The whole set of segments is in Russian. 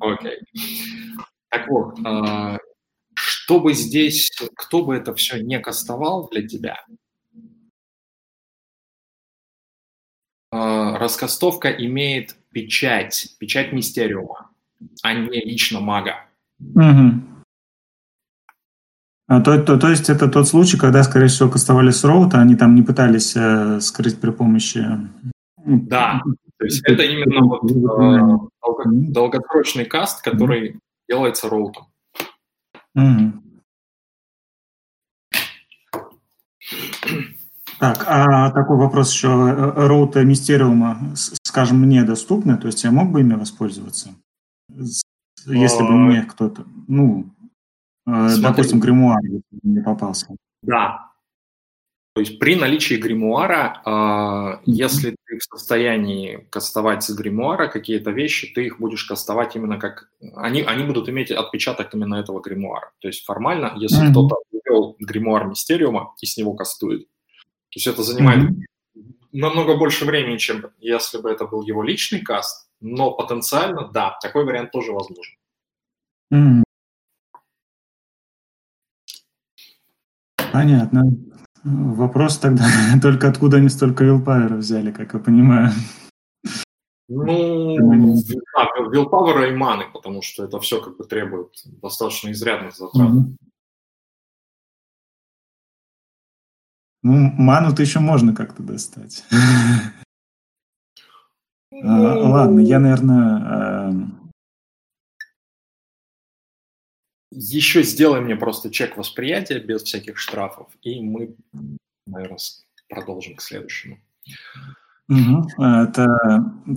Окей. Так вот, э, чтобы здесь, кто бы это все не кастовал для тебя, э, раскастовка имеет печать, печать мистериума, а не лично мага. Угу. А, то, то, то есть это тот случай, когда, скорее всего, кастовали с роута, они там не пытались э, скрыть при помощи... Да, то есть это именно вот, э, долго, долгосрочный каст, который делается роутом. Так, а такой вопрос еще. Э, роуты Мистериума, скажем, мне доступны? То есть я мог бы ими воспользоваться? Если бы а, мне кто-то... Ну, Э, Смотри. Допустим, гримуар не попался. Да. То есть при наличии гримуара, э, если ты в состоянии кастовать с гримуара какие-то вещи, ты их будешь кастовать именно как... Они, они будут иметь отпечаток именно этого гримуара. То есть формально, если mm-hmm. кто-то ввел гримуар Мистериума и с него кастует, то есть это занимает mm-hmm. намного больше времени, чем если бы это был его личный каст, но потенциально, да, такой вариант тоже возможен. Mm-hmm. Понятно. Вопрос тогда только откуда они столько вилпауэра взяли, как я понимаю. Ну, да, вилпауэра и маны, потому что это все как бы требует достаточно изрядных затрат. Угу. Ну, ману-то еще можно как-то достать. Ну, ладно, я, наверное, Еще сделай мне просто чек восприятия без всяких штрафов, и мы, наверное, продолжим к следующему. Угу. Это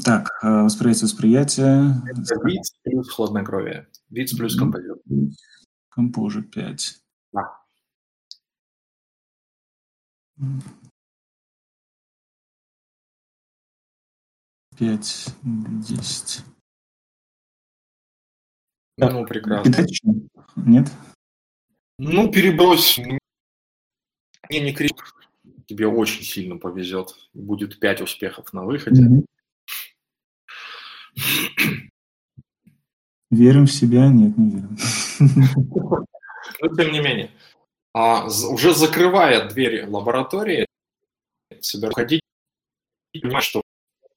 так, э, восприятие восприятие. Это вид плюс хладнокровие. Вид плюс композит. Композер 5. Да. Пять, десять. Ну, прекрасно. Кидать Нет? Ну, перебрось. Не, не крик. Тебе очень сильно повезет. Будет пять успехов на выходе. Верим в себя? Нет, не верим. Но тем не менее. А, уже закрывая двери лаборатории, себе ходить, понимать, что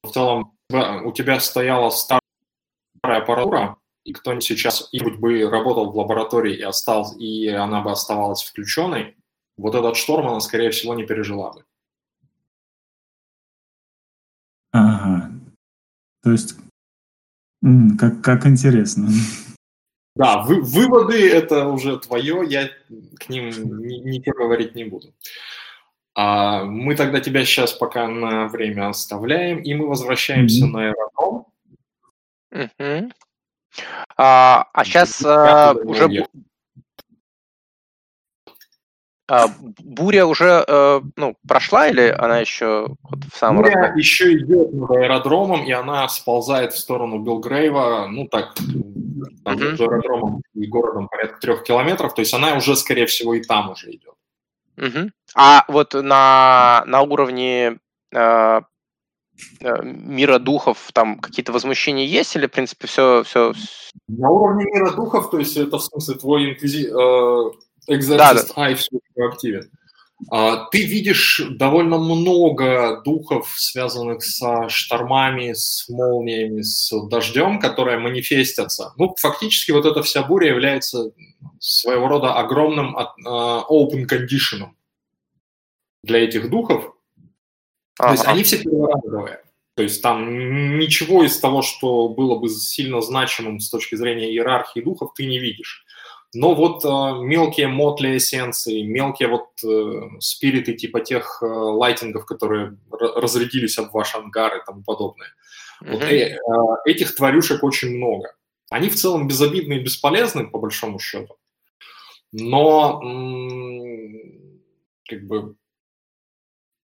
в целом у тебя стояла старая аппаратура, и кто-нибудь сейчас бы работал в лаборатории и, остался, и она бы оставалась включенной, вот этот шторм она, скорее всего, не пережила бы. Ага. То есть, как, как интересно. Да, вы, выводы это уже твое, я к ним ничего говорить не буду. А, мы тогда тебя сейчас пока на время оставляем, и мы возвращаемся mm-hmm. на аэродром. Mm-hmm. А, а сейчас а, уже а, буря уже э, ну, прошла или она еще вот в самом Буря разгоне? еще идет над аэродромом, и она сползает в сторону Белгрейва, ну так, там между аэродромом и городом порядка трех километров, то есть она уже, скорее всего, и там уже идет. Uh-huh. А вот на, на уровне Э, мира духов там какие-то возмущения есть или, в принципе, все... все... На уровне мира духов, то есть это в смысле твой инквизи... э, да, да. все активен. А, ты видишь довольно много духов, связанных со штормами, с молниями, с дождем, которые манифестятся. Ну, фактически вот эта вся буря является своего рода огромным uh, open condition для этих духов, то есть они все перворазовые. То есть там ничего из того, что было бы сильно значимым с точки зрения иерархии духов, ты не видишь. Но вот э, мелкие мотли эссенции, мелкие вот э, спириты типа тех э, лайтингов, которые разрядились об ваш ангар и тому подобное. Mm-hmm. Вот, э, э, этих тварюшек очень много. Они в целом безобидны и бесполезны, по большому счету. Но м- как бы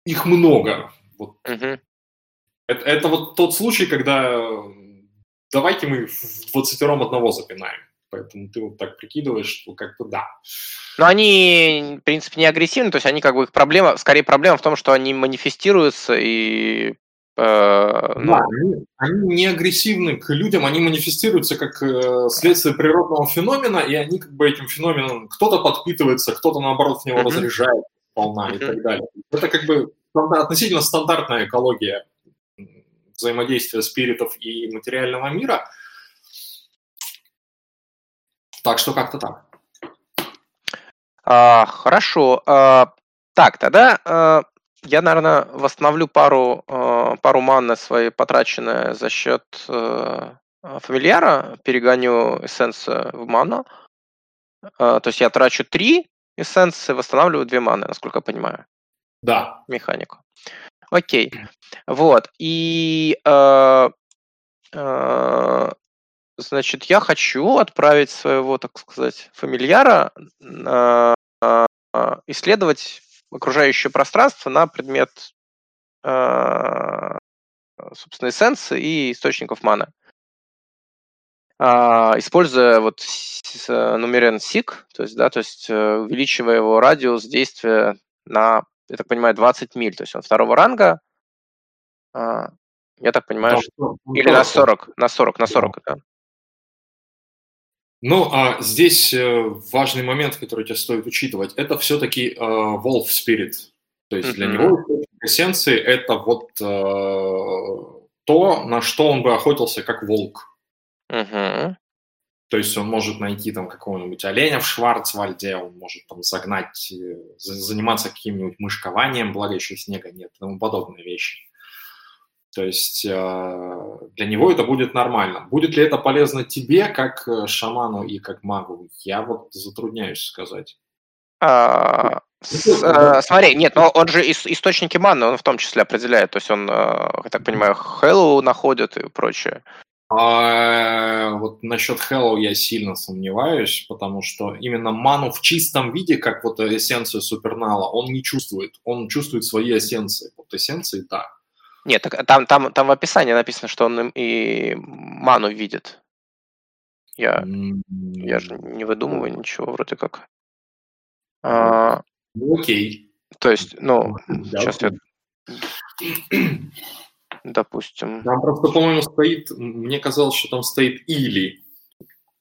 их много. Вот. Угу. Это, это вот тот случай, когда давайте мы в 20 одного запинаем. Поэтому ты вот так прикидываешь, что как бы да. Но они, в принципе, не агрессивны, то есть они как бы их проблема, скорее проблема в том, что они манифестируются и Э, ну... Да, они, они не агрессивны к людям, они манифестируются как э, следствие природного феномена, и они как бы этим феноменом кто-то подпитывается, кто-то наоборот в него mm-hmm. разряжает волна mm-hmm. и так далее. Это как бы относительно стандартная экология взаимодействия спиритов и материального мира. Так что как-то так. А, хорошо. А, так, тогда а, я, наверное, восстановлю пару, а, пару манны свои потраченные за счет а, фамильяра, перегоню эссенцию в ману. А, то есть я трачу три эссенции, восстанавливаю две маны, насколько я понимаю. Да. Механику. Окей. Вот. И э, э, значит, я хочу отправить своего, так сказать, фамильяра э, э, исследовать окружающее пространство на предмет, э, собственно, эссенции и источников маны. Uh, используя вот нумерен сик, то есть, да, то есть uh, увеличивая его радиус действия на я так понимаю, 20 миль. То есть он второго ранга. А, я так понимаю, да, что... или на 40, на 40, на 40, да. Ну, а здесь э, важный момент, который тебе стоит учитывать, это все-таки э, Wolf Spirit. То есть mm-hmm. для него эссенции это вот э, то, на что он бы охотился как волк. Mm-hmm. То есть он может найти там какого-нибудь оленя в Шварцвальде, он может там загнать, э, заниматься каким-нибудь мышкованием, благо еще снега нет, и тому подобные вещи. То есть э, для него это будет нормально. Будет ли это полезно тебе, как э, шаману и как магу? Я вот затрудняюсь сказать. А, смотри, нет, но он же ис, источники маны, он в том числе определяет. То есть он, я так понимаю, Хэллоу находит и прочее. А, вот насчет Hello я сильно сомневаюсь, потому что именно ману в чистом виде, как вот эссенцию Супернала, он не чувствует. Он чувствует свои эссенции. Вот эссенции, да. Нет, так там, там, там в описании написано, что он и ману видит. Я, mm-hmm. я же не выдумываю ничего вроде как. А, ну, окей. То есть, ну, да, сейчас я допустим. Там просто, по-моему, стоит, мне казалось, что там стоит или.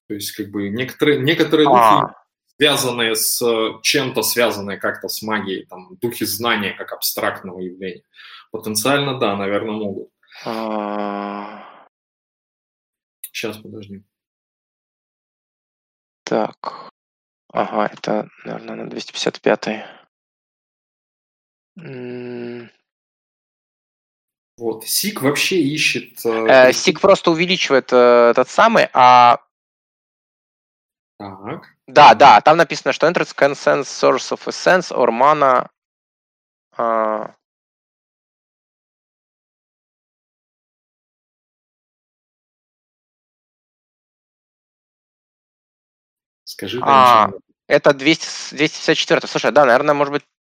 То есть, как бы, некоторые, некоторые а. духи, связанные с чем-то, связанные как-то с магией, там, духи знания как абстрактного явления. Потенциально, да, наверное, могут. А... Сейчас, подожди. Так. Ага, это, наверное, на 255. М вот. Сик вообще ищет... Э, Сик просто увеличивает э, этот самый, а... Так. Да, да, там написано, что enters consent source of essence or mana... А... Скажи, а, это 200, 254. Слушай, да, наверное, может быть, э, Э,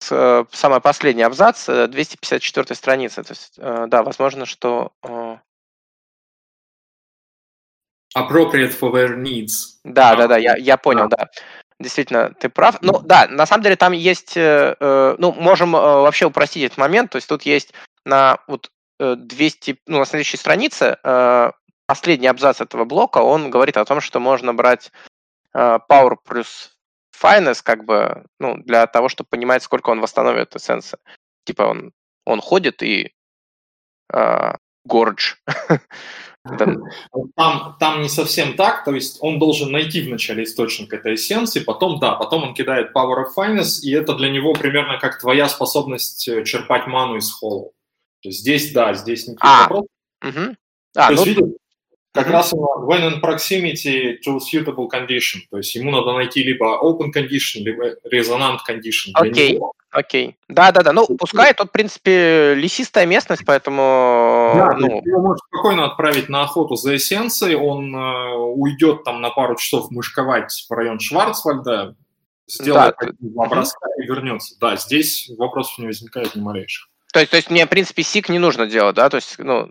самый последний абзац 254 э, страницы. То есть, э, да, возможно, что... Appropriate for their needs. Да, да, да, я, я понял, да. да. Действительно, ты прав. Ну, да, на самом деле там есть, ну, можем вообще упростить этот момент. То есть тут есть на вот 200, ну, на следующей странице последний абзац этого блока, он говорит о том, что можно брать Power плюс finance, как бы, ну, для того, чтобы понимать, сколько он восстановит эссенса. Типа он, он ходит и э, гордж. Там, там не совсем так, то есть он должен найти вначале источник этой эссенции, потом, да, потом он кидает Power of Finance, и это для него примерно как твоя способность э, черпать ману из холла. То есть здесь, да, здесь никаких а, вопросов. Угу. А, то ну... есть, видишь, как mm-hmm. раз when in proximity to suitable condition, то есть ему надо найти либо open condition, либо resonant condition. Окей, окей. Да-да-да, ну, пускай тут, в принципе, лесистая местность, поэтому... Да, ну... его можно спокойно отправить на охоту за эссенцией, он э, уйдет там на пару часов мышковать в район Шварцвальда, сделает да, два броска mm-hmm. и вернется. Да, здесь вопросов не возникает ни малейших. То есть, то есть мне, в принципе, сик не нужно делать, да? То есть, ну,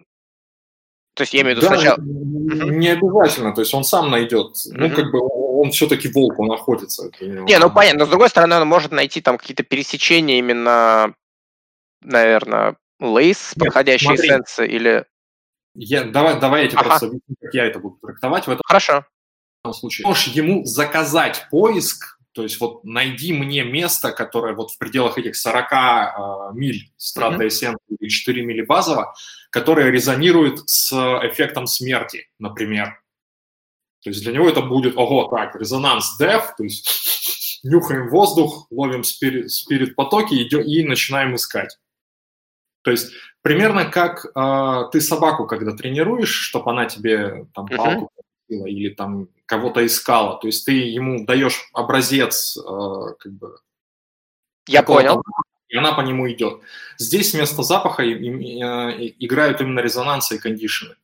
то есть я имею в виду да, сначала... Не обязательно, то есть он сам найдет. Mm-hmm. Ну, как бы он все-таки волк, он находится. Не, ну понятно, но с другой стороны, он может найти там какие-то пересечения именно, наверное, лейс, подходящие эссенции или... Я, давай, давай я тебе ага. просто объясню, как я это буду трактовать. В этом Хорошо. случае можешь ему заказать поиск, то есть вот найди мне место, которое вот в пределах этих 40 э, миль страта mm-hmm. эссенции или 4 мили базово, которое резонирует с эффектом смерти, например. То есть для него это будет, ого, так, резонанс def, то есть нюхаем воздух, ловим спирит, спирит потоки идем, и начинаем искать. То есть примерно как э, ты собаку, когда тренируешь, чтобы она тебе там палку uh-huh. или там кого-то искала, то есть ты ему даешь образец, э, как бы. Я понял. И она по нему идет. Здесь вместо запаха и, и, и, играют именно резонансы и кондишены.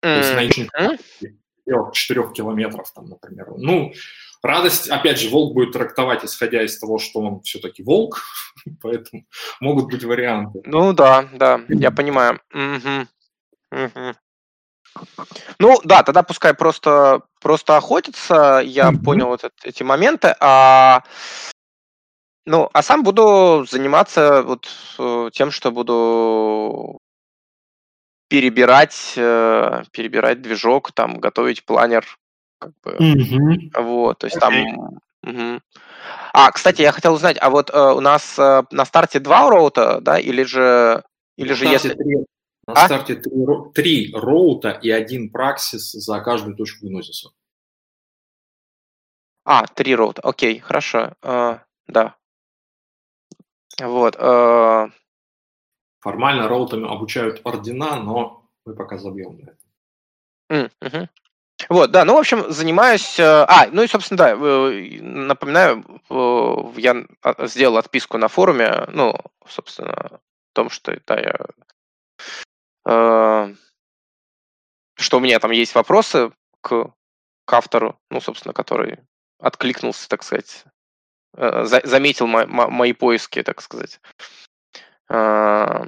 То есть на 4 километров, там, например. Ну, радость, опять же, волк будет трактовать, исходя из того, что он все-таки волк, поэтому могут быть варианты. Ну да, да, я понимаю. Угу. Угу. Ну да, тогда пускай просто, просто охотится, я mm понял вот эти моменты, а ну, а сам буду заниматься вот э, тем, что буду перебирать, э, перебирать движок, там, готовить планер, как бы, mm-hmm. вот, то есть okay. там... Угу. А, кстати, я хотел узнать, а вот э, у нас э, на старте два роута, да, или же, или же если... Три, на а? старте три, три роута и один праксис за каждую точку гнозиса. А, три роута, окей, хорошо, э, да. Вот. Э, Формально роутами обучают ордена, но мы пока забьем на это. Mm-hmm. Вот, да, ну, в общем, занимаюсь... Э, а, ну и, собственно, да, напоминаю, я а, сделал отписку на форуме, ну, собственно, о том, что, да, я... Э, что у меня там есть вопросы к, к автору, ну, собственно, который откликнулся, так сказать, э, заметил мои поиски, так сказать. То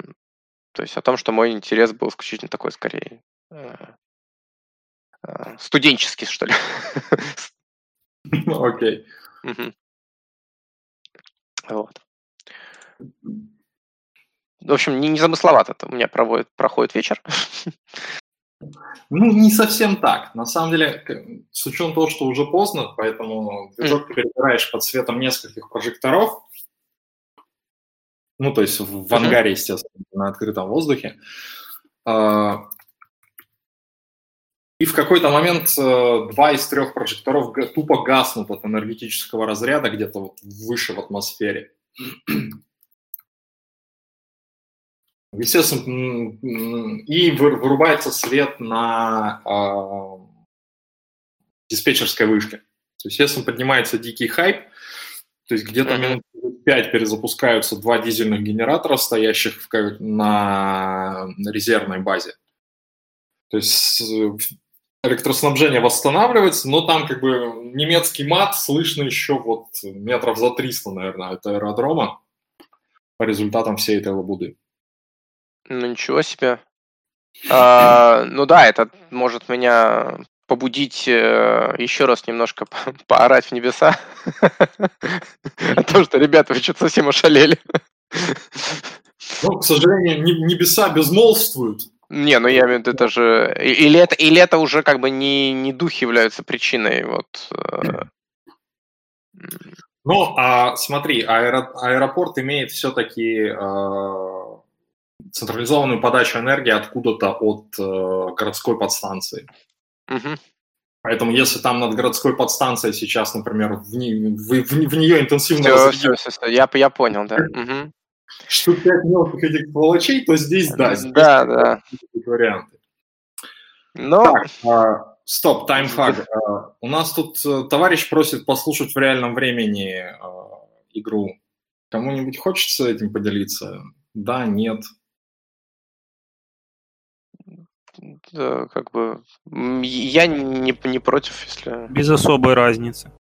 есть о том, что мой интерес был исключительно такой, скорее, студенческий, что ли. Окей. Вот. В общем, не, не замысловато у меня проводит, проходит вечер. Ну, не совсем так. На самом деле, с учетом того, что уже поздно, поэтому движок ты перебираешь под светом нескольких прожекторов, ну, то есть в, в ангаре, естественно, на открытом воздухе. А, и в какой-то момент э, два из трех прожекторов тупо гаснут от энергетического разряда где-то вот выше в атмосфере. Естественно, и вырубается свет на э, диспетчерской вышке. То есть, естественно, поднимается дикий хайп, то есть где-то минут 5 перезапускаются два дизельных генератора, стоящих в, на резервной базе. То есть электроснабжение восстанавливается, но там как бы немецкий мат слышно еще вот метров за 300, наверное, от аэродрома по результатам всей этой лабуды. Ну ничего себе. А, ну да, это может меня побудить э, еще раз немножко поорать в небеса. А то, что, ребята, вы что-то совсем ошалели. Ну, к сожалению, небеса безмолвствуют. Не, ну я имею в виду, это же... Или это, или это уже как бы не, не духи являются причиной, вот... Э, ну, а, смотри, аэро, аэропорт имеет все-таки э, централизованную подачу энергии откуда-то от э, городской подстанции. Угу. Поэтому если там над городской подстанцией сейчас, например, в, не, в, в, в нее интенсивно... Все, все, все, все, я, я понял, да. Угу. Штук 5 мелких этих сволочей, то здесь да. Здесь да, да. Варианты. Но... Так, а, стоп, таймхак. А, у нас тут а, товарищ просит послушать в реальном времени а, игру. Кому-нибудь хочется этим поделиться? Да, нет. Да, как бы я не, не против, если... Без особой разницы.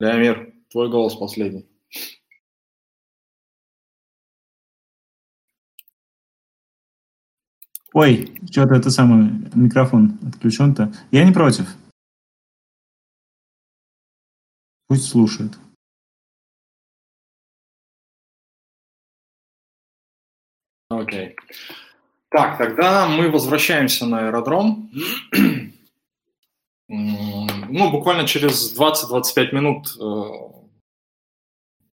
Леомир, твой голос последний. Ой, что-то это самый микрофон отключен-то. Я не против. Пусть слушает. Окей. Okay. Так, тогда мы возвращаемся на аэродром. ну, буквально через 20-25 минут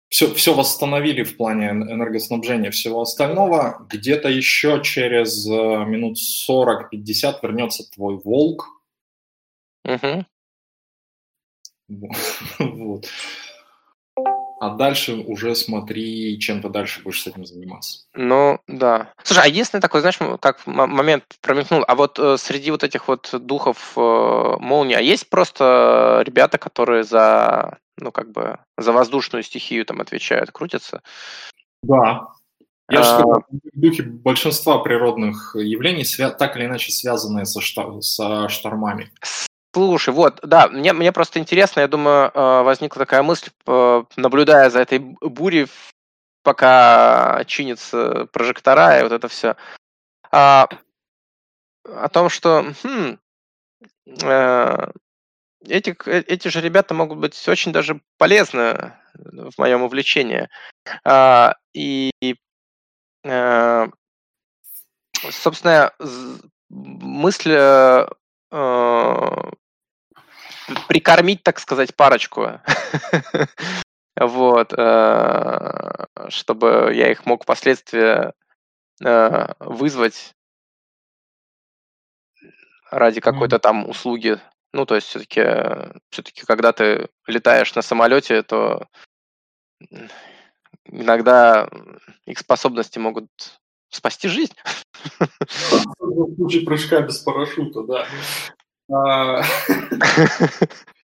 все, э, все восстановили в плане энергоснабжения всего остального. Где-то еще через э, минут 40-50 вернется твой волк. Угу. Вот. А дальше уже смотри, чем ты дальше будешь с этим заниматься. Ну, да. Слушай, а единственный такой, знаешь, так момент промелькнул, а вот э, среди вот этих вот духов э, молнии, а есть просто ребята, которые за, ну, как бы, за воздушную стихию там отвечают, крутятся? Да. Я а... же сказал, духи большинства природных явлений свя- так или иначе связанные со, шта- со штормами. Слушай, вот, да, мне, мне просто интересно, я думаю, э, возникла такая мысль, э, наблюдая за этой бурей, пока чинятся прожектора и вот это все, а, о том, что хм, э, эти, эти же ребята могут быть очень даже полезны в моем увлечении. А, и, собственно, мысль прикормить, так сказать, парочку. Вот, э, чтобы я их мог впоследствии э, вызвать ради какой-то там услуги. Ну, то есть все-таки, все-таки, когда ты летаешь на самолете, то иногда их способности могут спасти жизнь. В случае прыжка без парашюта, да. А,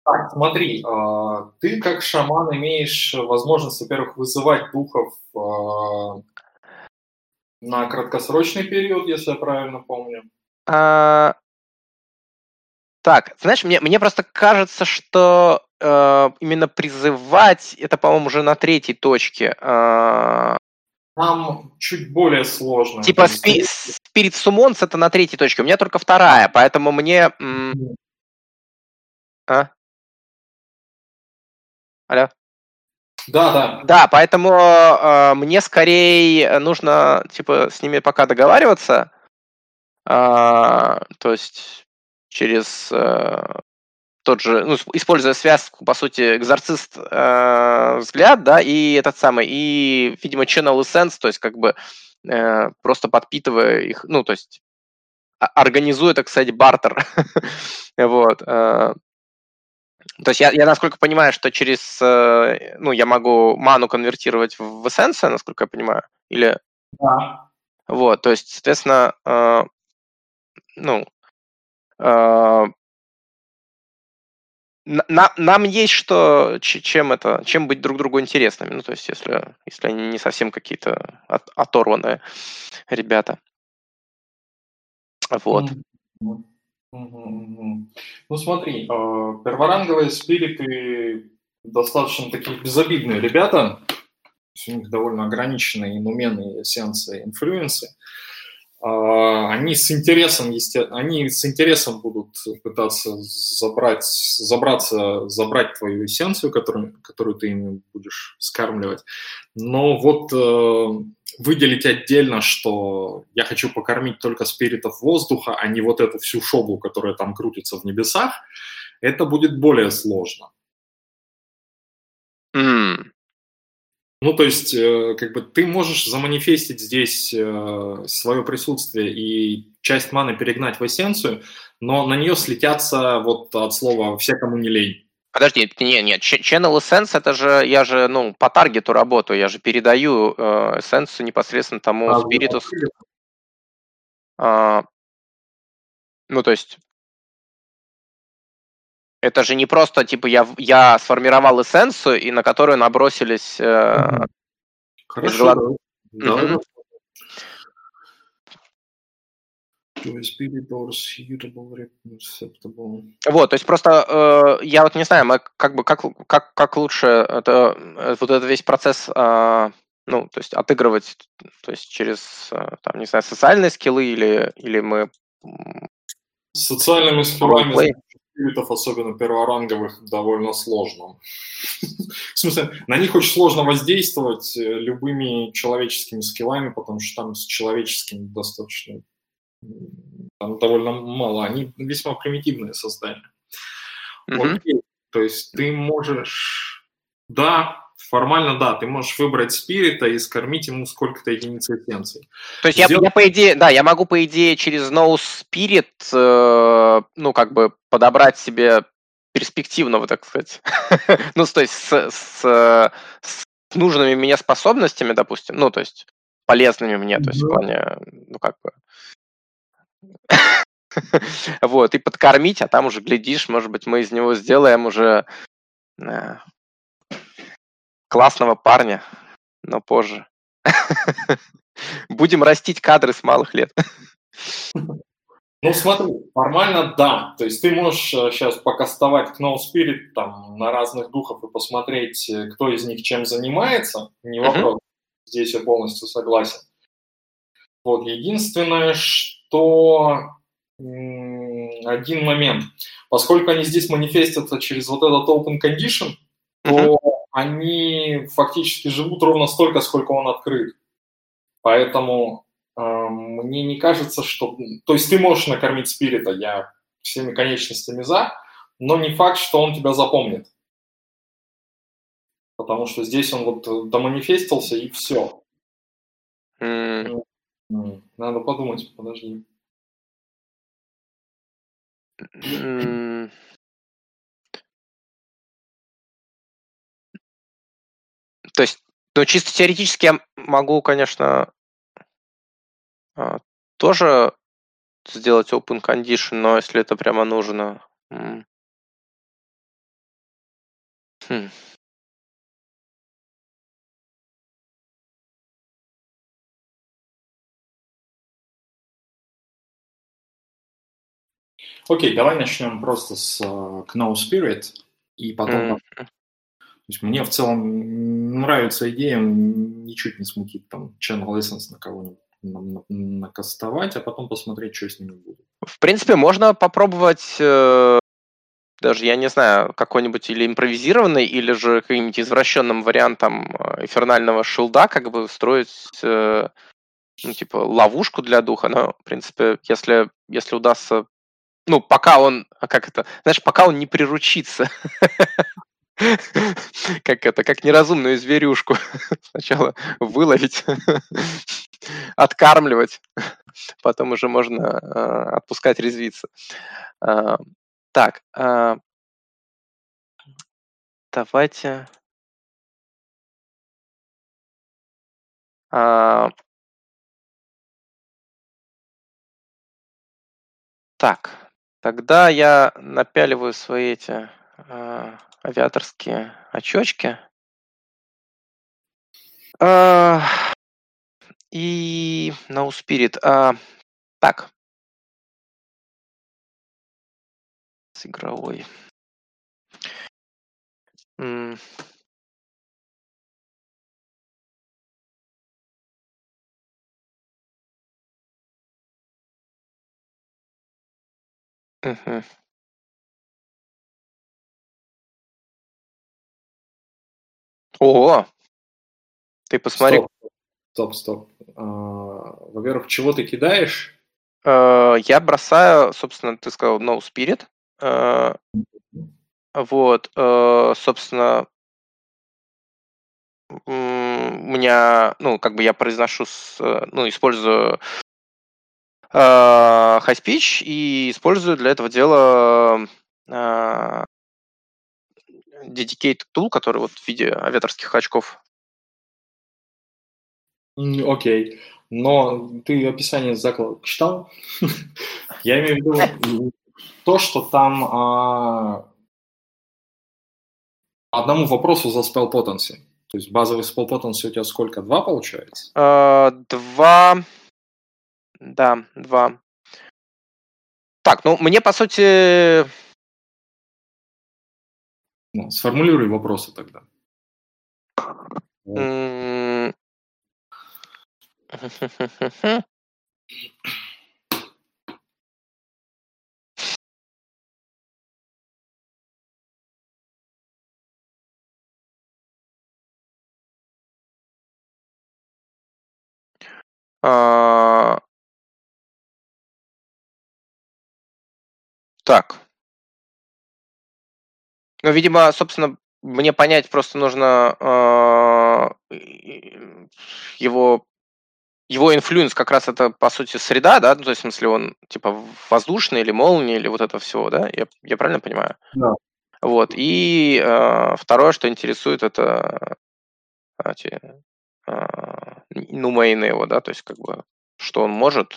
так, смотри, а, ты как шаман имеешь возможность, во-первых, вызывать духов а, на краткосрочный период, если я правильно помню. А, так, знаешь, мне, мне просто кажется, что э, именно призывать это, по-моему, уже на третьей точке. Э, там чуть более сложно. Типа спи- Spirit Summons это на третьей точке, у меня только вторая, поэтому мне... А? Алло? Да, да. Да, поэтому э, мне скорее нужно, типа, с ними пока договариваться. Э, то есть через э, тот же, ну, используя связку, по сути, экзорцист э, взгляд, да, и этот самый, и, видимо, channel essence, то есть как бы э, просто подпитывая их, ну, то есть организуя, так сказать, бартер. вот. Э, то есть я, я, насколько понимаю, что через, э, ну, я могу ману конвертировать в эссенцию, насколько я понимаю, или... Да. Вот, то есть, соответственно, э, ну, на, нам есть что, чем это, чем быть друг другу интересными. Ну, то есть, если, если они не совсем какие-то от, оторванные ребята. Вот. Ну, смотри, а, перворанговые спириты достаточно такие безобидные ребята. У них довольно ограниченные инуменные эссенции, инфлюенсы. А, они с интересом, они с интересом будут пытаться забрать, забраться, забрать твою эссенцию, которую, которую ты ими будешь скармливать. Но вот э, выделить отдельно, что я хочу покормить только спиритов воздуха, а не вот эту всю шоблу, которая там крутится в небесах, это будет более сложно. Mm. Ну, то есть, э, как бы ты можешь заманифестить здесь э, свое присутствие и часть маны перегнать в эссенцию, но на нее слетятся вот от слова «все, кому не лень». Подожди, нет, нет, Channel Essence, это же, я же, ну, по таргету работаю, я же передаю э, эссенцию непосредственно тому а, спириту. А, ну, то есть, это же не просто, типа, я, я сформировал эссенцию, и на которую набросились... Э, Хорошо, да. да. Вот, то есть просто э, я вот не знаю, мы как бы как как как лучше это э, вот этот весь процесс, э, ну то есть отыгрывать, то есть через э, там не знаю социальные скиллы или или мы социальными скиллами спиритов, особенно перворанговых, довольно сложно. В смысле, на них очень сложно воздействовать э, любыми человеческими скиллами, потому что там с человеческим достаточно там довольно мало. Они весьма примитивные создания. Mm-hmm. Окей. То есть ты можешь, да, формально, да, ты можешь выбрать спирита и скормить ему сколько-то единиц эссенций. То есть Сделать... я, я, по идее, да, я могу, по идее, через No Spirit, э, ну, как бы подобрать себе перспективного, так сказать. ну, то есть с, с, с нужными мне способностями, допустим, ну, то есть полезными мне, то есть в плане, ну, как бы... вот, и подкормить, а там уже, глядишь, может быть, мы из него сделаем уже э, классного парня, но позже. Будем растить кадры с малых лет. Ну, смотри, формально да. То есть ты можешь сейчас э, покастовать No Spirit там, на разных духов и посмотреть, э, кто из них чем занимается. Не вопрос. Uh-huh. Здесь я полностью согласен. Вот, единственное, что один момент. Поскольку они здесь манифестятся через вот этот open condition, то uh-huh. Они фактически живут ровно столько, сколько он открыт. Поэтому э, мне не кажется, что... То есть ты можешь накормить спирита, я всеми конечностями за, но не факт, что он тебя запомнит. Потому что здесь он вот доманифестился и все. Mm. Надо подумать, подожди. То есть, ну, чисто теоретически я могу, конечно, а, тоже сделать open condition, но если это прямо нужно... Хм. Окей, давай начнем просто с uh, Kno Spirit, и потом... Mm. То есть мне в целом нравится идея, ничуть не смутить там Channel Essence на кого-нибудь накастовать, а потом посмотреть, что с ними будет. В принципе, можно попробовать э, даже, я не знаю, какой-нибудь или импровизированный, или же каким-нибудь извращенным вариантом э, эфирнального шилда, как бы строить, э, ну, типа, ловушку для духа. Но, в принципе, если, если удастся ну, пока он, а как это, знаешь, пока он не приручится, как это, как неразумную зверюшку. Сначала выловить, откармливать, потом уже можно э, отпускать резвиться. Э, так, э, давайте. Э, так, Тогда я напяливаю свои эти э, авиаторские очечки. Э, и на Spirit. Э, так. С игровой. М Мгм. Ого! Ты посмотри. Стоп, стоп, стоп. А, во-первых, чего ты кидаешь? Э, я бросаю, собственно, ты сказал No Spirit. Э, вот, э, собственно у меня, ну, как бы я произношу с, ну, использую high speech и использую для этого дела dedicated tool, который вот в виде аветорских очков. Окей. Okay. Но ты описание заклада читал? Я имею в виду то, что там а, одному вопросу за spell potency. То есть базовый spell potency у тебя сколько? Два получается? Uh, два. Да, два. Так, ну мне по сути... Ну, сформулируй вопросы тогда. А. Так. Ну, видимо, собственно, мне понять просто нужно э, его его influence как раз это, по сути, среда, да? Ну, то есть, в смысле, он, типа, воздушный или молния, или вот это все, да? Я, я правильно понимаю? Да. Вот. И э, второе, что интересует, это эти, э, ну, мейны его, да, то есть, как бы, что он может,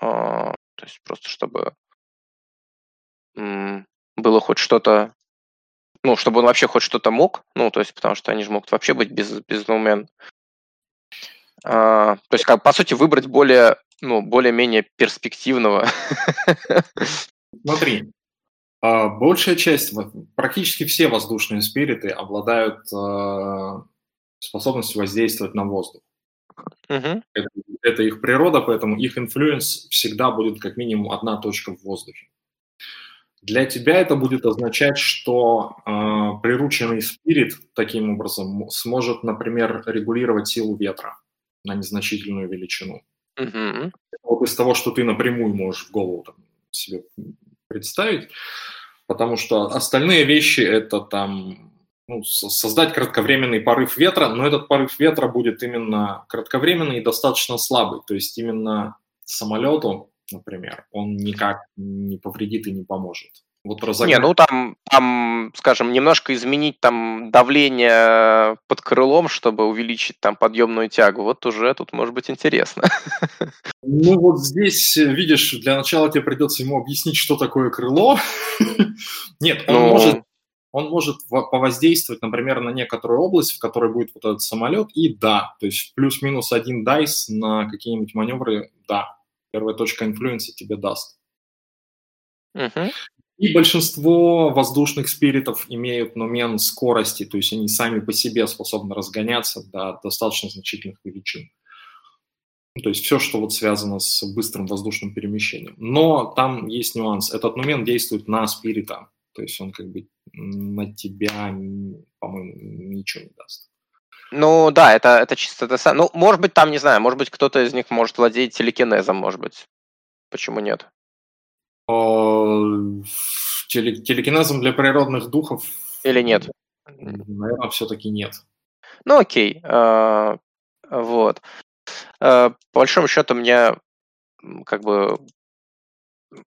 э, то есть, просто чтобы м, было хоть что-то, ну, чтобы он вообще хоть что-то мог, ну, то есть, потому что они же могут вообще быть без, без ноумен. А, то есть, как, по сути, выбрать более, ну, более-менее перспективного. Смотри, а, большая часть, практически все воздушные spirit'ы обладают а, способностью воздействовать на воздух. Угу. Это, это их природа, поэтому их influence всегда будет как минимум одна точка в воздухе. Для тебя это будет означать, что э, прирученный spirit таким образом сможет, например, регулировать силу ветра на незначительную величину. Угу. Вот из того, что ты напрямую можешь в голову там, себе представить, потому что остальные вещи это там ну, создать кратковременный порыв ветра, но этот порыв ветра будет именно кратковременный и достаточно слабый, то есть именно самолету, например, он никак не повредит и не поможет. Вот разогнать. Не, ну там, там, скажем, немножко изменить там давление под крылом, чтобы увеличить там подъемную тягу. Вот уже тут может быть интересно. Ну вот здесь, видишь, для начала тебе придется ему объяснить, что такое крыло. Нет, он ну... может он может повоздействовать, например, на некоторую область, в которой будет вот этот самолет, и да, то есть плюс-минус один дайс на какие-нибудь маневры, да, первая точка инфлюенса тебе даст. Uh-huh. И большинство воздушных спиритов имеют номен скорости, то есть они сами по себе способны разгоняться до достаточно значительных величин. Ну, то есть все, что вот связано с быстрым воздушным перемещением. Но там есть нюанс. Этот номен действует на спирита. То есть он как бы на тебя, по-моему, ничего не даст. Ну да, это, это чисто это Ну, может быть, там, не знаю, может быть, кто-то из них может владеть телекинезом, может быть. Почему нет? телекинезом для природных духов? Или нет? Наверное, все-таки нет. Ну окей. А, вот. А, по большому счету мне как бы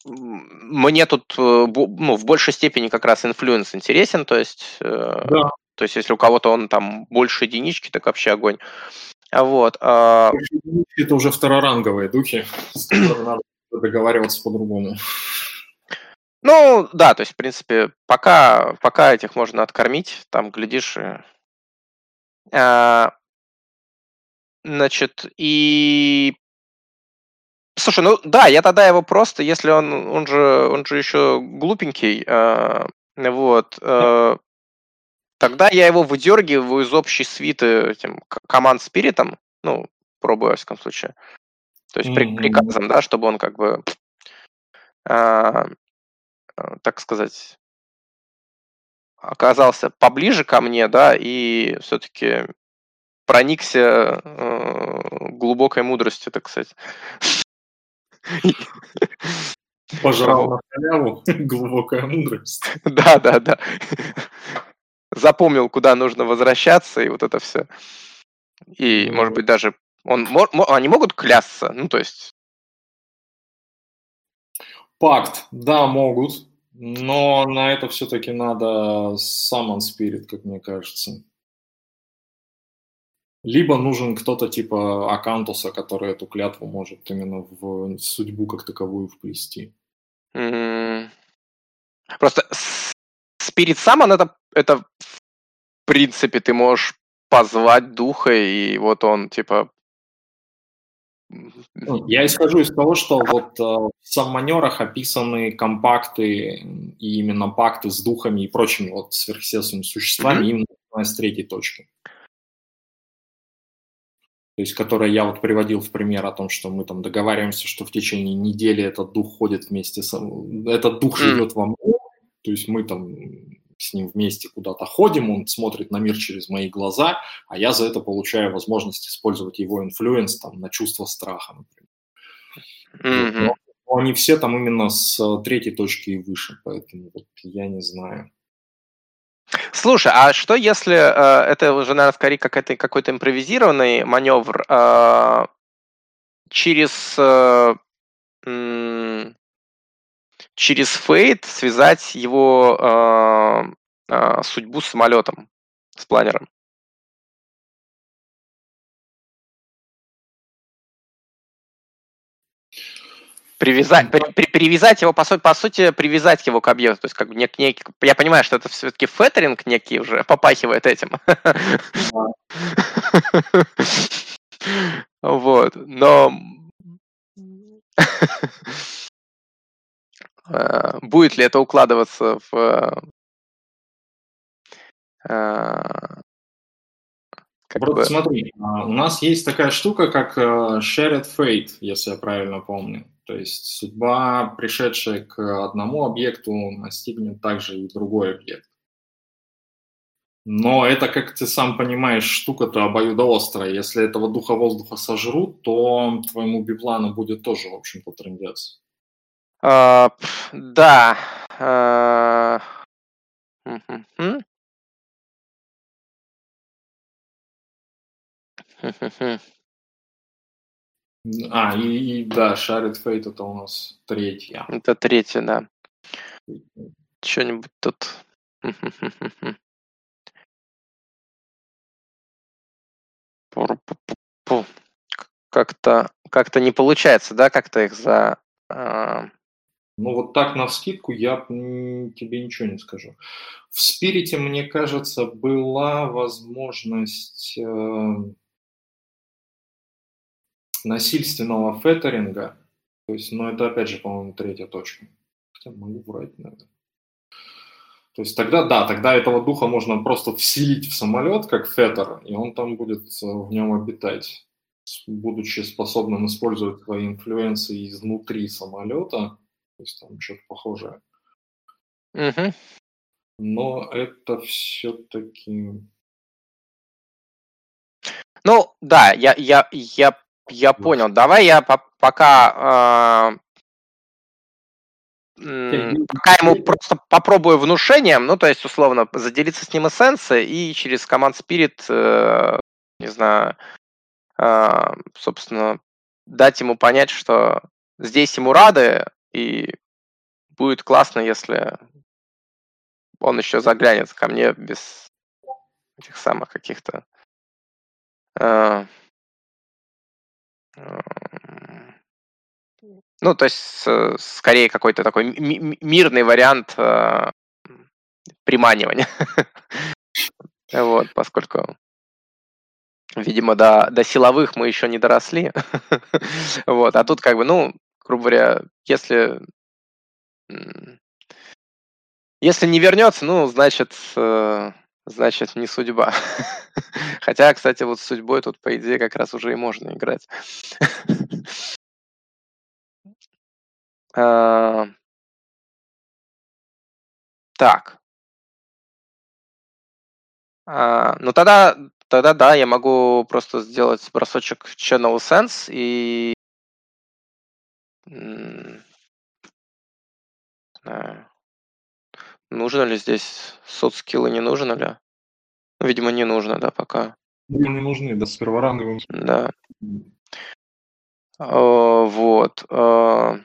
мне тут э, ну, в большей степени как раз influence интересен, то есть, э, да. То есть если у кого-то он там больше единички, так вообще огонь. Вот. А... Это уже второранговые духи, с которыми надо договариваться по-другому. Ну, да, то есть, в принципе, пока, пока этих можно откормить, там, глядишь, и... а, значит, и... Слушай, ну да, я тогда его просто, если он, он же, он же еще глупенький, а, вот, а, тогда я его выдергиваю из общей свиты этим команд спиритом, ну, пробую, во всяком случае. То есть mm-hmm. приказом, да, чтобы он как бы, э, так сказать, оказался поближе ко мне, да, и все-таки проникся э, глубокой мудростью, так сказать. Пожрал на халяву, глубокая мудрость. Да, да, да. Запомнил, куда нужно возвращаться, и вот это все. И, может быть, даже он, они могут клясться? Ну, то есть... Пакт, да, могут. Но на это все-таки надо summon spirit, как мне кажется. Либо нужен кто-то типа Акантуса, который эту клятву может именно в судьбу как таковую вплести. Mm-hmm. Просто Spirit Summon это, это принципе ты можешь позвать духа, и вот он типа ну, я исхожу из того, что вот э, в самманерах описаны компакты и именно пакты с духами и прочими вот сверхъестественными существами mm-hmm. именно с третьей точки. То есть, которая я вот приводил в пример о том, что мы там договариваемся, что в течение недели этот дух ходит вместе с... Этот дух mm-hmm. живет во мне, то есть мы там с ним вместе куда-то ходим, он смотрит на мир через мои глаза, а я за это получаю возможность использовать его influence там, на чувство страха, например. Mm-hmm. Но они все там именно с третьей точки и выше, поэтому вот я не знаю. Слушай, а что если э, это уже, наверное, скорее какой-то, какой-то импровизированный маневр э, через э, через fate связать его э, э, судьбу с самолетом, с планером? Привязать, при, при, привязать его, по сути, по сути, привязать его к объекту. То есть, как бы нек, нек, я понимаю, что это все-таки феттеринг некий уже попахивает этим. Вот, но будет ли это укладываться в э, как бы... смотри, а, у нас есть такая штука, как э, shared fate, если я правильно помню. То есть судьба, пришедшая к одному объекту, настигнет также и другой объект. Но это, как ты сам понимаешь, штука-то обоюдоострая. Если этого духа воздуха сожрут, то твоему биплану будет тоже, в общем-то, трендец. А, да. А... А, и, и да, Шарит Фейт это у нас третья. Это третья, да. Что-нибудь тут. Как-то как-то не получается, да, как-то их за. А... Ну вот так на скидку я тебе ничего не скажу. В спирите, мне кажется, была возможность. Э насильственного феттеринга, то есть, ну, это опять же, по-моему, третья точка. Хотя могу врать, наверное. То есть тогда, да, тогда этого духа можно просто вселить в самолет, как феттер, и он там будет э, в нем обитать, будучи способным использовать свои инфлюенции изнутри самолета, то есть там что-то похожее. Угу. Но это все-таки... Ну, да, я, я, я я понял. Давай я по пока э, пока ему просто попробую внушением, ну, то есть, условно, заделиться с ним эссенцией и через команд Spirit, э, не знаю, э, собственно, дать ему понять, что здесь ему рады, и будет классно, если он еще заглянет ко мне без этих самых каких-то э, ну, то есть, скорее какой-то такой мирный вариант э, приманивания. вот, поскольку, видимо, до, до силовых мы еще не доросли. вот, а тут как бы, ну, грубо говоря, если если не вернется, ну, значит, э, значит, не судьба. Хотя, кстати, вот с судьбой тут, по идее, как раз уже и можно играть. А. Так. А, ну тогда, тогда да, я могу просто сделать бросочек Channel Sense и Нужно ли здесь соцскиллы, не нужно ли? Ну, видимо, не нужно, да, пока. Ну, не нужны, да, с перворанговым. Да. А, вот. А.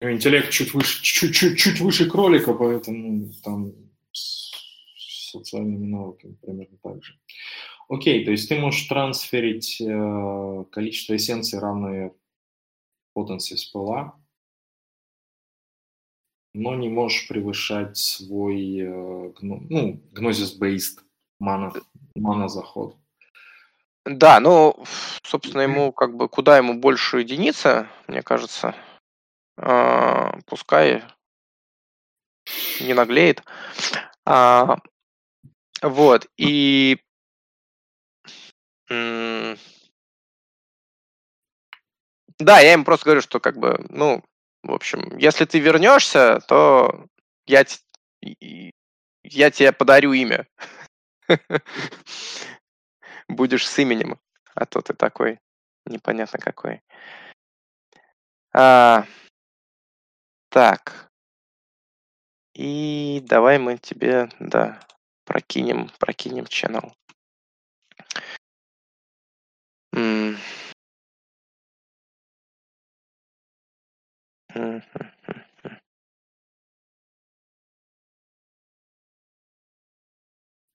Интеллект чуть выше, чуть-чуть чуть выше кролика, поэтому там с социальными навыками примерно так же. Окей, то есть ты можешь трансферить э, количество эссенций, равное потенции спела, но не можешь превышать свой э, ну, гнозис-based мана, мана заход. Да, ну, собственно, ему как бы куда ему больше единицы, мне кажется, а, пускай не наглеет. А, вот, и да, я им просто говорю, что как бы, ну, в общем, если ты вернешься, то я я тебе подарю имя. Будешь с именем, а то ты такой непонятно какой. А, так. И давай мы тебе, да, прокинем, прокинем channel.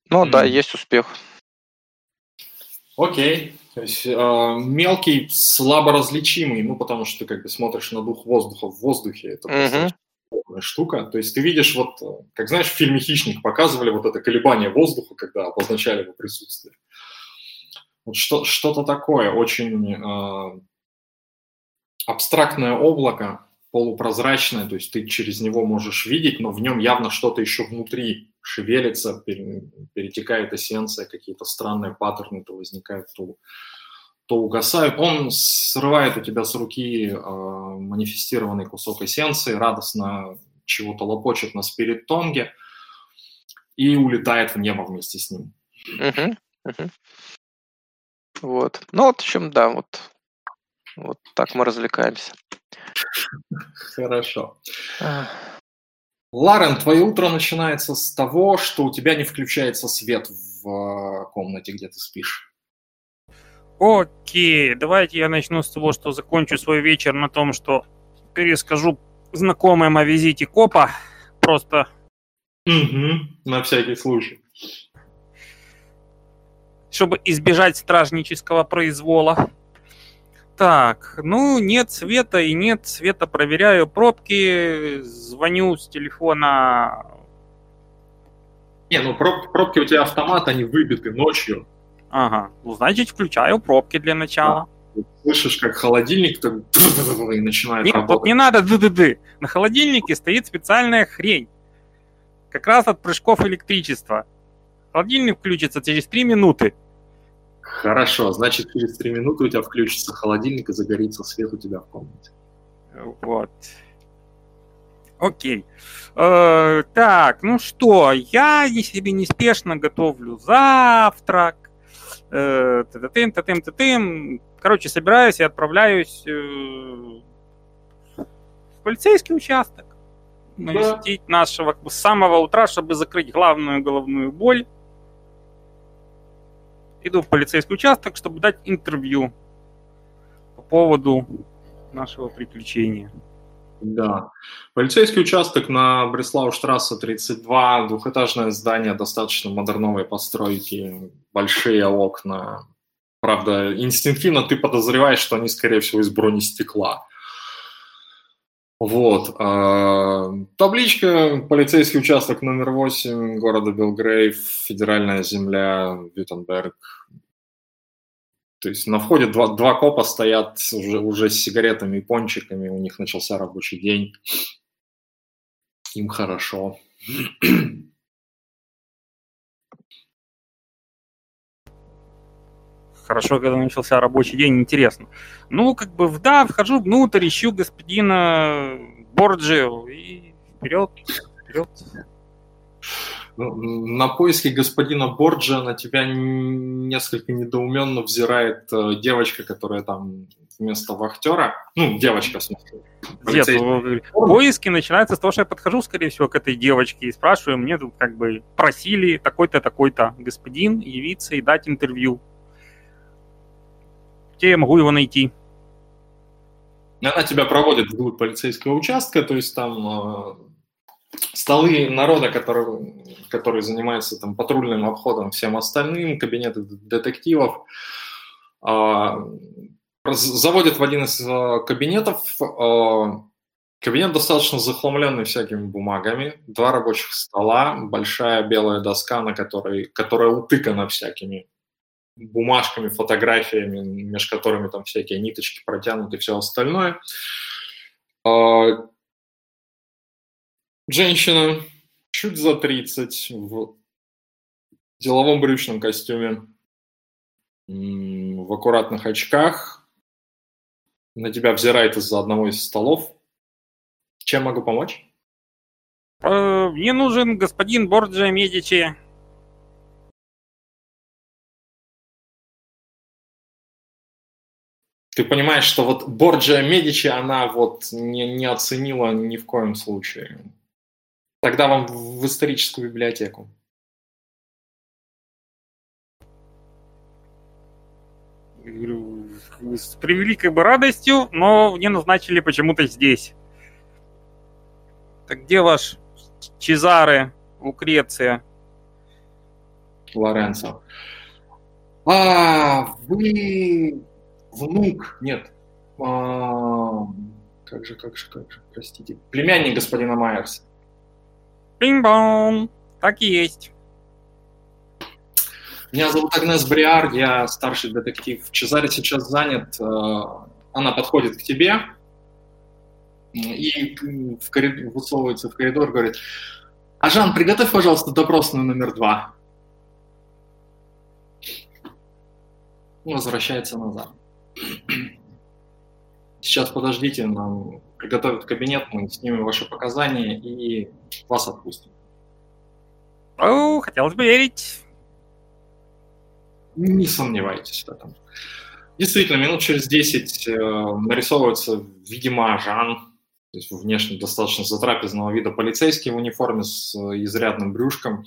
Ну да, есть успех. Окей. То есть э, мелкий, слабо различимый, ну, потому что ты как бы смотришь на дух воздуха в воздухе, это Мгм. штука. То есть ты видишь, вот, э, как знаешь, в фильме «Хищник» показывали вот это колебание воздуха, когда обозначали его присутствие. Вот что, что-то такое, очень э, абстрактное облако, полупрозрачное, то есть ты через него можешь видеть, но в нем явно что-то еще внутри шевелится, перетекает эссенция, какие-то странные паттерны то возникают, то, то угасают. Он срывает у тебя с руки э, манифестированный кусок эссенции, радостно чего-то лопочет на спирит-тонге и улетает в небо вместе с ним. Угу, угу. Вот. Ну вот, в общем, да, вот, вот так мы развлекаемся. Хорошо. Ларен, твое утро начинается с того, что у тебя не включается свет в э, комнате, где ты спишь. Окей, давайте я начну с того, что закончу свой вечер на том, что перескажу знакомым о визите копа. Просто... Угу, на всякий случай. Чтобы избежать стражнического произвола. Так, ну, нет света и нет света. Проверяю пробки, звоню с телефона. Не, ну проб, пробки у тебя автомат, они выбиты ночью. Ага, ну, значит, включаю пробки для начала. Да. Слышишь, как холодильник так и начинает Нет, работать. тут не надо ды-ды-ды. На холодильнике стоит специальная хрень. Как раз от прыжков электричества. Холодильник включится через 3 минуты. Хорошо, значит, через три минуты у тебя включится холодильник и загорится свет у тебя в комнате. Вот. Окей. Э, так, ну что, я себе неспешно готовлю завтрак. Э, тым тым тым Короче, собираюсь и отправляюсь э, в полицейский участок. Навестить да. нашего с самого утра, чтобы закрыть главную головную боль иду в полицейский участок, чтобы дать интервью по поводу нашего приключения. Да. Полицейский участок на Бреслау-штрассе 32, двухэтажное здание, достаточно модерновой постройки, большие окна. Правда, инстинктивно ты подозреваешь, что они, скорее всего, из бронестекла. Вот. А, табличка «Полицейский участок номер 8 города Белгрейв, федеральная земля, Виттенберг». То есть на входе два, два копа стоят уже, уже с сигаретами и пончиками, у них начался рабочий день. Им хорошо. хорошо, когда начался рабочий день, интересно. Ну, как бы, да, вхожу внутрь, ищу господина Борджио и вперед, вперед. На поиски господина Борджа на тебя несколько недоуменно взирает э, девочка, которая там вместо вахтера. Ну, девочка, в смысле. Нет, ну, поиски начинаются с того, что я подхожу, скорее всего, к этой девочке и спрашиваю, мне тут как бы просили такой-то, такой-то господин явиться и дать интервью где я могу его найти? Она тебя проводит вглубь полицейского участка, то есть там э, столы народа, которые, которые занимаются там патрульным обходом всем остальным, кабинеты детективов, э, заводят в один из э, кабинетов. Э, кабинет достаточно захламленный всякими бумагами, два рабочих стола, большая белая доска, на которой, которая утыкана всякими бумажками, фотографиями, между которыми там всякие ниточки протянуты и все остальное. Женщина чуть за 30 в деловом брючном костюме, в аккуратных очках, на тебя взирает из-за одного из столов. Чем могу помочь? Э, мне нужен господин Борджа Медичи. Ты понимаешь, что вот Борджа Медичи она вот не, не оценила ни в коем случае. Тогда вам в историческую библиотеку. С превеликой бы радостью, но мне назначили почему-то здесь. Так где ваш Чезаре, Лукреция? Лоренцо. А, вы внук, нет, а, как же, как же, как же, простите, племянник господина Майерса. Пинг-бон, так и есть. Меня зовут Агнес Бриар, я старший детектив. Чезаре сейчас занят, а, она подходит к тебе и в коридор, высовывается в коридор, говорит, а Жан, приготовь, пожалуйста, допросную номер два. Возвращается назад. Сейчас подождите, нам приготовят кабинет, мы снимем ваши показания и вас отпустим. О, хотелось бы верить. Не сомневайтесь в этом. Действительно, минут через 10 э, нарисовывается, видимо, Жан, то есть внешне достаточно затрапезного вида полицейский в униформе с э, изрядным брюшком.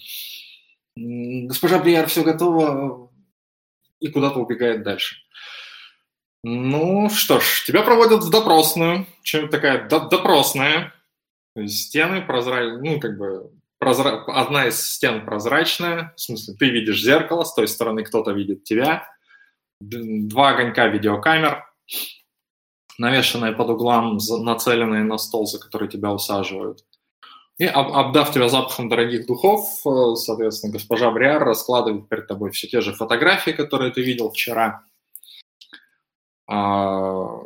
Госпожа Бриар, все готово, и куда-то убегает дальше. Ну что ж, тебя проводят в допросную. Чем такая допросная? Стены прозрачные, ну как бы прозра... одна из стен прозрачная, в смысле ты видишь зеркало, с той стороны кто-то видит тебя. Два огонька видеокамер, навешенные под углом, нацеленные на стол, за который тебя усаживают. И обдав тебя запахом дорогих духов, э, соответственно, госпожа Бриар раскладывает перед тобой все те же фотографии, которые ты видел вчера. А,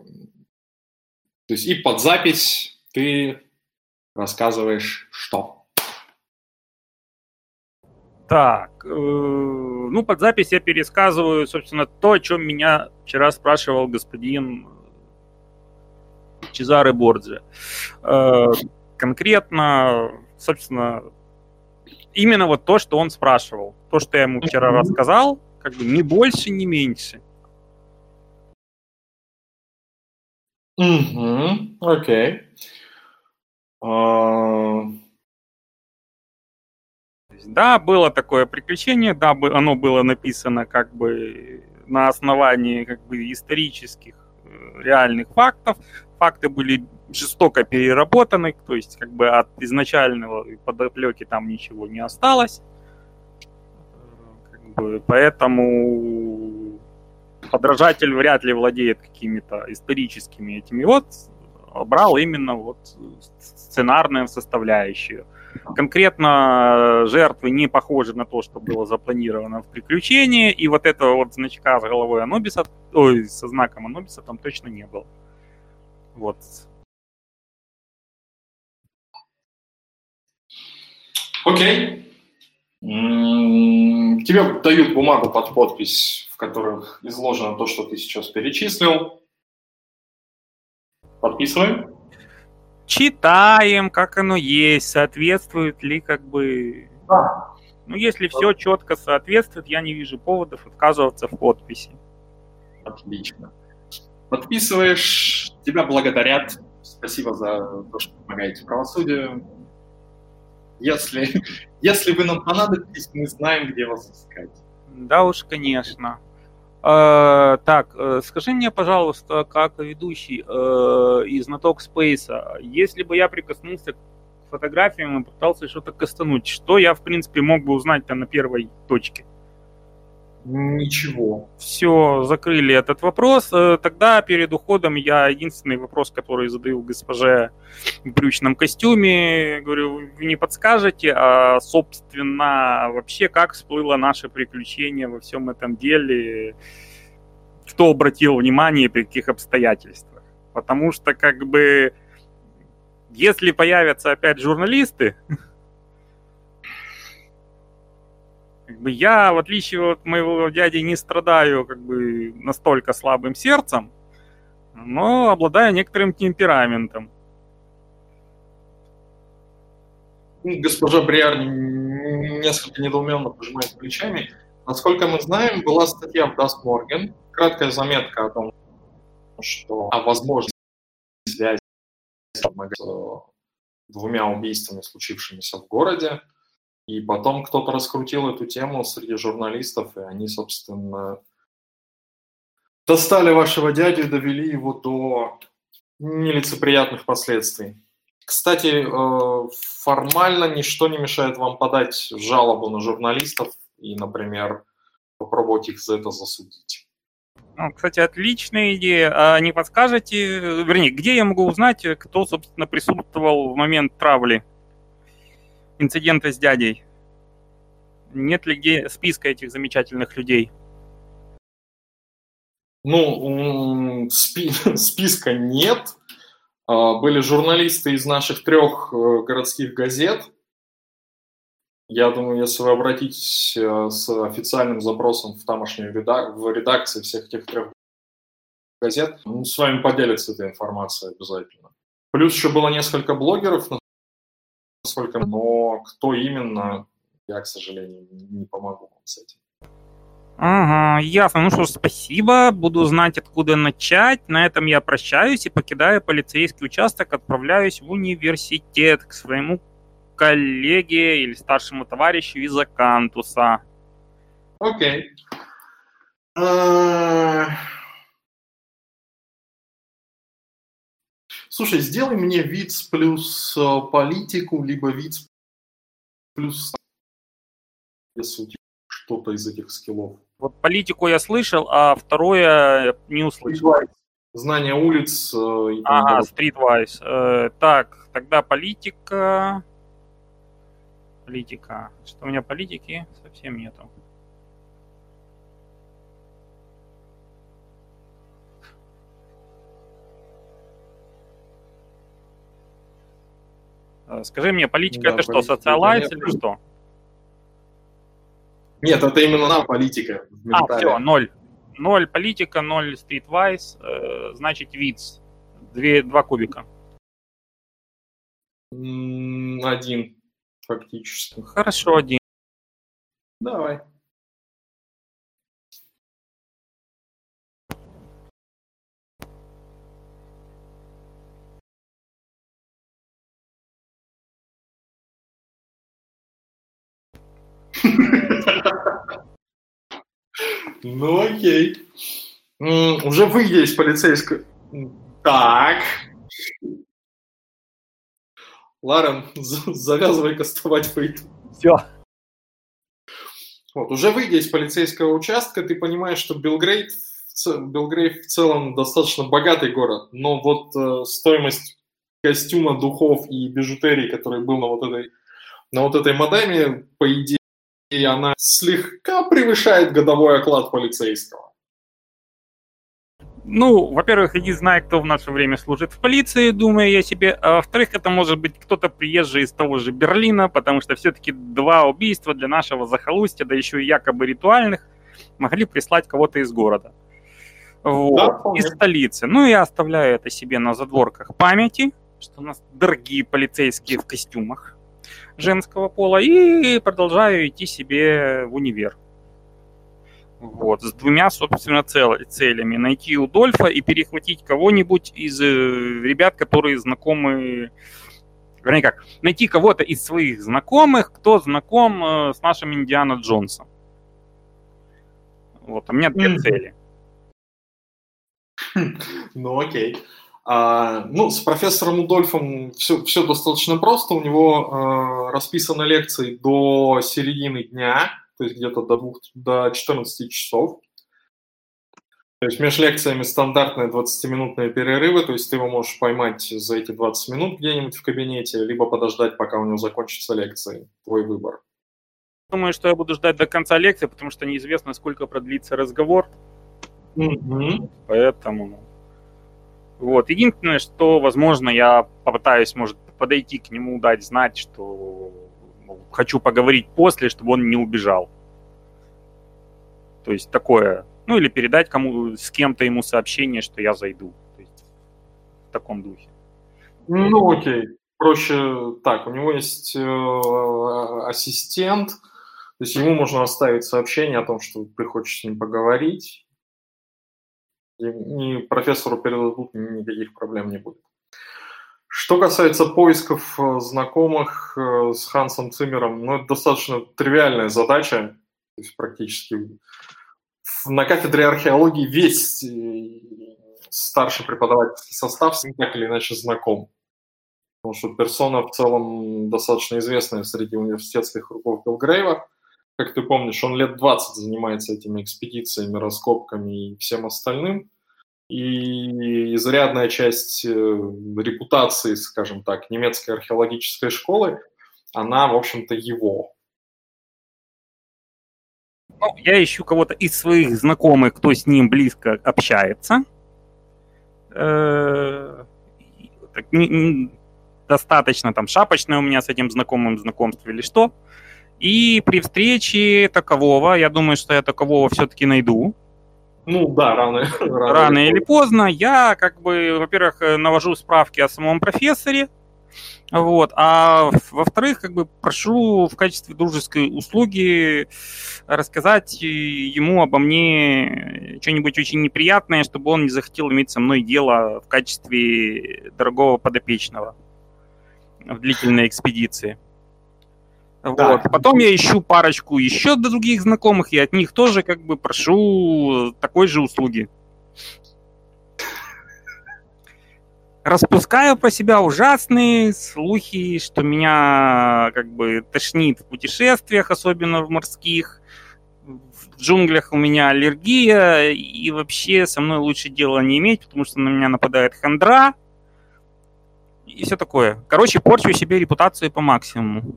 то есть и под запись ты рассказываешь что? Так, э, ну под запись я пересказываю, собственно, то, о чем меня вчера спрашивал господин Чезаре Борджи. Э, конкретно, собственно, именно вот то, что он спрашивал. То, что я ему вчера рассказал, как бы ни больше, ни меньше. Угу, окей. А, да, было такое приключение, да, оно было написано как бы на основании как бы исторических э, реальных фактов. Факты были жестоко переработаны, то есть как бы от изначального подоплеки там ничего не осталось. Э, как бы, поэтому подражатель вряд ли владеет какими-то историческими этими. Вот брал именно вот сценарную составляющую. Конкретно жертвы не похожи на то, что было запланировано в приключении, и вот этого вот значка с головой Анубиса, ой, со знаком Анубиса там точно не было. Вот. Окей. Тебе дают бумагу под подпись, в которых изложено то, что ты сейчас перечислил. Подписываем. Читаем, как оно есть, соответствует ли как бы... Да. Ну, если все четко соответствует, я не вижу поводов отказываться в подписи. Отлично. Подписываешь, тебя благодарят. Спасибо за то, что помогаете правосудию. Если, если вы нам понадобитесь, мы знаем, где вас искать. Да уж, конечно. Э, так, э, скажи мне, пожалуйста, как ведущий э, из знаток Спейса, если бы я прикоснулся к фотографиям и пытался что-то кастануть, что я, в принципе, мог бы узнать-то на первой точке? Ничего. Все, закрыли этот вопрос. Э, тогда перед уходом я единственный вопрос, который задаю госпоже в брючном костюме, говорю, вы не подскажете, а, собственно, вообще как всплыло наше приключение во всем этом деле, кто обратил внимание, при каких обстоятельствах. Потому что, как бы, если появятся опять журналисты, Как бы я, в отличие от моего дяди, не страдаю как бы настолько слабым сердцем, но обладаю некоторым темпераментом. Госпожа Бриар несколько недоуменно пожимает плечами. Насколько мы знаем, была статья в Das Morgen, краткая заметка о том, что о возможности связи с двумя убийствами, случившимися в городе. И потом кто-то раскрутил эту тему среди журналистов, и они, собственно, достали вашего дядю и довели его до нелицеприятных последствий. Кстати, э, формально ничто не мешает вам подать жалобу на журналистов и, например, попробовать их за это засудить. Ну, кстати, отличная идея. А не подскажете, вернее, где я могу узнать, кто, собственно, присутствовал в момент травли инцидента с дядей? Нет ли где списка этих замечательных людей? Ну, спи списка нет. А, были журналисты из наших трех э, городских газет. Я думаю, если вы обратитесь э, с официальным запросом в тамошнюю редак в редакции всех этих трех газет, ну, с вами поделятся этой информацией обязательно. Плюс еще было несколько блогеров, насколько, но кто именно, я, к сожалению, не помогу вам с этим. Ага, ясно. Ну что ж, спасибо. Буду знать, откуда начать. На этом я прощаюсь и покидаю полицейский участок, отправляюсь в университет к своему коллеге или старшему товарищу из Акантуса. Окей. А, слушай, сделай мне вид плюс э, политику, либо вид плюс если что-то из этих скиллов. Вот политику я слышал, а второе не услышал. Streetwise. Знание улиц. Э, и ага, Streetwise. Э, так, тогда политика. Политика. Что у меня политики совсем нету. Скажи мне, политика да, это что, социалайз или что? Нет, это именно на политика. А, все, ноль. Ноль политика, ноль стритвайз, э, значит виц. Две, два кубика. Один, фактически. Хорошо, один. Давай. Ну окей. Уже выйдя из полицейской... Так. Ларен, завязывай кастовать фейт. Все. Вот, уже выйдя из полицейского участка, ты понимаешь, что Белгрейд, Белгрейд в целом достаточно богатый город, но вот э, стоимость костюма, духов и бижутерии, который был на вот этой, на вот этой модеме, по идее, и она слегка превышает годовой оклад полицейского. Ну, во-первых, иди знай, кто в наше время служит в полиции, думаю я себе. А во-вторых, это может быть кто-то приезжий из того же Берлина, потому что все-таки два убийства для нашего захолустья, да еще и якобы ритуальных, могли прислать кого-то из города. Вот, да, из столицы. Ну, я оставляю это себе на задворках памяти, что у нас дорогие полицейские в костюмах женского пола и продолжаю идти себе в универ. Вот, с двумя, собственно, цел, целями. Найти Удольфа и перехватить кого-нибудь из э, ребят, которые знакомы... Вернее как, найти кого-то из своих знакомых, кто знаком э, с нашим Индиана Джонсом. Вот, у меня две mm-hmm. цели. Ну, окей. А, ну, с профессором Удольфом все, все достаточно просто. У него а, расписаны лекции до середины дня, то есть где-то до, двух, до 14 часов. То есть между лекциями стандартные 20-минутные перерывы, то есть ты его можешь поймать за эти 20 минут где-нибудь в кабинете, либо подождать, пока у него закончатся лекции. Твой выбор. Думаю, что я буду ждать до конца лекции, потому что неизвестно, сколько продлится разговор. Mm-hmm. Поэтому вот. Единственное, что, возможно, я попытаюсь, может, подойти к нему, дать знать, что хочу поговорить после, чтобы он не убежал. То есть такое, ну или передать кому с кем-то ему сообщение, что я зайду. То есть в таком духе. Ну окей. проще так, у него есть э, ассистент, то есть ему можно оставить сообщение о том, что ты хочешь с ним поговорить, и, профессору передадут, никаких проблем не будет. Что касается поисков э, знакомых э, с Хансом Циммером, ну, это достаточно тривиальная задача, то есть практически на кафедре археологии весь э, старший преподавательский состав с ним так или иначе знаком. Потому что персона в целом достаточно известная среди университетских кругов Белгрейва. Как ты помнишь, он лет 20 занимается этими экспедициями, раскопками и всем остальным и изрядная часть э, репутации, скажем так, немецкой археологической школы, она, в общем-то, его. Ну, я ищу кого-то из своих знакомых, кто с ним близко общается. Э, достаточно там шапочное у меня с этим знакомым знакомство или что. И при встрече такового, я думаю, что я такового все-таки найду. Ну да, рано, рано, рано или поздно. Я, как бы, во-первых, э, навожу справки о самом профессоре, вот. А во-вторых, как бы прошу в качестве дружеской услуги рассказать ему обо мне что-нибудь очень неприятное, чтобы он не захотел иметь со мной дело в качестве дорогого подопечного в длительной экспедиции. Да. Вот. Потом я ищу парочку еще других знакомых, и от них тоже как бы прошу такой же услуги. Распускаю про себя ужасные слухи, что меня как бы тошнит в путешествиях, особенно в морских. В джунглях у меня аллергия, и вообще со мной лучше дела не иметь, потому что на меня нападает хандра и все такое. Короче, порчу себе репутацию по максимуму.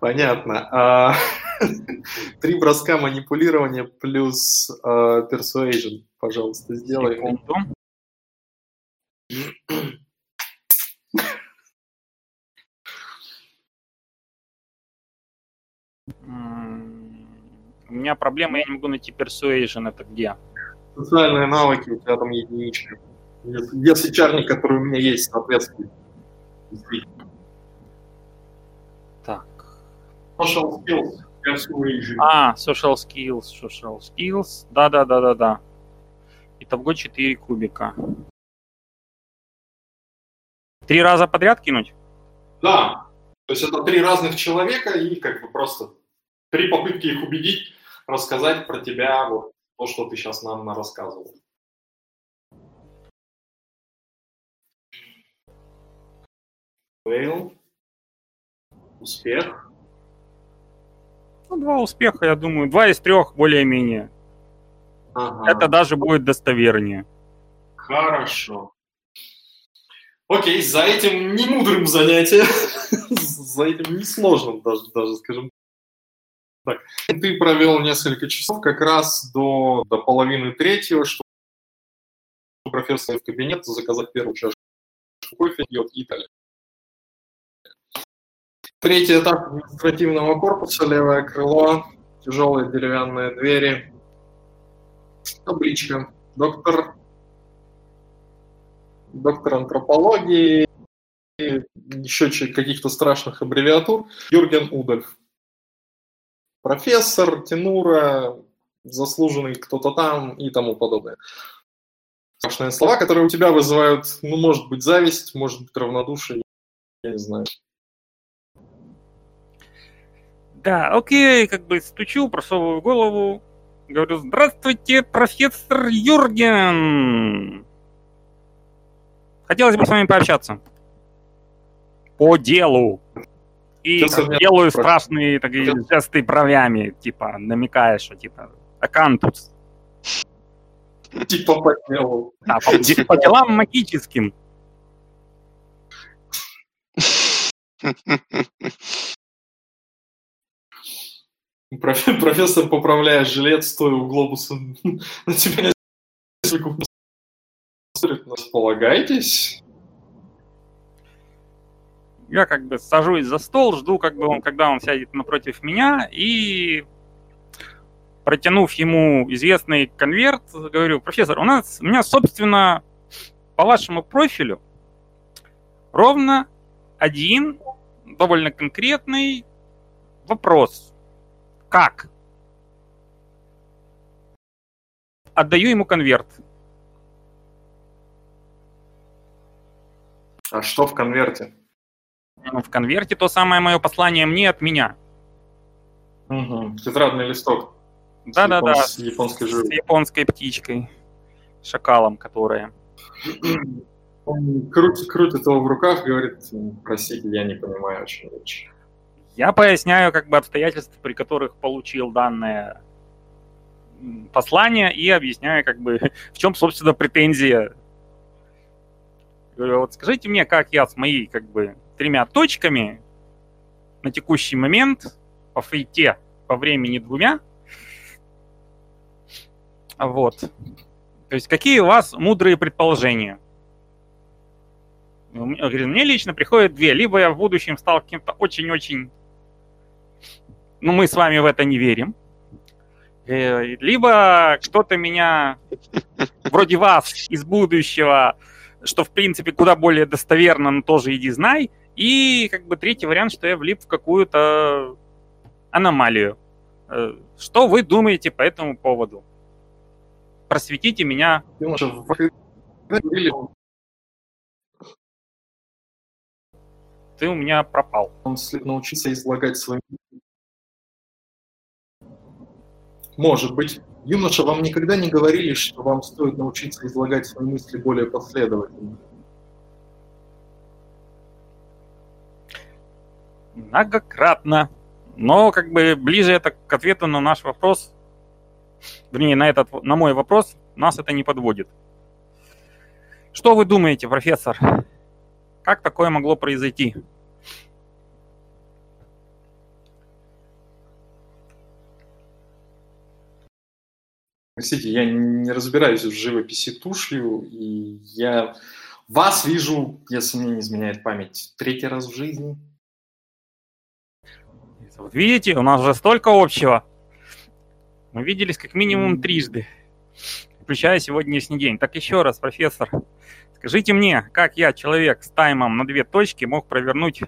Понятно. А, три броска манипулирования плюс uh, persuasion, пожалуйста, сделай. Секунду. У меня проблема, я не могу найти persuasion, это где? Социальные навыки, у тебя там единичка. Если чарник, который у меня есть, соответственно. Social skills. А, social skills, social skills. Да-да-да-да-да. Итого 4 кубика. Три раза подряд кинуть? Да. То есть это три разных человека и как бы просто три попытки их убедить, рассказать про тебя вот то, что ты сейчас нам рассказывал. Фейл. Успех. Ну, два успеха, я думаю. Два из трех более-менее. Ага. Это даже будет достовернее. Хорошо. Окей, за этим не мудрым занятие. за этим несложным даже, даже, скажем так. Ты провел несколько часов как раз до, до половины третьего, что профессор в кабинет заказать первую чашку кофе и далее. Третий этап административного корпуса, левое крыло, тяжелые деревянные двери, табличка. Доктор, доктор антропологии, еще каких-то страшных аббревиатур, Юрген Удальф. Профессор, тенура, заслуженный кто-то там и тому подобное. Страшные слова, которые у тебя вызывают, ну, может быть, зависть, может быть, равнодушие, я не знаю. Да, окей, как бы стучу, просовываю голову, говорю, здравствуйте, профессор Юрген. Хотелось бы с вами пообщаться. По делу. И делаю страшные такие жесты бровями, типа, намекая, что, типа, акантус. Типа по делу. Да, по, по делам магическим. Профессор поправляет жилет, стоя у глобуса на тебя несколько Располагайтесь. Я как бы сажусь за стол, жду, как бы он, когда он сядет напротив меня, и протянув ему известный конверт, говорю, профессор, у нас, у меня, собственно, по вашему профилю ровно один довольно конкретный вопрос. Как? Отдаю ему конверт. А что в конверте? В конверте то самое мое послание мне от меня. Угу. Тетрадный листок. Да-да-да. С, японской с японской птичкой. Шакалом, которая. Он крутит, крутит его в руках, говорит, простите, я не понимаю очень речь. Я поясняю как бы обстоятельства, при которых получил данное послание и объясняю как бы в чем, собственно, претензия. Говорю, вот скажите мне, как я с моей как бы тремя точками на текущий момент по фейте по времени двумя. Вот. То есть какие у вас мудрые предположения? Говорит, мне лично приходят две. Либо я в будущем стал каким-то очень-очень... Ну, мы с вами в это не верим. Э, либо кто-то меня, вроде вас, из будущего, что, в принципе, куда более достоверно, но тоже иди знай. И, как бы, третий вариант, что я влип в какую-то аномалию. Э, что вы думаете по этому поводу? Просветите меня. Ты у меня пропал. Он научиться излагать свои Может быть. Юноша, вам никогда не говорили, что вам стоит научиться излагать свои мысли более последовательно? Многократно. Но как бы ближе это к ответу на наш вопрос, вернее, на, этот, на мой вопрос, нас это не подводит. Что вы думаете, профессор? Как такое могло произойти? Простите, я не разбираюсь в живописи тушью, и я вас вижу, если мне не изменяет память, третий раз в жизни. Вот видите, у нас же столько общего. Мы виделись как минимум трижды, включая сегодняшний день. Так еще раз, профессор, скажите мне, как я, человек с таймом на две точки, мог провернуть,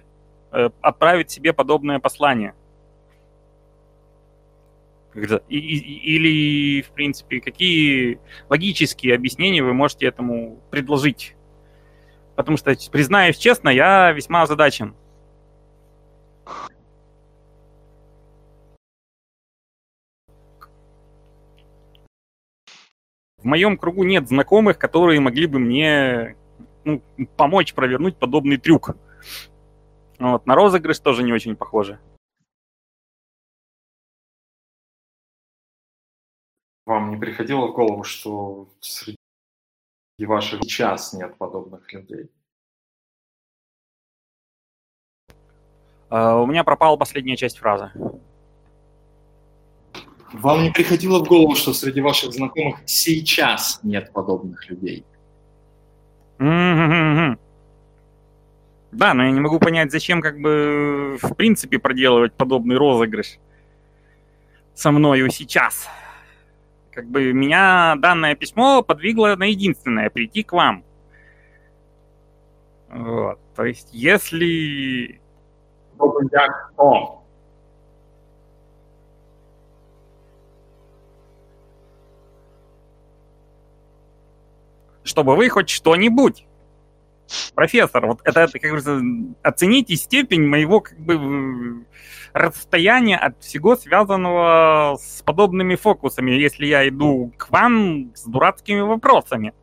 э, отправить себе подобное послание? Или, в принципе, какие логические объяснения вы можете этому предложить? Потому что, признаюсь честно, я весьма озадачен. в моем кругу нет знакомых, которые могли бы мне ну, помочь провернуть подобный трюк. Вот, на розыгрыш тоже не очень похоже. Вам не приходило в голову, что среди ваших сейчас нет подобных людей? Uh, у меня пропала последняя часть фразы. Вам не приходило в голову, что среди ваших знакомых сейчас нет подобных людей? Mm-hmm. Да, но я не могу понять, зачем как бы в принципе проделывать подобный розыгрыш со мною сейчас. Как бы меня данное письмо подвигло на единственное — прийти к вам. Вот. То есть, если... Чтобы вы хоть что-нибудь. Профессор, вот это, как говорится, оцените степень моего как бы расстояния от всего связанного с подобными фокусами, если я иду к вам с дурацкими вопросами.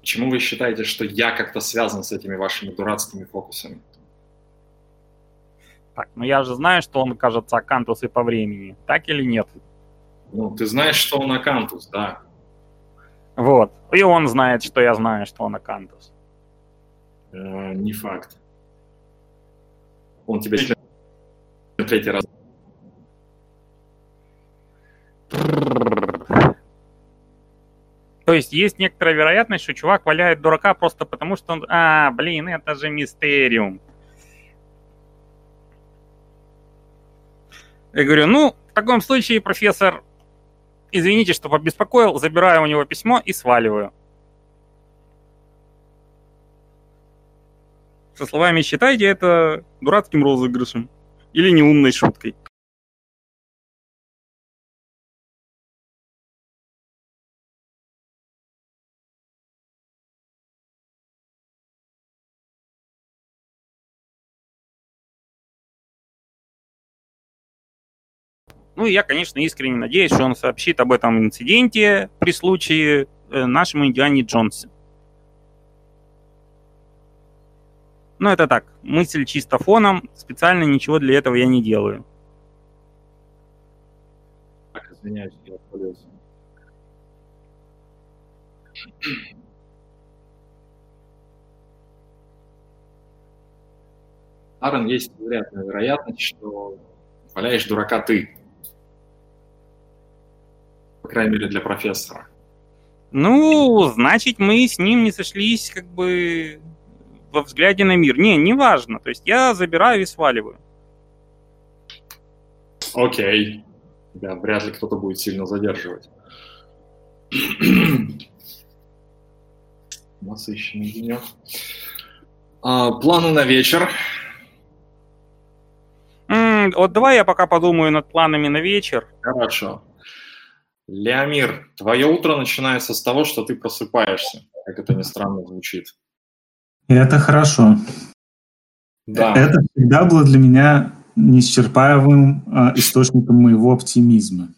Почему вы считаете, что я как-то связан с этими вашими дурацкими фокусами? Так, ну я же знаю, что он, кажется, Акантус и по времени. Так или нет? Ну, ты знаешь, что он Акантус, да. Вот. И он знает, что я знаю, что он Акантус. Э, не факт. Он тебе третий раз. То есть есть некоторая вероятность, что чувак валяет дурака просто потому, что он... А, блин, это же мистериум. Я говорю, ну, в таком случае, профессор, Извините, что побеспокоил, забираю у него письмо и сваливаю. Со словами «считайте это дурацким розыгрышем» или неумной шуткой. Ну и я, конечно, искренне надеюсь, что он сообщит об этом инциденте при случае э, нашему Индиане Джонсе. Ну, это так, мысль чисто фоном, специально ничего для этого я не делаю. Извиняюсь, я отвалился. Аарон, есть вероятная вероятность, что валяешь дурака ты крайней мере, для профессора. Ну, значит, мы с ним не сошлись как бы во взгляде на мир. Не, не важно. То есть я забираю и сваливаю. Окей. Да, вряд ли кто-то будет сильно задерживать. Насыщенный денек. А, планы на вечер. М-м, вот давай я пока подумаю над планами на вечер. Хорошо. Леомир, твое утро начинается с того, что ты просыпаешься, как это ни странно звучит. Это хорошо. Да. Это всегда было для меня неисчерпаемым э, источником моего оптимизма.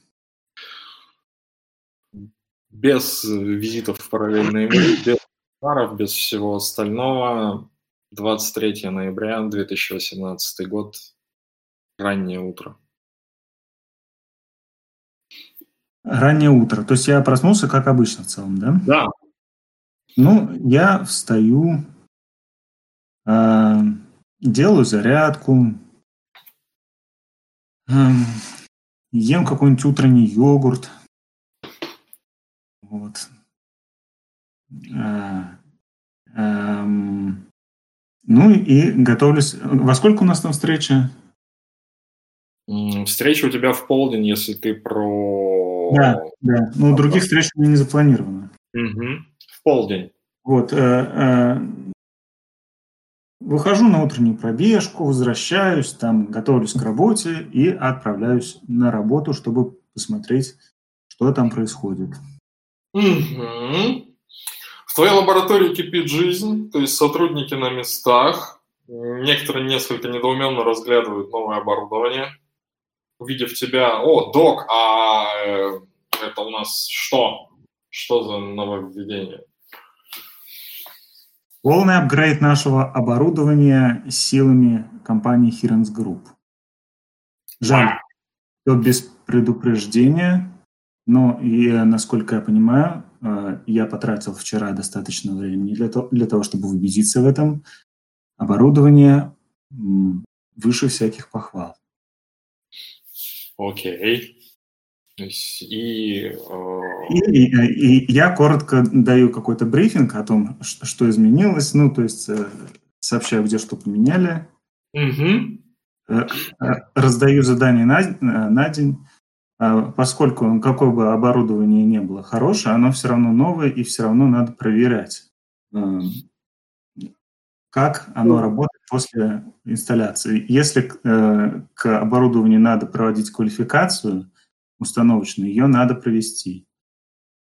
Без визитов в параллельные миры, без паров, без всего остального, 23 ноября 2018 год, раннее утро. Раннее утро. То есть я проснулся, как обычно в целом, да? Да. Ну, я встаю, э, делаю зарядку, э, ем какой-нибудь утренний йогурт. Вот. Э, э, ну и готовлюсь. Во сколько у нас там встреча? Встреча у тебя в полдень, если ты про... Да, да. Но других встреч у меня не запланировано. Угу. В полдень. Вот. Э, э, выхожу на утреннюю пробежку, возвращаюсь, там готовлюсь к работе и отправляюсь на работу, чтобы посмотреть, что там происходит. Угу. В твоей лаборатории кипит жизнь, то есть сотрудники на местах, некоторые несколько недоуменно разглядывают новое оборудование увидев тебя, о, док, а э, это у нас что? Что за нововведение? Полный апгрейд нашего оборудования силами компании Hirens Group. Жаль, все без предупреждения, но и, насколько я понимаю, э, я потратил вчера достаточно времени для того, для того чтобы убедиться в этом. Оборудование выше всяких похвал. Окей. И, э... и, и, и я коротко даю какой-то брифинг о том, что, изменилось, ну, то есть э, сообщаю, где что поменяли, угу. раздаю задания на, на день, э, поскольку какое бы оборудование не было хорошее, оно все равно новое, и все равно надо проверять, э, как оно работает после инсталляции. Если э, к оборудованию надо проводить квалификацию установочную, ее надо провести.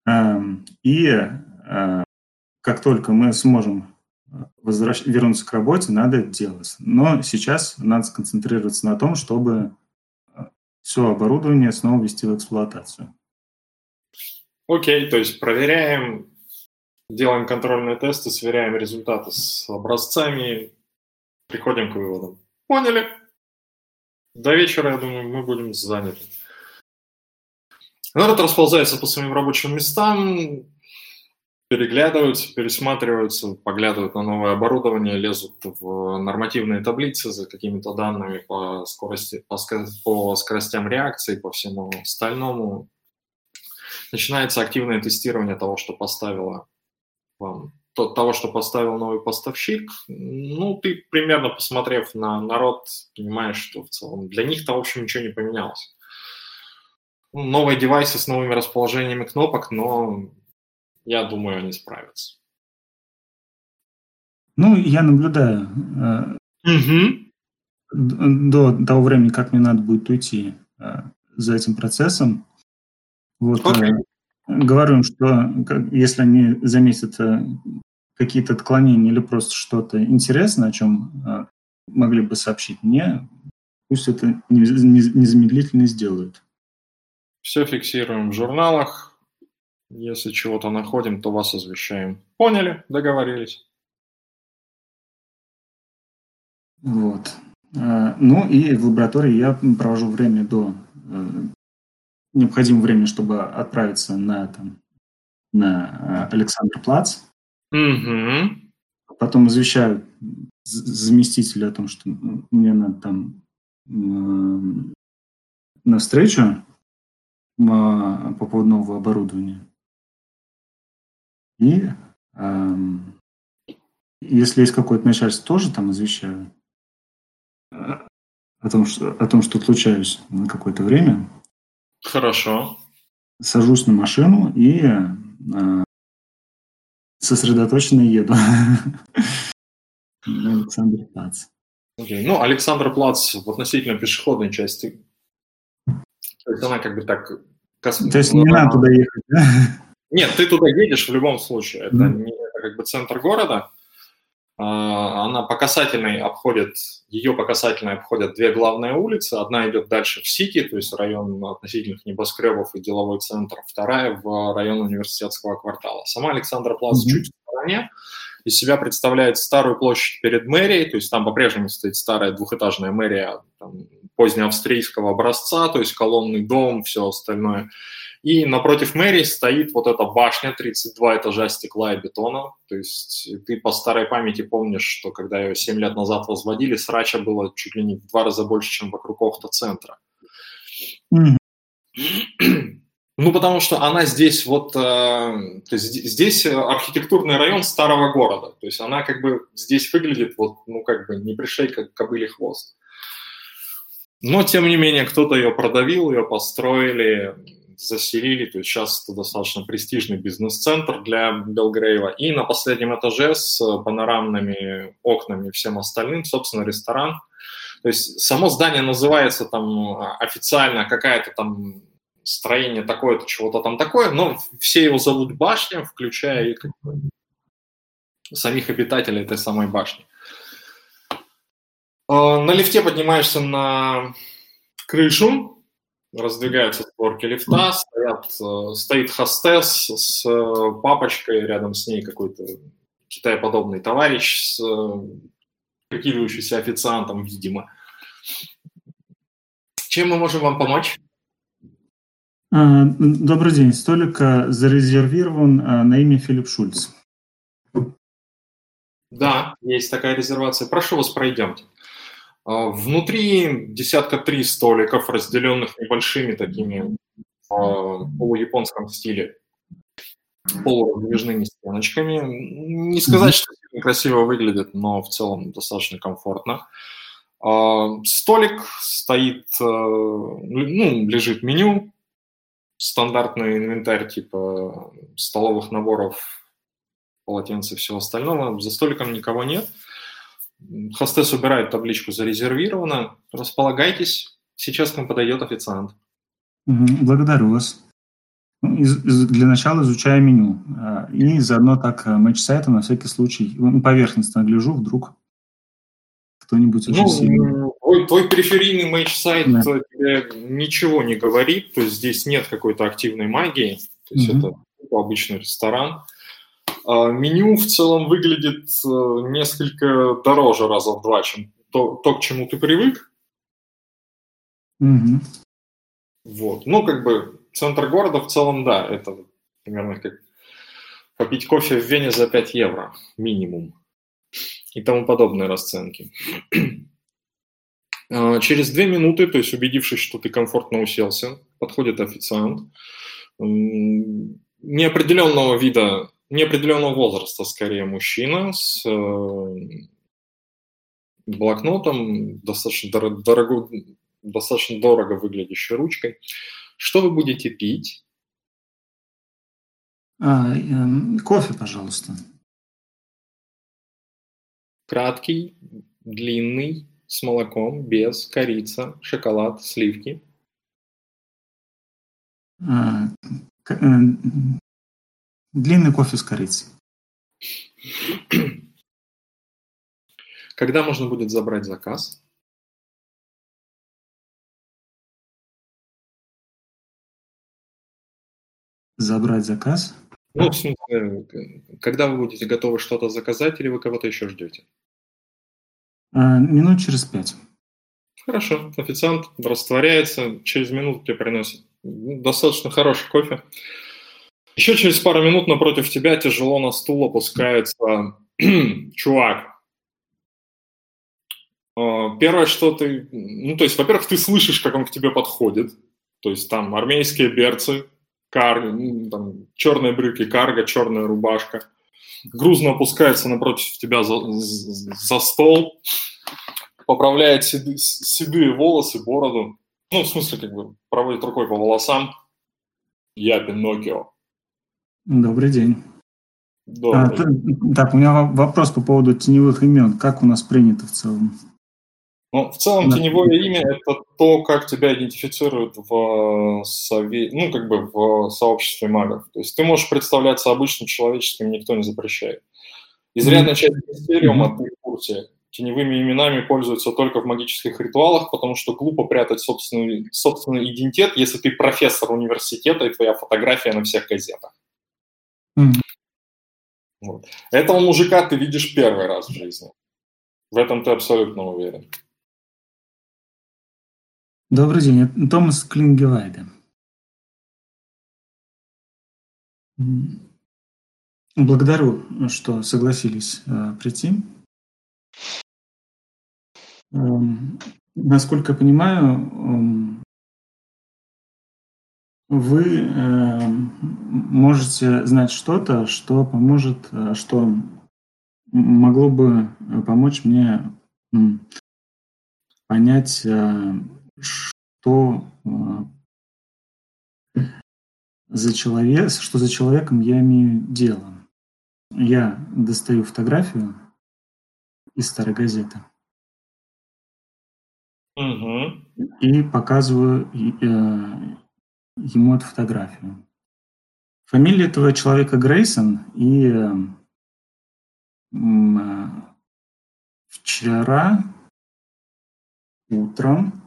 Эм, и э, как только мы сможем возвращ... вернуться к работе, надо это делать. Но сейчас надо сконцентрироваться на том, чтобы э, все оборудование снова ввести в эксплуатацию. Окей, okay, то есть проверяем, делаем контрольные тесты, сверяем результаты с образцами, приходим к выводам. Поняли? До вечера, я думаю, мы будем заняты. Народ расползается по своим рабочим местам, переглядываются, пересматриваются, поглядывают на новое оборудование, лезут в нормативные таблицы за какими-то данными по скорости, по, по скоростям реакции, по всему остальному. Начинается активное тестирование того, что поставила того, что поставил новый поставщик, ну, ты примерно посмотрев на народ, понимаешь, что в целом для них-то, в общем, ничего не поменялось. ну, новые девайсы с новыми расположениями кнопок, но я думаю, они справятся. Ну, я наблюдаю угу. до того времени, как мне надо будет уйти э, за этим процессом. Вот, okay. Говорю им, что если они заметят какие-то отклонения или просто что-то интересное, о чем могли бы сообщить мне, пусть это незамедлительно сделают. Все фиксируем в журналах. Если чего-то находим, то вас извещаем. Поняли? Договорились. Вот. А, ну и в лаборатории я провожу время до э, необходимого времени, чтобы отправиться на, там, на э, Александр Плац. Угу. Потом извещаю заместителя о том, что мне надо там на встречу по поводу нового оборудования. И эм, если есть какое-то начальство, тоже там извещаю о том, что, о том, что отлучаюсь на какое-то время. Хорошо. Сажусь на машину и э, сосредоточенно еду Александр Плац. Okay. Ну, Александр Плац в относительно пешеходной части. То есть она как бы так... То есть не надо туда ехать, да? Нет, ты туда едешь в любом случае. Это mm-hmm. не это как бы центр города. А, она по касательной обходит, ее по касательной обходят две главные улицы. Одна идет дальше в Сити, то есть район относительных небоскребов и деловой центр. Вторая в район университетского квартала. Сама Александра Плац mm-hmm. чуть в стороне. Из себя представляет старую площадь перед мэрией, то есть там по-прежнему стоит старая двухэтажная мэрия там, позднеавстрийского образца, то есть колонный дом, все остальное. И напротив мэрии стоит вот эта башня, 32 этажа стекла и бетона. То есть ты по старой памяти помнишь, что когда ее 7 лет назад возводили, срача было чуть ли не в два раза больше, чем вокруг Охта-центра. Mm-hmm. Ну, потому что она здесь вот, э, то есть здесь архитектурный район старого города, то есть она как бы здесь выглядит вот, ну, как бы не пришей, как кобыли хвост. Но, тем не менее, кто-то ее продавил, ее построили, заселили, то есть сейчас это достаточно престижный бизнес-центр для Белгрейва. И на последнем этаже с панорамными окнами и всем остальным, собственно, ресторан. То есть само здание называется там официально какая-то там строение такое-то, чего-то там такое, но все его зовут башня, включая и самих обитателей этой самой башни. А, на лифте поднимаешься на крышу, раздвигаются створки лифта, стоят, э, стоит хостес с э, папочкой, рядом с ней какой-то китайподобный товарищ с э, прикидывающийся официантом, видимо. Чем мы можем вам помочь? А, добрый день. Столик зарезервирован на имя Филипп Шульц. Да, есть такая резервация. Прошу вас, пройдемте. А, внутри десятка три столиков, разделенных небольшими такими в а, полуяпонском стиле полураздвижными стеночками. Не сказать, что красиво выглядит, но в целом достаточно комфортно. А, столик стоит, ну, лежит меню, стандартный инвентарь типа столовых наборов, полотенца и всего остального. За столиком никого нет. Хостес убирает табличку «Зарезервировано». Располагайтесь. Сейчас к вам подойдет официант. Благодарю вас. Ну, для начала изучаю меню. А, и заодно так э, матч сайта на всякий случай поверхностно гляжу, вдруг кто-нибудь ну, сильный. Твой, твой периферийный матч-сайт да. тебе ничего не говорит, то есть здесь нет какой-то активной магии, то есть угу. это обычный ресторан. А, меню в целом выглядит э, несколько дороже раза в два, чем то, то к чему ты привык. Угу. Вот. Ну, как бы центр города в целом, да, это примерно как попить кофе в Вене за 5 евро минимум и тому подобные расценки. А, через две минуты, то есть убедившись, что ты комфортно уселся, подходит официант неопределенного вида неопределенного возраста, скорее, мужчина с э, блокнотом, достаточно, дорого, достаточно дорого выглядящей ручкой. Что вы будете пить? А, э, кофе, пожалуйста. Краткий, длинный, с молоком, без, корица, шоколад, сливки. А, э, длинный кофе с корицей. Когда можно будет забрать заказ? Забрать заказ? Ну, в смысле, когда вы будете готовы что-то заказать или вы кого-то еще ждете? А, минут через пять. Хорошо. Официант растворяется, через минуту тебе приносит достаточно хороший кофе. Еще через пару минут напротив тебя тяжело на стул опускается чувак. А, первое, что ты... Ну, то есть, во-первых, ты слышишь, как он к тебе подходит. То есть там армейские берцы, карго, ну, там, черные брюки, карго, черная рубашка. Грузно опускается напротив тебя за, за стол, поправляет седы, седые волосы, бороду. Ну, в смысле, как бы проводит рукой по волосам. Я Пиноккио. Добрый день. Добрый. А, так, у меня вопрос по поводу теневых имен. Как у нас принято в целом? Ну, в целом, да. теневое имя – это то, как тебя идентифицируют в, сове... ну, как бы в сообществе магов. То есть ты можешь представляться обычным человеческим, никто не запрещает. Изрядная часть мистериума, ты в курсе, теневыми именами пользуются только в магических ритуалах, потому что глупо прятать собственный, собственный идентитет, если ты профессор университета и твоя фотография на всех газетах. Mm. Вот. Этого мужика ты видишь первый раз в жизни. В этом ты абсолютно уверен. Добрый день, это Томас Клингевайде. Благодарю, что согласились э, прийти. Э, насколько я понимаю, э, вы э, можете знать что-то, что поможет, э, что могло бы помочь мне понять э, что э, за человек, что за человеком я имею дело. Я достаю фотографию из старой газеты угу. и показываю ему эту фотографию. Фамилия этого человека Грейсон, и э, вчера утром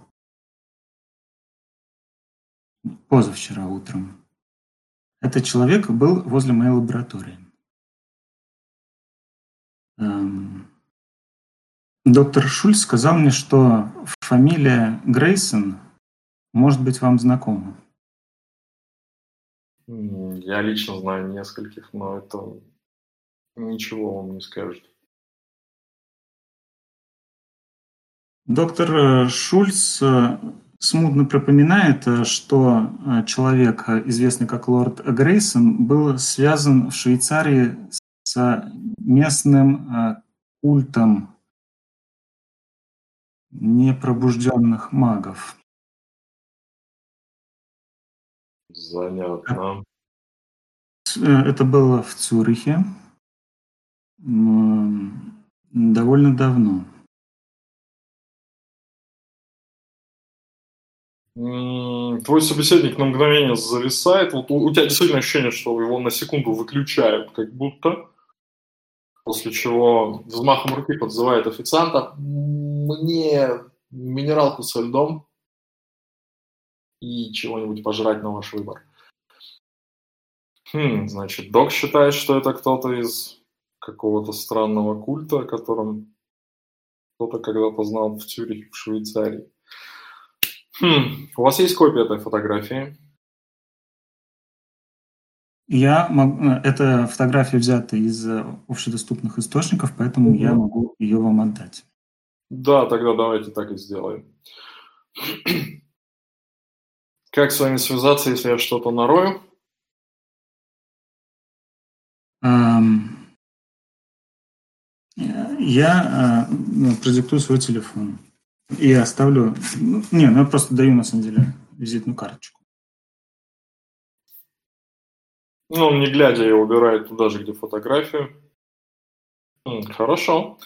позавчера утром. Этот человек был возле моей лаборатории. Эм, доктор Шульц сказал мне, что фамилия Грейсон может быть вам знакома. Я лично знаю нескольких, но это ничего вам не скажет. Доктор э, Шульц э, смутно припоминает, э, что человек, известный как лорд Грейсон, был связан в Швейцарии с местным культом непробужденных магов. Занятно. Это было в Цюрихе довольно давно. твой собеседник на мгновение зависает, вот у, у тебя действительно ощущение, что его на секунду выключают, как будто, после чего взмахом руки подзывает официанта, мне минералку со льдом и чего-нибудь пожрать на ваш выбор. Хм, значит, док считает, что это кто-то из какого-то странного культа, о котором кто-то когда-то знал в Цюрихе, в Швейцарии. Хм. У вас есть копия этой фотографии? Я могу, э, эта фотография взята из э, общедоступных источников, поэтому угу. я могу ее вам отдать. Да, тогда давайте так и сделаем. Как с вами связаться, если я что-то нарою? Я э, продиктую свой телефон. И оставлю... Ну, не, ну я просто даю, на самом деле, визитную карточку. Ну, он не глядя ее убирает туда же, где фотографию. Хорошо.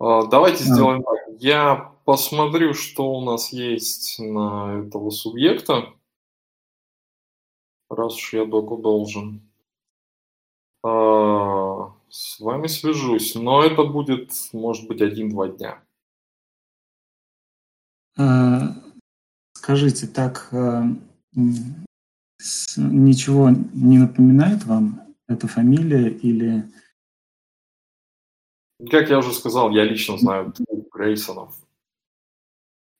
А, давайте сделаем так. Я посмотрю, что у нас есть на этого субъекта, раз уж я доку должен. А, с вами свяжусь, но это будет, может быть, один-два дня. А, скажите, так ничего не напоминает вам эта фамилия или... Как я уже сказал, я лично знаю двух Грейсонов.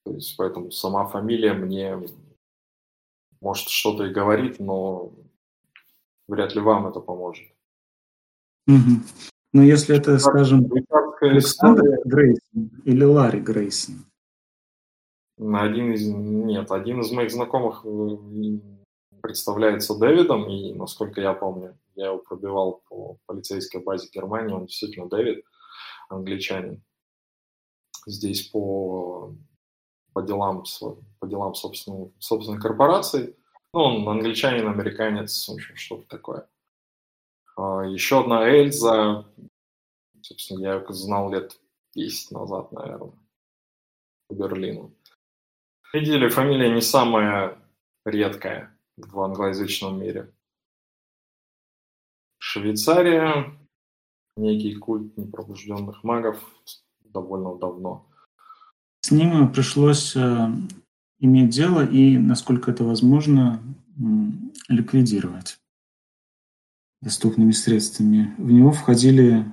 То есть, поэтому сама фамилия мне, может, что-то и говорит, но вряд ли вам это поможет. Угу. Ну, если это, скажем, Александр Грейсон или Ларри Грейсон? Один из... Нет, один из моих знакомых э, представляется Дэвидом, и, насколько я помню, я его пробивал по полицейской базе Германии, он действительно Дэвид, англичанин. Здесь по по делам, по делам собственной, собственной корпорации. Ну, он англичанин, американец, в общем, что-то такое. А, еще одна Эльза, собственно, я ее знал лет 10 назад, наверное, в Берлину. Видели, фамилия не самая редкая в англоязычном мире. Швейцария, некий культ непробужденных магов довольно давно. С ним пришлось э, иметь дело и, насколько это возможно, ликвидировать доступными средствами. В него входили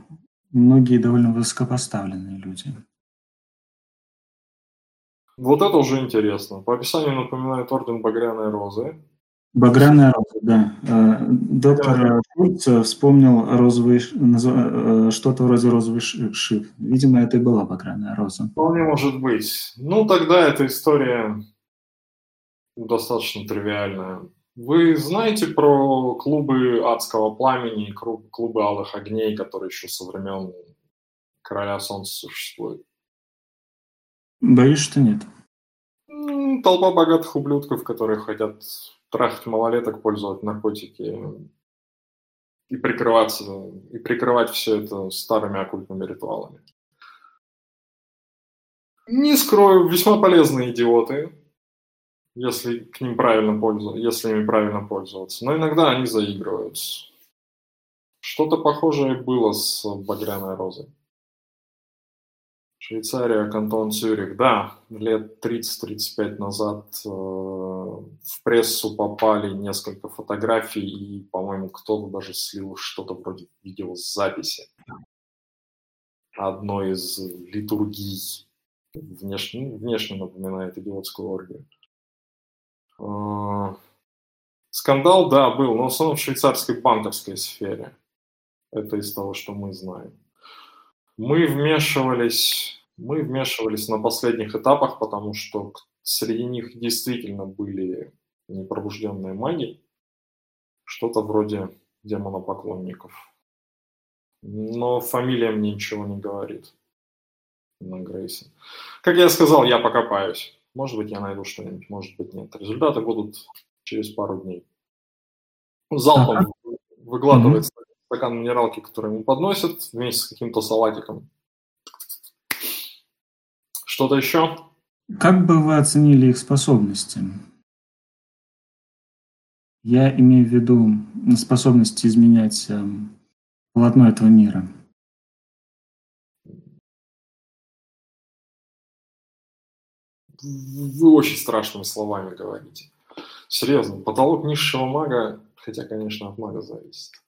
многие довольно высокопоставленные люди. Вот это уже интересно. По описанию напоминает орден Багряной Розы. Багряная роза, да. Э, доктор. Шульц вспомнил розовый, э, что-то вроде розовый шип. Видимо, это и была багряная роза. Вполне может быть. Ну, тогда эта история достаточно тривиальная. Вы знаете про клубы адского пламени, клубы алых огней, которые еще со времен Короля Солнца существуют? Боюсь, что нет. Толпа богатых ублюдков, которые хотят трахать малолеток, пользовать наркотики и прикрываться, и прикрывать все это старыми оккультными ритуалами. Не скрою, весьма полезные идиоты, если к ним правильно пользоваться, если ими правильно пользоваться. Но иногда они заигрываются. Что-то похожее было с Багряной розой. Швейцария, кантон Цюрих. Да, лет 30-35 назад э, в прессу попали несколько фотографий, и, по-моему, кто-то даже слил что-то вроде видеозаписи одной из литургий. Внешне, ну, внешне напоминает идиотскую оргию. Э, скандал, да, был, но в основном в швейцарской банковской сфере. Это из того, что мы знаем. Мы вмешивались, мы вмешивались на последних этапах, потому что среди них действительно были непробужденные маги, что-то вроде демонопоклонников. Но фамилия мне ничего не говорит на Грейсе. Как я сказал, я покопаюсь. Может быть, я найду что-нибудь, может быть, нет. Результаты будут через пару дней. Залпом выглатывается стакан минералки, который ему подносят, вместе с каким-то салатиком. Что-то еще? Как бы вы оценили их способности? Я имею в виду способности изменять э, полотно этого мира. Вы очень страшными словами говорите. Серьезно, потолок низшего мага, хотя, конечно, от мага зависит.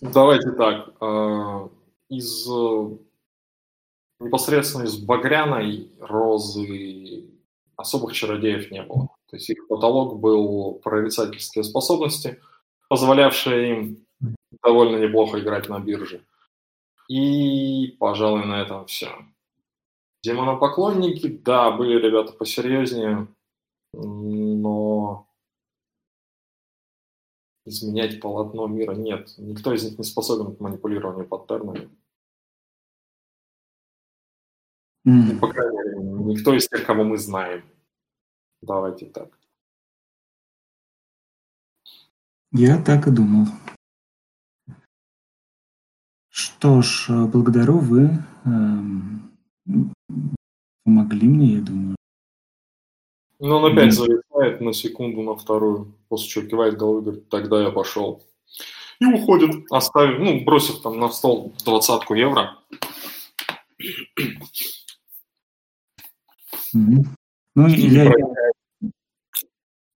Давайте так. А, из непосредственно из багряной розы особых чародеев не было. То есть их потолок был прорицательские способности, позволявшие им довольно неплохо играть на бирже. И, пожалуй, на этом все. Демонопоклонники, да, были ребята посерьезнее но изменять полотно мира нет. Никто из них не способен к манипулированию паттернами. Ну, по крайней мере, никто из тех, кого мы знаем. Давайте так. Я так и думал. Что ж, э, благодарю вы. Э, помогли мне, я думаю. Ну, он опять залетает на секунду, на вторую, после чего кивает головой, говорит, тогда я пошел. И уходит, оставив, ну, бросив там на стол двадцатку евро. Ну, я, я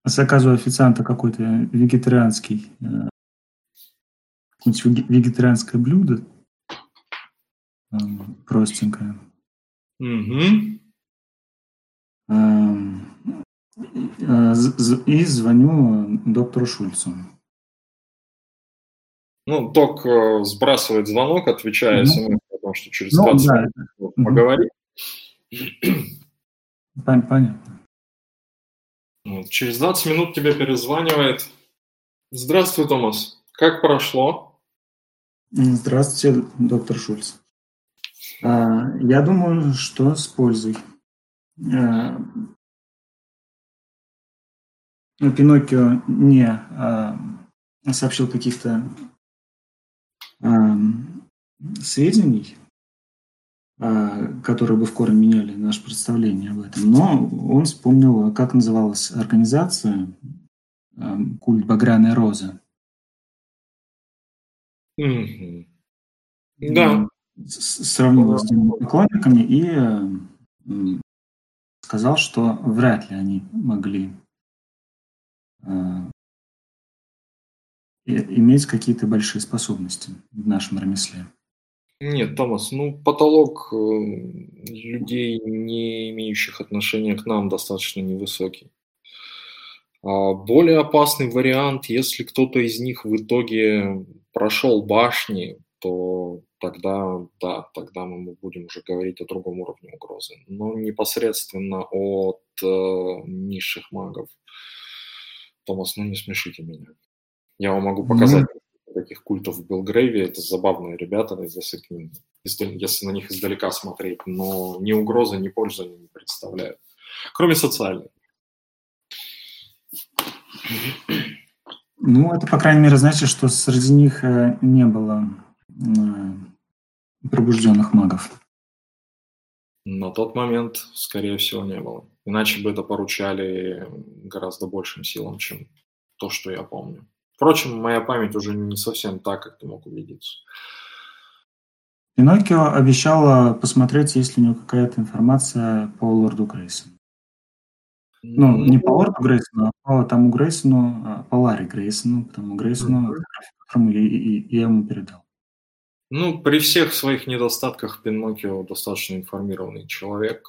заказываю официанта какой-то вегетарианский, э, какое-нибудь вегетарианское блюдо, э, простенькое. Угу. И звоню доктору Шульцу. Ну, ток сбрасывает звонок, отвечая смс о том, что через 20 ну, да. минут поговорим. Понятно. Через 20 минут тебе перезванивает. Здравствуй, Томас. Как прошло? Здравствуйте, доктор Шульц. А, я думаю, что с пользой. А, Пиноккио не а, сообщил каких-то сведений, которые бы в корне меняли наше представление об этом. Но он вспомнил, как называлась организация «Культ Багряной Розы». Mm-hmm. Да сравнил с поклонниками и сказал, что вряд ли они могли иметь какие-то большие способности в нашем ремесле. Нет, Томас, ну потолок э, людей, не имеющих отношения к нам, достаточно невысокий. А более опасный вариант, если кто-то из них в итоге прошел башни, то тогда, да, тогда мы будем уже говорить о другом уровне угрозы. Но непосредственно от э, низших магов. Томас, ну не смешите меня. Я вам могу показать mm-hmm. таких культов в Белгрейве. Это забавные ребята, если, к ним, если на них издалека смотреть. Но ни угрозы, ни пользы они не представляют. Кроме социальной. Ну, это, по крайней мере, значит, что среди них э, не было пробужденных магов? На тот момент, скорее всего, не было. Иначе бы это поручали гораздо большим силам, чем то, что я помню. Впрочем, моя память уже не совсем так, как ты мог убедиться. Пиноккио обещала посмотреть, есть ли у него какая-то информация по лорду Грейсону. Ну, не по лорду Грейсону, а по тому Грейсону, а по Ларри Грейсону, по тому Грейсону, которому я, я ему передал. Ну, при всех своих недостатках Пиноккио достаточно информированный человек,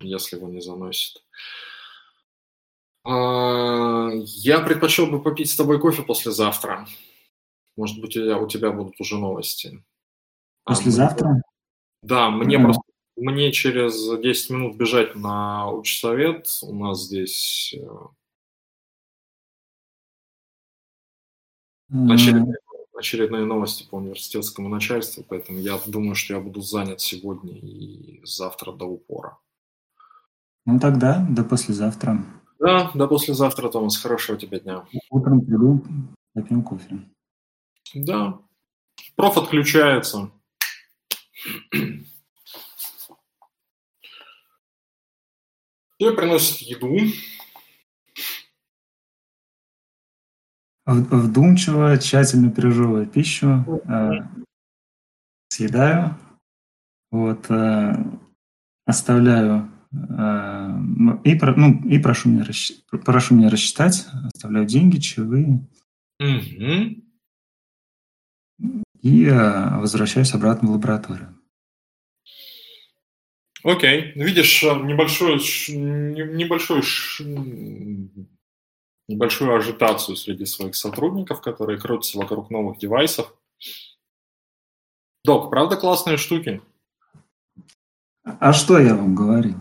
если его не заносит. А, я предпочел бы попить с тобой кофе послезавтра. Может быть, у тебя, будут уже новости. А послезавтра? А, да, мне mm. просто мне через 10 минут бежать на учсовет. У нас здесь mm. Очередные новости по университетскому начальству, поэтому я думаю, что я буду занят сегодня и завтра до упора. Ну тогда до послезавтра. Да, до послезавтра, Томас. Хорошего тебе дня. Утром приду, попьем кофе. Да. Проф отключается. Тебе приносят еду. Вдумчиво, тщательно пережевывая пищу, э, съедаю, вот, э, оставляю э, и, ну, и прошу, меня расч... прошу меня рассчитать, оставляю деньги, чаевые. Угу. И э, возвращаюсь обратно в лабораторию. Окей. Видишь, э, небольшой, небольшой небольшую ажитацию среди своих сотрудников, которые крутятся вокруг новых девайсов. Док, правда классные штуки? А что я вам говорил?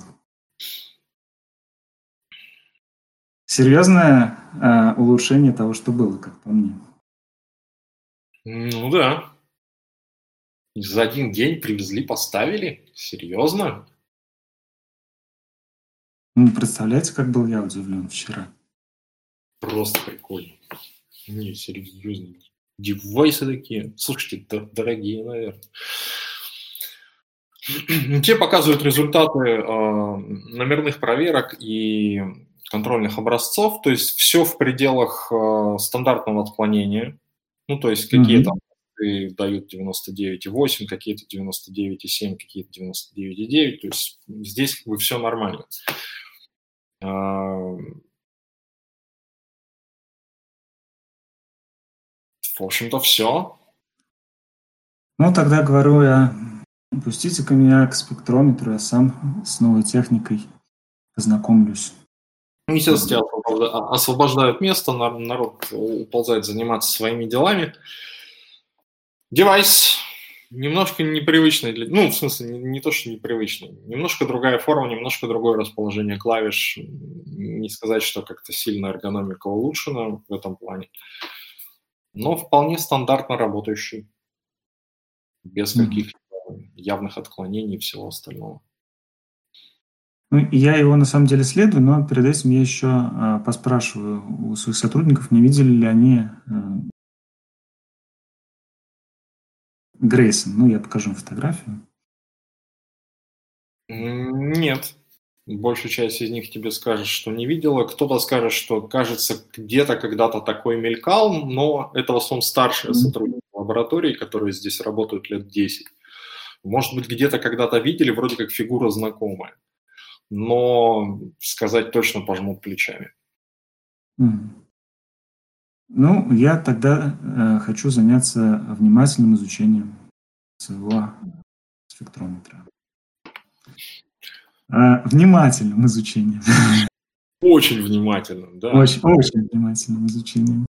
Серьезное э, улучшение того, что было, как по мне. Ну да. За один день привезли, поставили? Серьезно? Ну, представляете, как был я удивлен вчера. Просто прикольно. Не, серьезно. Девайсы такие. Слушайте, дорогие, наверное. Те показывают результаты э, номерных проверок и контрольных образцов, то есть все в пределах э, стандартного отклонения. Ну, то есть какие-то mm-hmm. дают 99,8, какие-то 99,7, какие-то 99,9. То есть здесь как бы все нормально. В общем-то, все. Ну, тогда говорю я Пустите-ка меня к спектрометру, я сам с новой техникой познакомлюсь. Ну, естественно, тебя освобождают место, народ уползает заниматься своими делами. Девайс немножко непривычный, для, ну, в смысле, не, не то, что непривычный, немножко другая форма, немножко другое расположение клавиш. Не сказать, что как-то сильно эргономика улучшена в этом плане, но вполне стандартно работающий, без mm-hmm. каких явных отклонений и всего остального. Ну, я его на самом деле следую, но перед этим я еще э, поспрашиваю у своих сотрудников, не видели ли они э, Грейсон. Ну, я покажу фотографию. Нет. Большая часть из них тебе скажет, что не видела. Кто-то скажет, что, кажется, где-то когда-то такой мелькал, но это в основном старшие сотрудники лаборатории, которые здесь работают лет 10. Может быть, где-то когда-то видели, вроде как фигура знакомая. Но сказать точно пожмут плечами. Ну, я тогда э, хочу заняться внимательным изучением своего спектрометра. Э, внимательным изучением. Очень внимательным, да. Очень, очень внимательным изучением.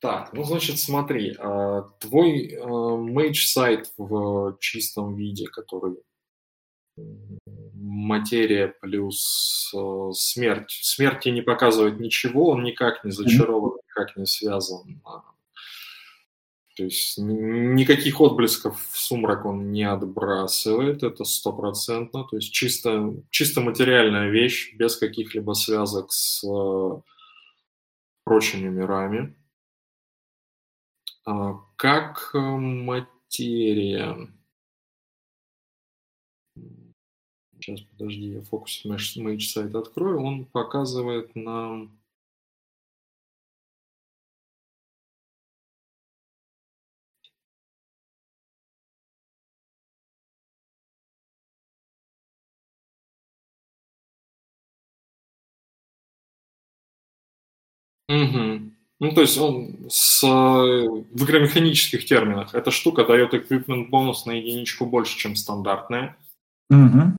Так, ну, значит, смотри, а, твой мейдж сайт в чистом виде, который материя плюс э, смерть. Смерть не показывает ничего, он никак не зачарован, никак не связан. То есть никаких отблесков в сумрак он не отбрасывает, это стопроцентно. То есть чисто, чисто материальная вещь, без каких-либо связок с прочими мирами. А, как э, материя. Сейчас, подожди, я фокус Mage сайт открою. Он показывает нам Угу. Ну, то есть он с, в игромеханических терминах эта штука дает equipment бонус на единичку больше, чем стандартная. Угу.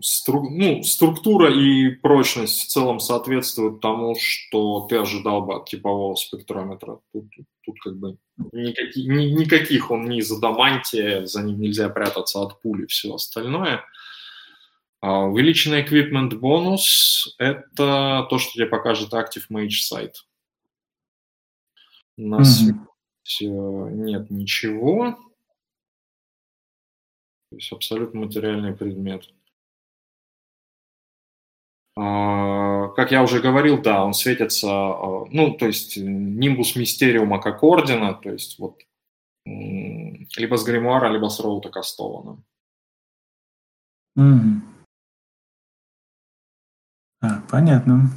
Стру, ну, структура и прочность в целом соответствуют тому, что ты ожидал бы от типового спектрометра. Тут, тут как бы никаких, ни, никаких он не за адамантия, за ним нельзя прятаться от пули, все остальное – увеличенный equipment бонус – это то, что тебе покажет Active Mage сайт. У нас mm-hmm. нет ничего. То есть абсолютно материальный предмет. А, как я уже говорил, да, он светится, а, ну, то есть нимбус мистериума как ордена, то есть вот либо с гримуара, либо с роута кастована. Mm-hmm. Понятно.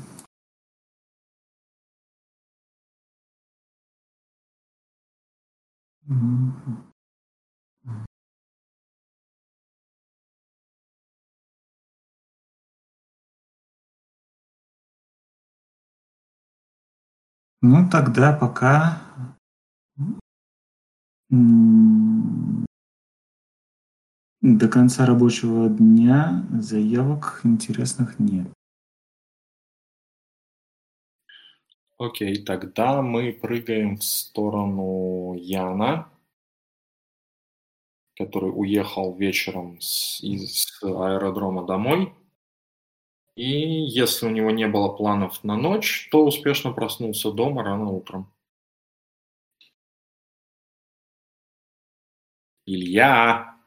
Ну, тогда пока до конца рабочего дня заявок интересных нет. Окей, тогда мы прыгаем в сторону Яна, который уехал вечером с, из аэродрома домой. И если у него не было планов на ночь, то успешно проснулся дома рано утром. Илья,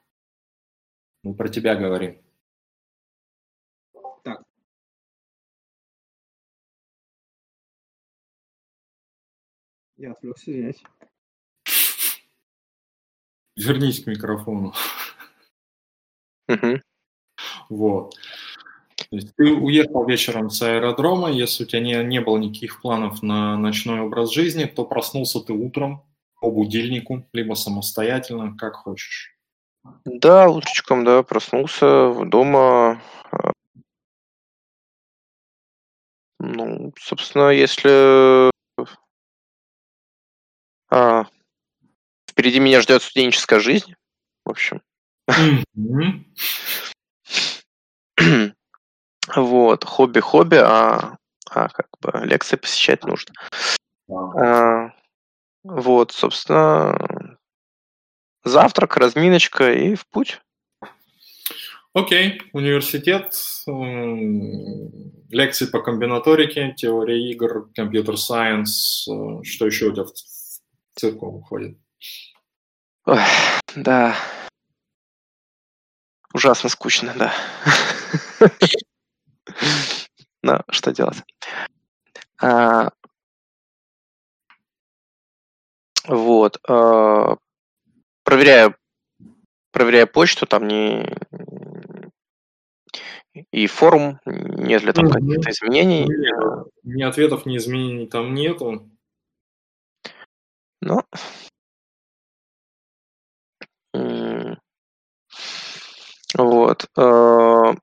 мы про тебя говорим. Я отвлекся, извиняюсь. Вернись к микрофону. Угу. Вот. То есть ты уехал вечером с аэродрома, если у тебя не, не было никаких планов на ночной образ жизни, то проснулся ты утром по будильнику, либо самостоятельно, как хочешь. Да, утречком, да, проснулся дома. А. Ну, собственно, если а, впереди меня ждет студенческая жизнь, в общем. Вот, хобби-хобби, а, а как бы лекции посещать нужно. А, вот, собственно, завтрак, разминочка и в путь. Окей, okay. университет, лекции по комбинаторике, теория игр, компьютер-сайенс, э, что еще у тебя в цирком уходит? Ой, да, ужасно скучно, да. Ну, что делать? А, вот. А, проверяю, проверяю почту, там не и форум, нет ли там mm-hmm. каких-то изменений. Нет, ни ответов, ни изменений там нету. Ну, вот. А,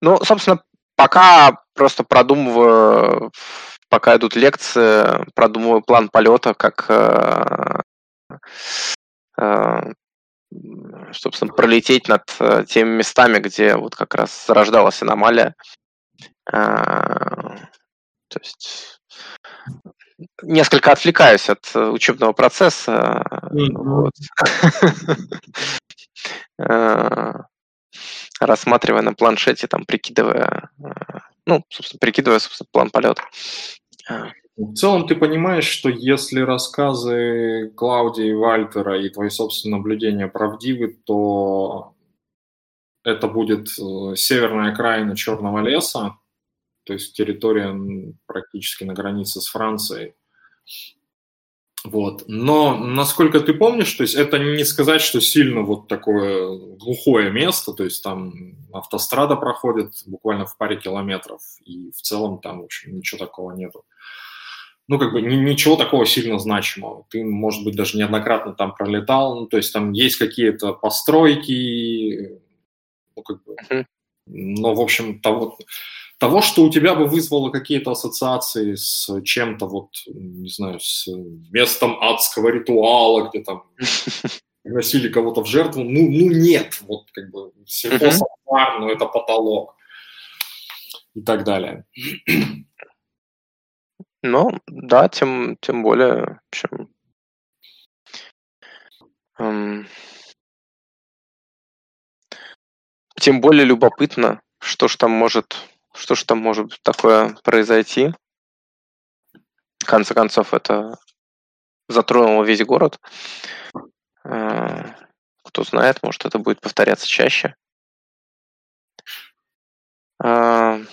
ну, собственно, пока просто продумываю, пока идут лекции, продумываю план полета, как э, э, собственно, пролететь над э, теми местами, где вот как раз зарождалась аномалия. То есть несколько отвлекаюсь от учебного процесса. Mm-hmm. Вот рассматривая на планшете, там, прикидывая, э, ну, собственно, прикидывая, собственно, план полета. В целом ты понимаешь, что если рассказы Клаудии, Вальтера и твои собственные наблюдения правдивы, то это будет э, северная окраина Черного леса, то есть территория практически на границе с Францией. Вот. Но, насколько ты помнишь, то есть это не сказать, что сильно вот такое глухое место, то есть там автострада проходит буквально в паре километров, и в целом там, в общем, ничего такого нету. Ну, как бы ничего такого сильно значимого. Ты, может быть, даже неоднократно там пролетал, ну, то есть там есть какие-то постройки, ну, как бы, но, в общем, того, того, что у тебя бы вызвало какие-то ассоциации с чем-то, вот, не знаю, с местом адского ритуала, где там носили кого-то в жертву, ну, ну нет, вот как бы сельхозтовар, но это потолок и так далее. Ну, да, тем, тем более, в общем, эм, тем более любопытно, что ж там может что ж там может такое произойти? В конце концов, это затронуло весь город. Э, кто знает, может, это будет повторяться чаще. Э,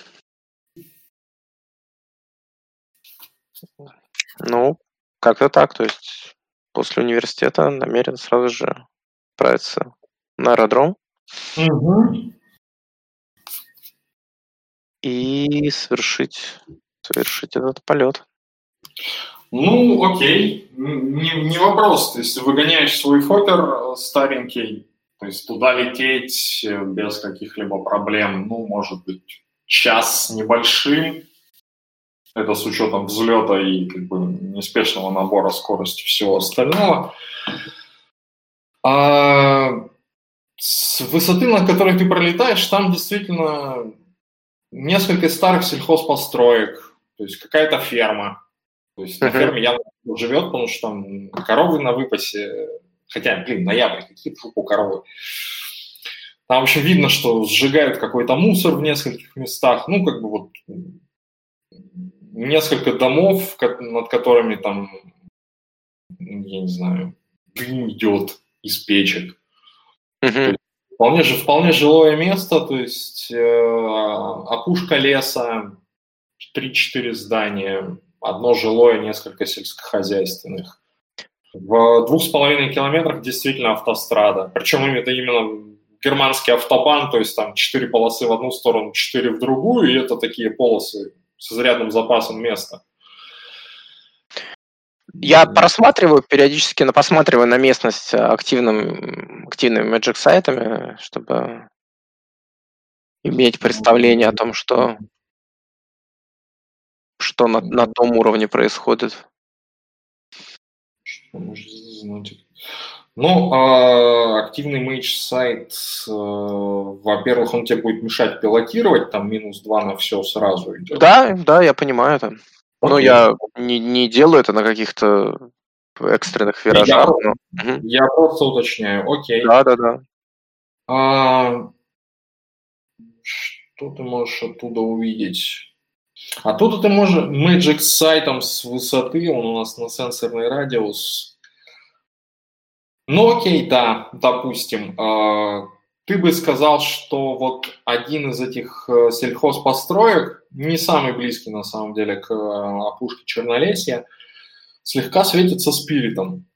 ну, как-то так. То есть после университета намерен сразу же отправиться на аэродром. Угу и совершить, совершить этот полет. Ну, окей, не, не вопрос. Есть выгоняешь свой фокер э, старенький, то есть туда лететь э, без каких-либо проблем, ну, может быть, час небольшим. Это с учетом взлета и как бы неспешного набора скорости всего остального. А с высоты, на которой ты пролетаешь, там действительно несколько старых сельхозпостроек, то есть какая-то ферма. То есть uh-huh. на ферме явно живет, потому что там коровы на выпасе, хотя, блин, ноябрь, какие фу коровы. Там, в общем, видно, что сжигают какой-то мусор в нескольких местах. Ну, как бы вот несколько домов, над которыми там я не знаю, дым идет из печек. Mm-hmm. Вполне, же, вполне жилое место, то есть э, опушка леса, 3-4 здания, одно жилое, несколько сельскохозяйственных. В двух с половиной километрах действительно автострада. Причем это именно германский автобан, то есть там четыре полосы в одну сторону, четыре в другую, и это такие полосы с изрядным запасом места. Я просматриваю периодически, но посматриваю на местность активным, активными Magic сайтами, чтобы иметь представление о том, что, что на, на том уровне происходит. Что может значить? Ну, а активный мейдж сайт, э, во-первых, он тебе будет мешать пилотировать, там минус 2 на все сразу идет. Да, да, я понимаю это. Но я не, не делаю это на каких-то экстренных виражах. Я, но... я просто уточняю, окей. Да, да, да. А, что ты можешь оттуда увидеть? Оттуда ты можешь Magic с сайтом с высоты, он у нас на сенсорный радиус. Ну окей, да, допустим. А, ты бы сказал, что вот один из этих э, сельхозпостроек, не самый близкий на самом деле к э, опушке Чернолесья, слегка светится спиритом.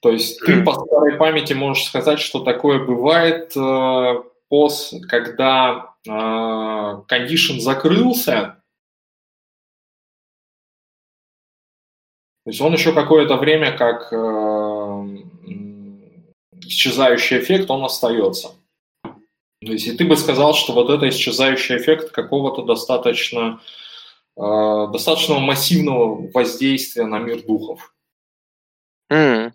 То есть ты по старой памяти можешь сказать, что такое бывает, э, пос, когда кондишн закрылся, то есть он еще какое-то время как исчезающий эффект, он остается. То есть, и ты бы сказал, что вот это исчезающий эффект какого-то достаточно, э, достаточно массивного воздействия на мир духов. Mm.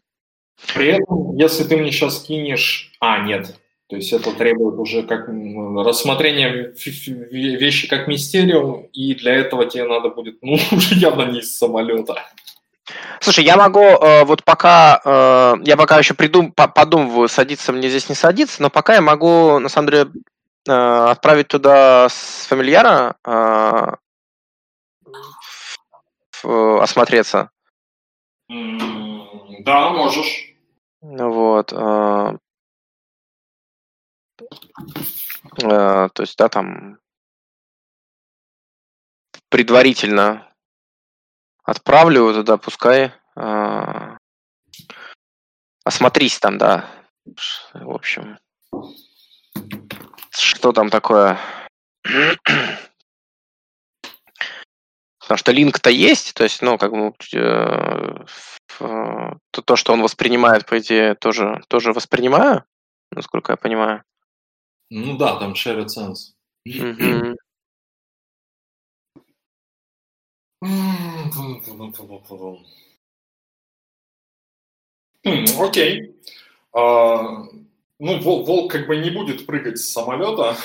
При этом, если ты мне сейчас кинешь... А, нет. То есть это требует уже как рассмотрения вещи как мистериум, и для этого тебе надо будет, ну, уже явно не из самолета. Слушай, я могу э, вот пока, э, я пока еще придум, подумываю, садиться мне здесь не садиться, но пока я могу, на самом деле, э, отправить туда с фамильяра э, в, осмотреться. Да, можешь. Вот. Э, э, то есть, да, там предварительно Отправлю его туда, пускай. А, осмотрись там, да. В общем. Что там такое? Потому что линк-то есть, то есть, ну, как бы э, то, то, что он воспринимает, по идее, тоже, тоже воспринимаю, насколько я понимаю. Ну да, там shared sense. Mm-hmm. Окей. А, ну, волк как бы не будет прыгать с самолета.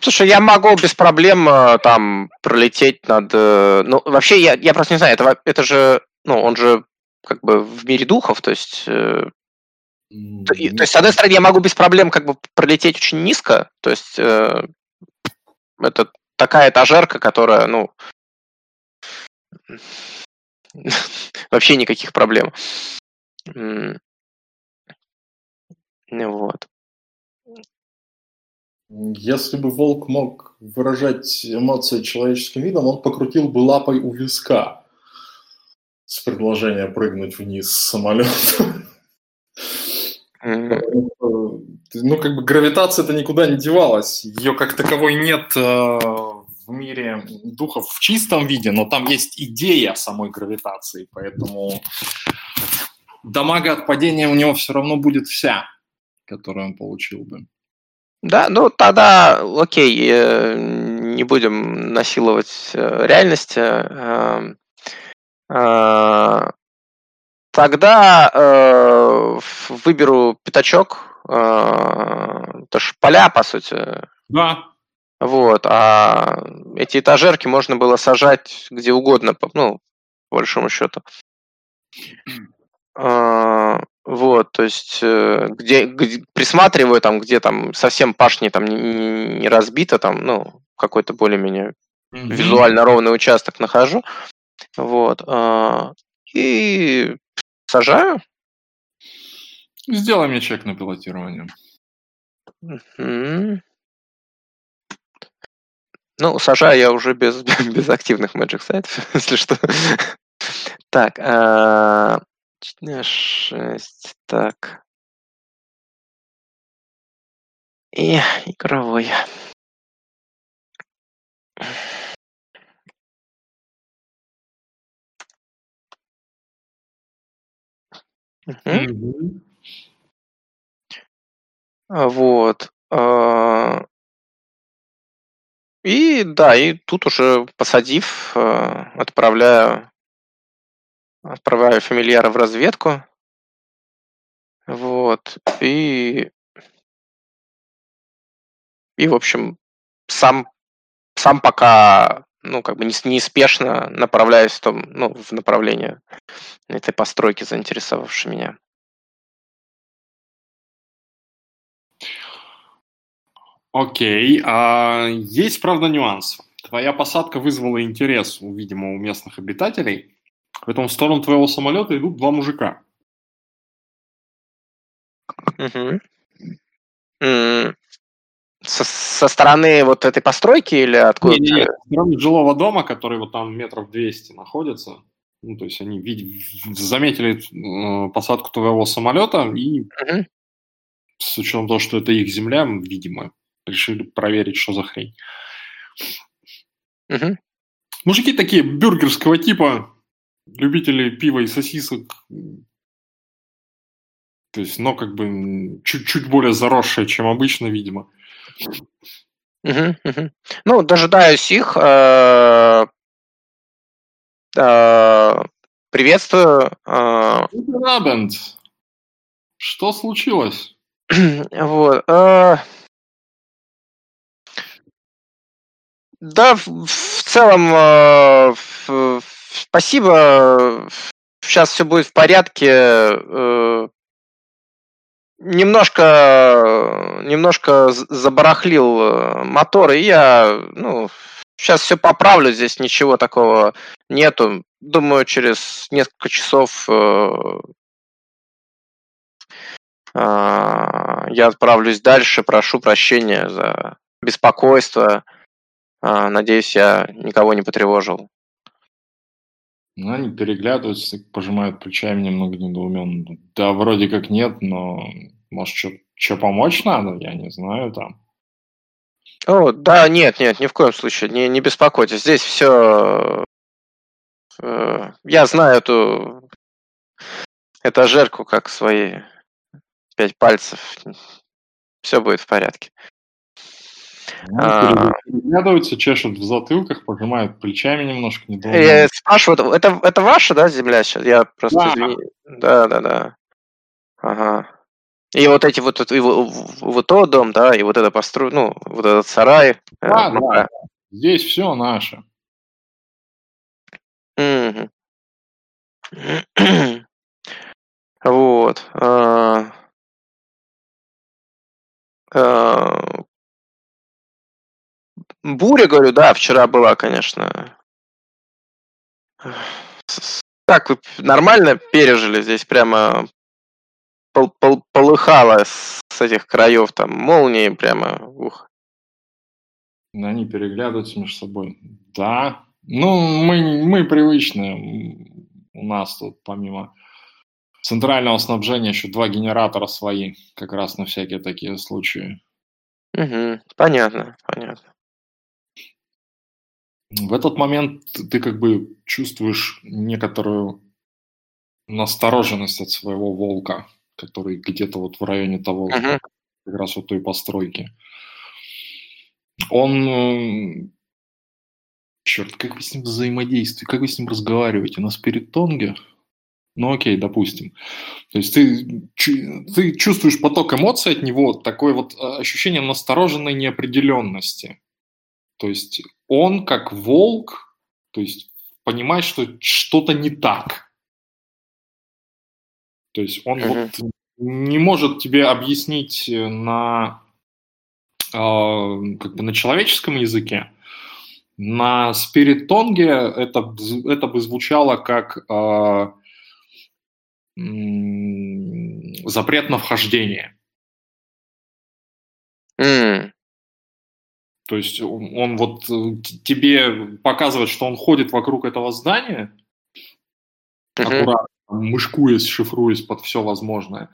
Слушай, я могу без проблем э, там пролететь над... Э, ну, вообще, я, я просто не знаю, это, это же... Ну, он же как бы в мире духов, то есть... Э, то, то есть, с одной стороны, я могу без проблем как бы пролететь очень низко, то есть э, это такая этажерка, которая, ну, Вообще никаких проблем. Вот. Если бы волк мог выражать эмоции человеческим видом, он покрутил бы лапой у виска с предложением прыгнуть вниз с самолета. Ну, как бы гравитация-то никуда не девалась. Ее как таковой нет э, в мире духов в чистом виде, но там есть идея самой гравитации, поэтому дамага от падения у него все равно будет вся, которую он получил бы. Да, ну тогда, окей, э, не будем насиловать э, реальность. Э, тогда выберу пятачок. Это ж поля, по сути. Да. Вот, а эти этажерки можно было сажать где угодно, ну, по большому счету. А, вот, то есть, э, где, где присматриваю там, где там совсем пашни там не, не разбито, там, ну, какой-то более-менее mm-hmm. визуально ровный участок нахожу. Вот. А, и сажаю. Сделай мне чек на пилотирование. Мгм. Ну, сажаю я уже без, без активных Magic сайтов, если что. Так, а, 6, так. И игровой. Мгм. А, Вот. И да, и тут уже посадив, а, отправляю, отправляю фамильяра в разведку. Вот. И, и в общем, сам, сам пока, ну, как бы нес- неспешно направляюсь в том, ну, в направлении этой постройки, заинтересовавшей меня. Окей. а есть, правда, нюанс. Твоя посадка вызвала интерес, видимо, у местных обитателей. Поэтому в сторону твоего самолета идут два мужика. М, Со, со стороны вот этой постройки или откуда? Не-не-не, со стороны жилого дома, который вот там метров 200 находится. Ну, то есть они вид- заметили э, посадку твоего самолета и Мгм. с учетом того, что это их земля, видимо, решили проверить, что за хрень. Мгм. Мужики такие бюргерского типа, любители пива и сосисок. То есть, но как бы чуть-чуть более заросшие, чем обычно, видимо. Мгм, мгм. Ну, дожидаюсь их. э, э, Приветствую. э. Что случилось? Вот. э, Да, в целом, э, спасибо. Сейчас все будет в порядке. э, Немножко, немножко забарахлил э, мотор, и я, ну, сейчас все поправлю, здесь ничего такого нету. Думаю, через несколько часов э, а, я отправлюсь дальше. Прошу прощения за беспокойство. А, Надеюсь, я никого не потревожил. Ну, они переглядываются, пожимают плечами немного недоуменно. Да, вроде как нет, но может, что помочь надо? Я не знаю там. О, да, нет, нет, ни в коем случае, не, не беспокойтесь. Здесь все... Я знаю эту этажерку как свои пять пальцев. Все будет в порядке. Ну, А. Переглядываются, чешут в затылках, пожимают плечами немножко Я спрашиваю, это, это, ваша, да, земля сейчас? Я просто Да. извини. Да, да, да. Ага. И вот эти вот, вот, и во- в- вот тот дом, да, и вот это построй, ну, вот этот сарай. э, Да, ну, да. Здесь все наше. Вот. Буря, говорю, да, вчера была, конечно. Как вы нормально пережили здесь прямо пол- пол- полыхало с этих краев там молнии прямо. Ух. Они переглядываются между собой. Да. Ну, мы, мы привычные. У нас тут помимо центрального снабжения еще два генератора свои, как раз на всякие такие случаи. Мгм. Понятно, понятно. В этот момент ты- как бы чувствуешь некоторую настороженность от своего волка, который где-то вот в районе того, Мгм. как раз вот той постройки. Он... Черт, как вы с ним взаимодействуете? Как вы с ним разговариваете? На спиритонге? Ну окей, допустим. То есть ты, ты чувствуешь поток эмоций от него, такое вот э, ощущение настороженной неопределенности. То есть он как волк, то есть понимает, что что-то не так. То есть он Мгм. вот не может тебе объяснить э, на э, как бы на человеческом языке. На спиритонге это, это бы звучало как э, запрет на вхождение. Mm. То есть он, он вот э, тебе показывает, что он ходит вокруг этого здания, mm-hmm. аккуратно, мышкуясь, шифруясь под все возможное,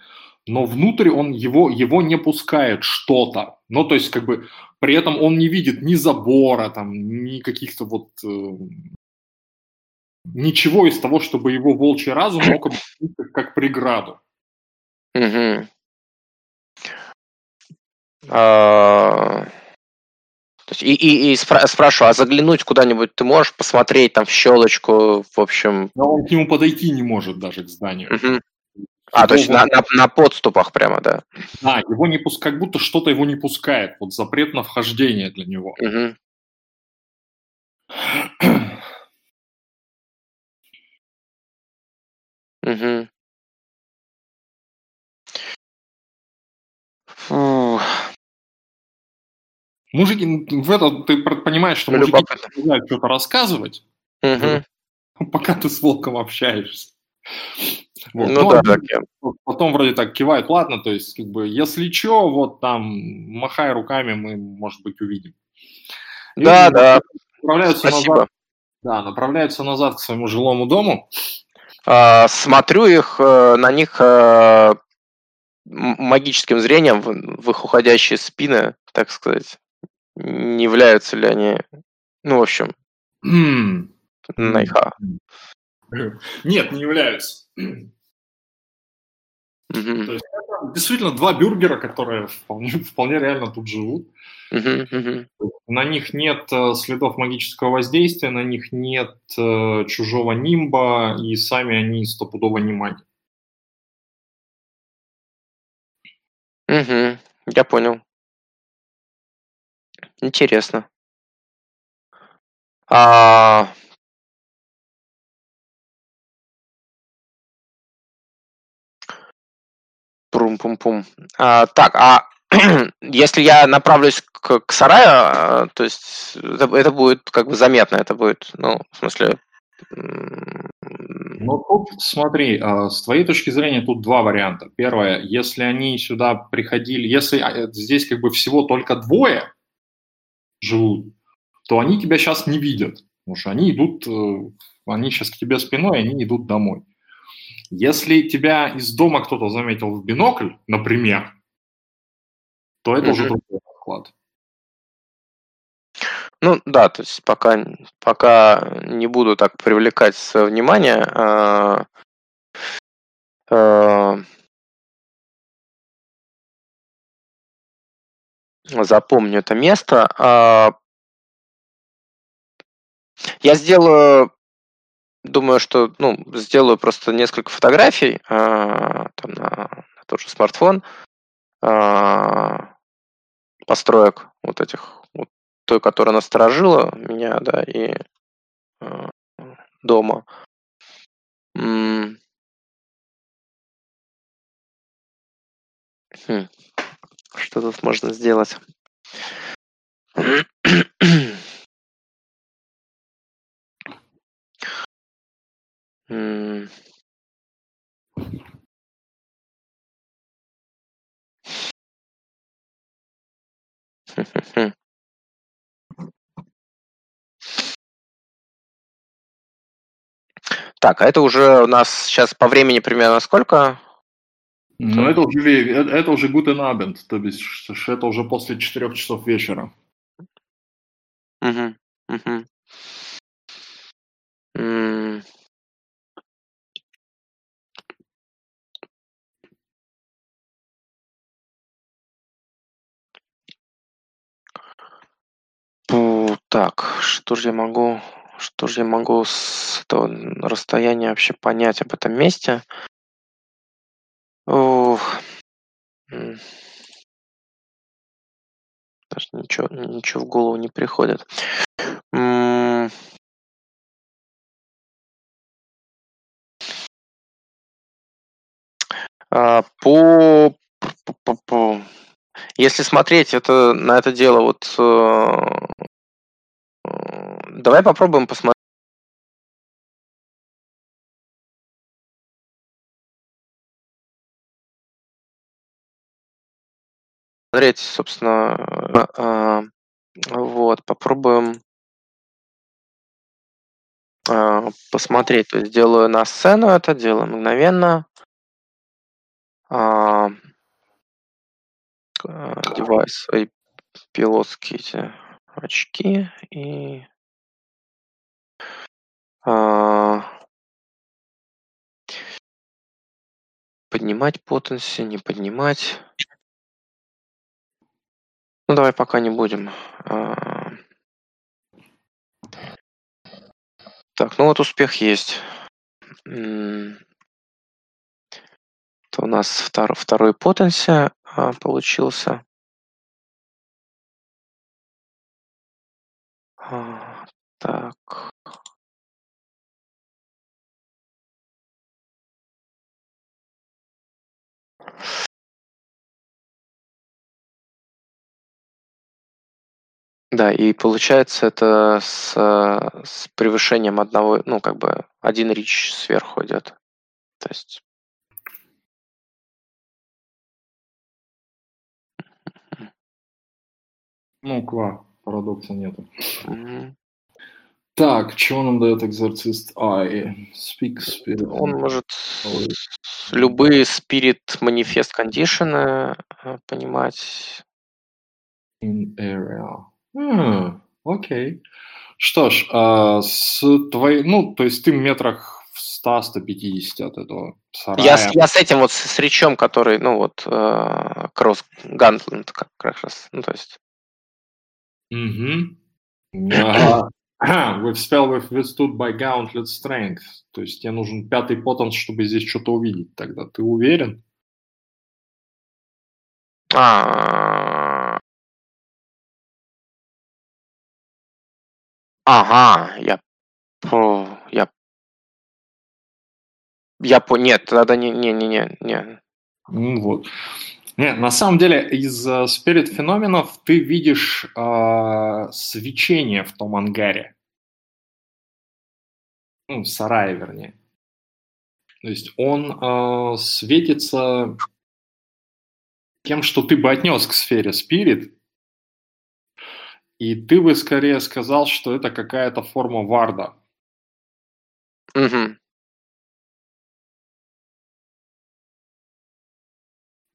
но внутрь он его, его не пускает что-то. Ну, то есть, как бы, при этом он не видит ни забора, там, ни каких-то вот э, ничего из того, чтобы его волчий разум мог объяснить как преграду. Угу. А... И, и, и спра- спрашиваю, а заглянуть куда-нибудь ты можешь посмотреть там в щелочку, в общем? Но он к нему подойти не может даже к зданию. Угу. А, его то есть на, на, на подступах прямо, да? Да, его не пускает, как будто что-то его не пускает. Вот запрет на вхождение для него. Угу. Угу. Мужики, в это ты понимаешь, что мужики не знают что-то рассказывать, угу. пока ты с волком общаешься. Вот. Ну, ну да, так я. Потом вроде так кивает, ладно, то есть, как бы, если что, вот там, махай руками, мы, может быть, увидим. да, да. Направляются Спасибо. назад, да, направляются назад к своему жилому дому. А, смотрю их, э, на них э, магическим зрением в их уходящие спины, так сказать. Не являются ли они, ну, в общем, Найха. Нет, не являются. То есть это действительно два бюргера, которые вполне, вполне реально тут живут. На них нет э, следов магического воздействия, на них нет э, чужого нимба, и сами они стопудово не маги. Угу, я понял. Интересно. А, Прум-пум-пум. А, так, а если я направлюсь к, к сараю, а, то есть это, это будет как бы заметно, это будет, ну, в смысле... Ну, тут смотри, а, с твоей точки зрения тут два варианта. Первое, если они сюда приходили, если а, здесь как бы всего только двое живут, то они тебя сейчас не видят, потому что они идут, э, они сейчас к тебе спиной, они идут домой. Если тебя из дома кто-то заметил в бинокль, например, то это mm-hmm. уже другой расклад. Ну да, то есть пока, пока не буду так привлекать внимание, а, а, запомню это место. А, я сделаю Думаю, что ну, сделаю просто несколько фотографий э, там, на, на тот же смартфон э, построек вот этих, вот той, которая насторожила меня, да, и дома. Хм. Что тут можно сделать? Так, а это уже у нас сейчас по времени примерно сколько? Ну, это уже, э, это уже guten Abend, то есть это уже после четырех часов вечера. Угу, угу. Так, что же я могу что же я могу с этого расстояния вообще понять об этом месте? Ух. Даже ничего ничего в голову не приходит. А, по по по если смотреть это на это дело вот, э Давай попробуем посмотреть посмотреть, собственно, э, вот, попробуем э, посмотреть. То есть делаю на сцену это, делаю мгновенно. Э, девайс свои пилотские эти очки и э, поднимать потенси, не поднимать. Ну, давай пока не будем. А. Так, ну вот успех есть. Это у нас втор второй потенси а, получился. А, так. Да, и получается это с, с превышением одного, ну, как бы один рич сверху идет. То есть... Ну, ква, парадокса нету. Mm-hmm. Так, чего нам дает экзорцист Ай? Speak Spirit. Он может любые Spirit манифест кондишены э, понимать. In area. М, окей. Что ж, а с твоей, ну, то есть ты в метрах в 100-150 от этого Я, с- я с этим вот, с, с речом, который, ну вот, э, кросс гантланд как, как раз, ну то есть. Мгм. Ага. With spell with withstood by gauntlet strength. То есть тебе нужен пятый потенс, чтобы здесь что-то увидеть тогда. Ты уверен? А, Ага, я по я я по нет, тогда не не не не не. Ну вот. Нет, на самом деле из спирит феноменов ты видишь э, свечение в том ангаре. Ну, в сарае, вернее. То есть он э, светится тем, что ты бы отнес к сфере спирит, и ты бы скорее сказал, что это какая-то форма варда. Угу.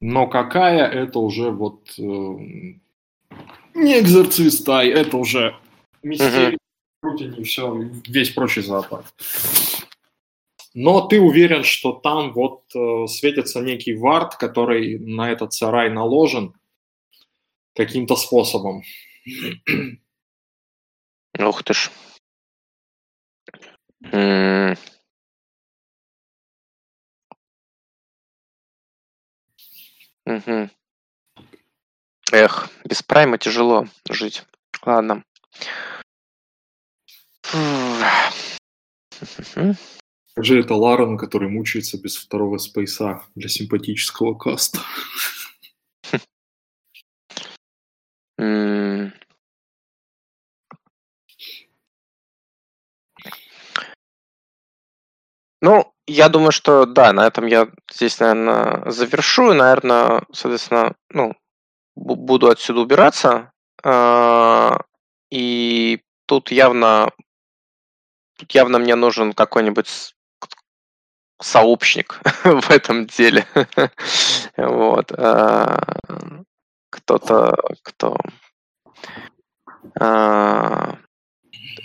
Но какая, это уже вот э, не экзорцист, а это уже мистерия, угу. все, весь прочий зоопарк. Но ты уверен, что там вот э, светится некий вард, который на этот сарай наложен каким-то способом. Ух ты ж. Мгм. Эх, без прайма тяжело жить. Ладно. Скажи это Ларену, который мучается без второго спейса для симпатического каста. Ну, я думаю, что да, на этом я здесь, наверное, завершу. И, наверное, соответственно, ну, буду отсюда убираться. А, и тут явно, тут явно мне нужен какой-нибудь сообщник в этом деле. вот. А, кто-то, кто а,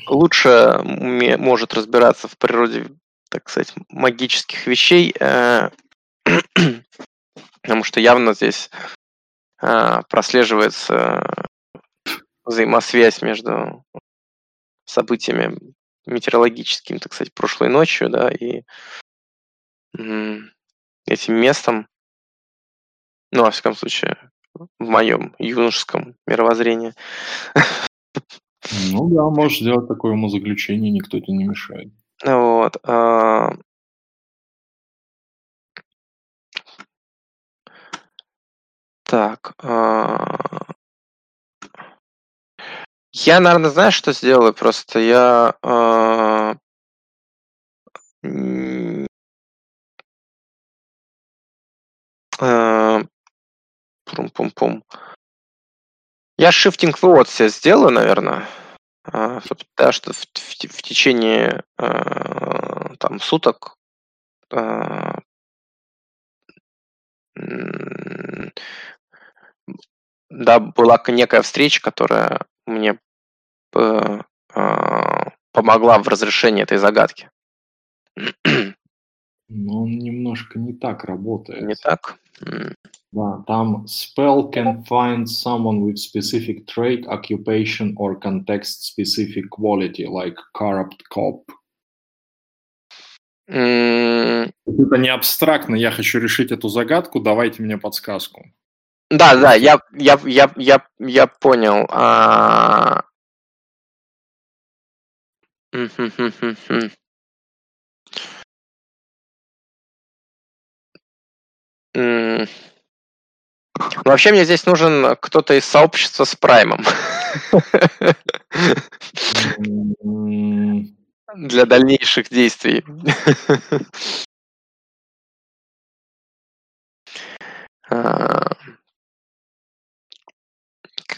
лучше может разбираться в природе так сказать, магических вещей, э, потому что явно здесь э, прослеживается взаимосвязь между событиями метеорологическими, так сказать, прошлой ночью, да, и этим местом, ну, во всяком случае, в моем юношеском мировоззрении. Ну да, можешь сделать такое умозаключение, никто тебе не мешает. Вот. А Так. А я, наверное, знаешь, что сделаю? Просто я а а, Пум-пум-пум. Я shifting forward себе сделаю, наверное. А, да, что в, в, в течение э, там суток э, да, была некая встреча, которая мне э, помогла в разрешении этой загадки. Но он немножко не так работает. Не так? Да, там spell can find someone with specific trait, occupation or context-specific quality, like corrupt cop. Mm. Это не абстрактно, я хочу решить эту загадку, давайте мне подсказку. Да, да, я, я, я, я, я понял. А... Вообще мне здесь нужен кто-то из сообщества с праймом. Для дальнейших действий. А.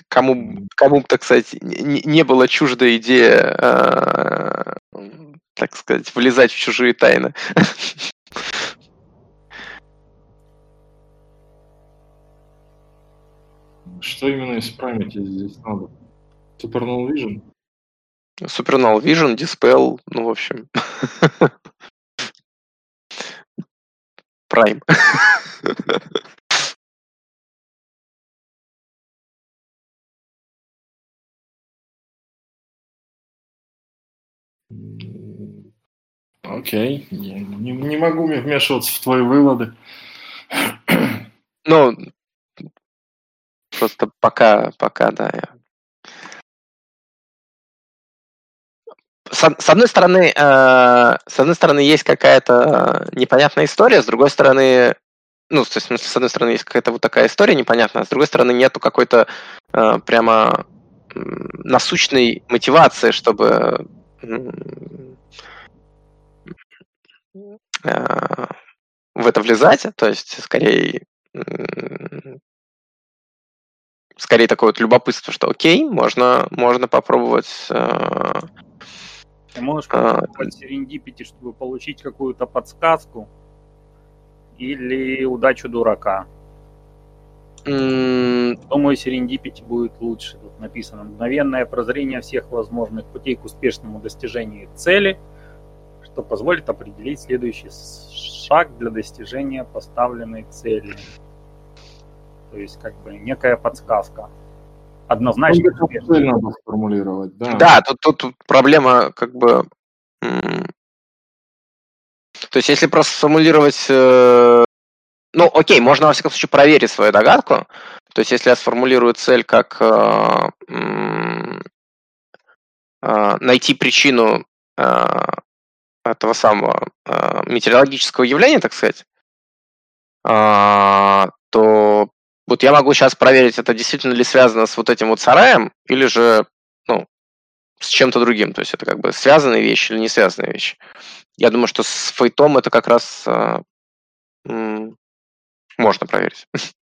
Кому, кому так сказать, не было чужда идея, а, так сказать, влезать в чужие тайны. Что именно исправить здесь надо? Supernal Vision? Supernal Vision, Dispel, ну, в общем. Prime. Окей, я не, не могу вмешиваться в твои выводы. Ну, Просто пока, пока, да. Я... С, одной стороны, э, с одной стороны, есть какая-то непонятная история, с другой стороны, ну, то есть, с одной стороны, есть какая-то вот такая история непонятная, а с другой стороны, нету какой-то э, прямо насущной мотивации, чтобы э, в это влезать, то есть, скорее, скорее такое вот любопытство, что окей, можно, можно попробовать. Э, Ты можешь попробовать э, серендипити, чтобы получить какую-то подсказку или удачу дурака. Думаю, серендипити будет лучше. Тут написано мгновенное прозрение всех возможных путей к успешному достижению цели, что позволит определить следующий шаг для достижения поставленной цели. То есть, как бы, некая подсказка. Однозначно. Ну, надо сформулировать, да. Да, тут, тут, тут проблема, как бы... То есть, если просто сформулировать... Э, ну, окей, можно, во всяком случае, проверить свою догадку. То есть, если я сформулирую цель как э, э, найти причину этого самого метеорологического явления, так сказать, то вот я могу сейчас проверить, это действительно ли связано с вот этим вот сараем, или же, ну, с чем-то другим. То есть это как бы связанные вещи или не связанные вещи. Я думаю, что с фейтом это как раз э, м- можно проверить.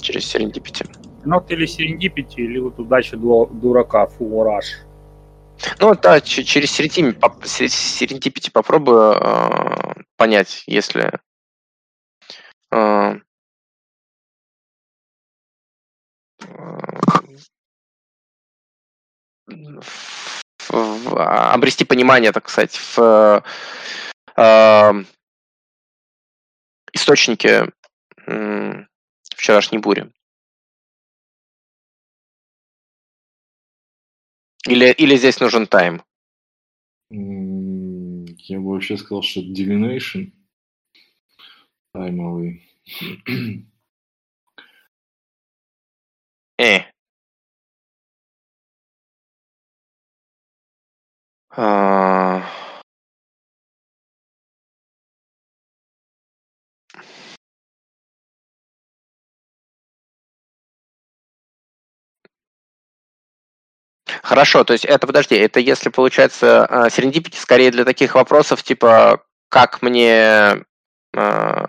Через серендипити. Ну, или серендипити, или вот удача дурака, фуораж. Ну да, через серентипити попробую э, понять, если э, в, обрести понимание, так сказать, в э, источнике э, вчерашней бури. Или, или здесь нужен тайм? Я бы вообще сказал, что divination таймовый. Э. А... Хорошо, то есть это, подожди, это если получается серендипити скорее для таких вопросов, типа, как мне, а,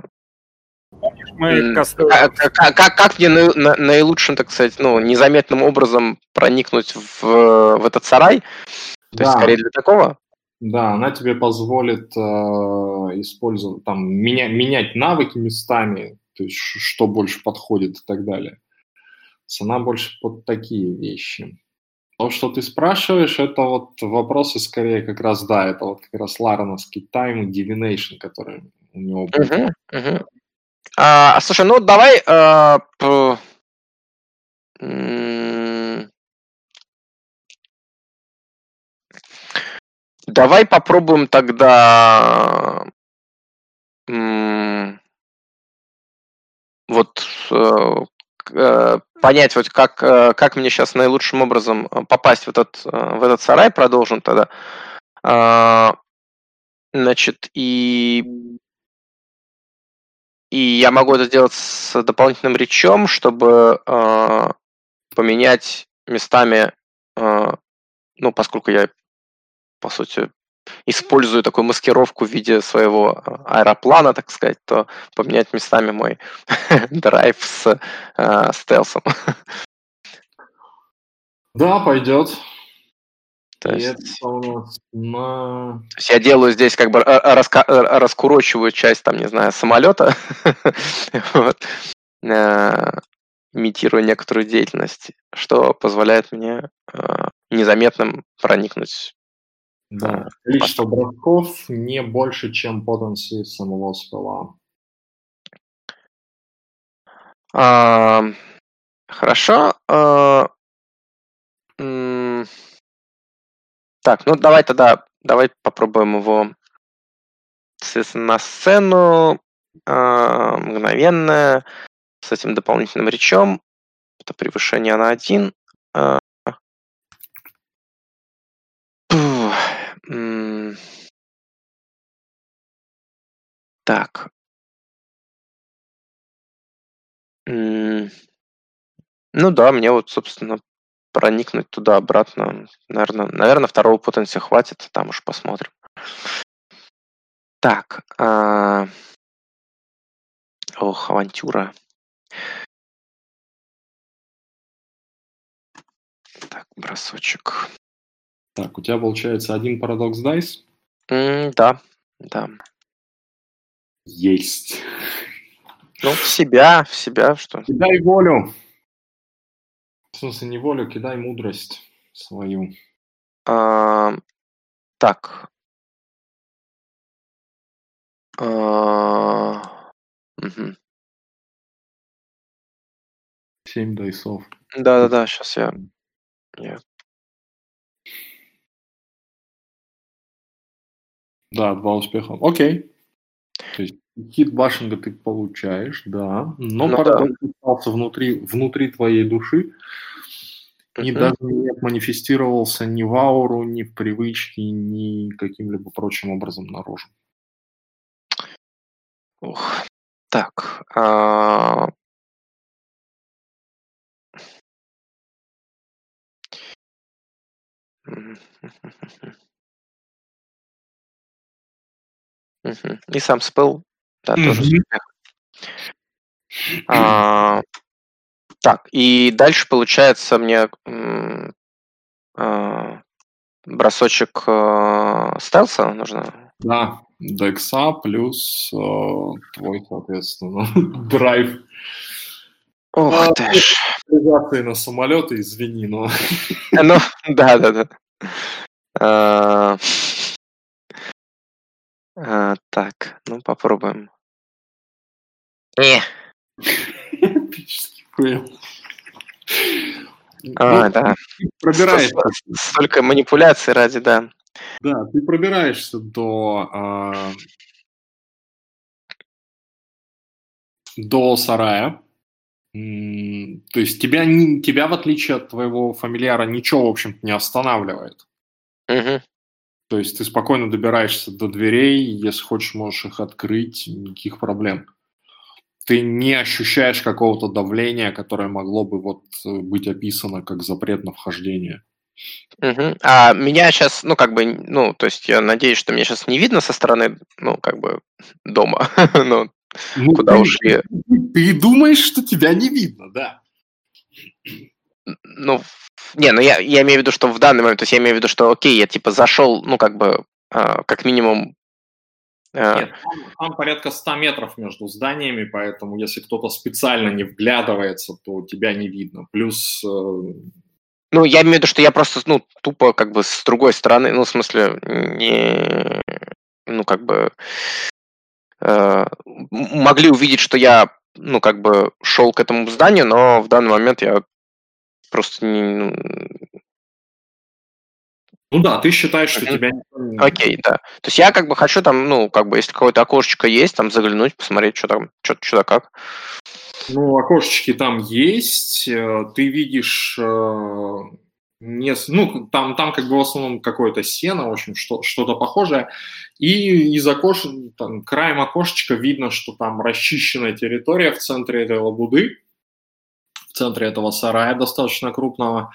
помнишь, мы... Как, как, как, как мне на, на, наилучшим, так сказать, ну, незаметным образом проникнуть в, в этот сарай? То да. есть, скорее для такого? Да, она тебе позволит э, использовать, там, меня, менять навыки местами, то есть что больше подходит и так далее. Цена больше под такие вещи. То, что ты спрашиваешь, это вот вопросы скорее как раз, да, это вот как раз лареновский тайм divination, который у него был. Uh-huh, uh-huh. А, слушай, ну давай а, п... Давай попробуем тогда вот э, э, понять, вот как, э, как мне сейчас наилучшим образом попасть в этот, в этот сарай, продолжим тогда. А, значит, и, и я могу это сделать с дополнительным речом, чтобы поменять местами, ну, поскольку я по сути, использую такую маскировку в виде своего а, аэроплана, так сказать, то поменять местами мой драйв с э, стелсом. Да, пойдет. То есть... на... То есть я делаю здесь как бы раска... раскурочиваю часть, там, не знаю, самолета, вот. имитируя некоторую деятельность, что позволяет мне незаметным проникнуть да, а, количество бросков не больше, чем потенции самого спела. А, хорошо. А, так, ну давай тогда, давай попробуем его на сцену а, мгновенно с этим дополнительным речом. Это превышение на один. Так. Ну да, мне вот, собственно, проникнуть туда-обратно, наверное, наверное, второго потенция хватит, там уж посмотрим. Так. А... Ох, авантюра. Так, бросочек. Так, у тебя получается один парадокс дайс? Mm, да, да. Есть. Ну, в себя, в себя что? Кидай волю. В смысле, не волю, кидай мудрость свою. А, так. А, угу. Семь дайсов. Да-да-да, сейчас я... я... Да, два успеха. Окей. То есть хит башенга ты получаешь, да, но ну, парадокс да. остался внутри, внутри твоей души и uh-huh. даже не манифестировался ни в ауру, ни в привычке, ни каким-либо прочим образом наружу. Ух, так. А... И сам спел, да, тоже. А, так, и дальше получается мне а, бросочек а, стелса нужно. Да, декса плюс э, твой, соответственно, драйв. Ох А, ты ж. на самолеты, извини, но Ну, да-да-да. А, так, ну попробуем. Не. А, Ну, да. пробираешься. Столько манипуляций ради, да. Да, ты пробираешься до а, до сарая. То есть тебя, тебя, в отличие от твоего фамильяра, ничего, в общем-то, не останавливает. Мгм. То есть ты спокойно добираешься до дверей, если хочешь, можешь их открыть, никаких проблем. Ты не ощущаешь какого-то давления, которое могло бы вот э, быть описано как запрет на вхождение. Мгм. А меня сейчас, ну, как бы, ну, то есть я надеюсь, что меня сейчас не видно со стороны, ну, как бы, дома. Ну, ну, куда ты, ушли. Ты думаешь, что тебя не видно, да? Ну, не, ну я, я имею в виду, что в данный момент, то есть я имею в виду, что окей, я типа зашел, ну как бы, э, как минимум... Э... Нет, там, там порядка 100 метров между зданиями, поэтому если кто-то специально не вглядывается, то тебя не видно. Плюс... Э... Ну, я имею в виду, что я просто, ну, тупо как бы с другой стороны, ну, в смысле, не... Ну, как бы... Э, могли увидеть, что я ну, как бы шел к этому зданию, но в данный момент я просто не... Ну, ну да, ты считаешь, что тебя... Окей, да. То есть я как бы хочу там, ну, как бы, если какое-то окошечко есть, там заглянуть, посмотреть, что там, что, что да как. Ну, окошечки там есть, э, ты видишь э, не, ну, там, там как бы в основном какое-то сено, в общем, что, что-то похожее. И из окош... там, краем окошечка видно, что там расчищенная территория в центре этой лабуды, в центре этого сарая достаточно крупного.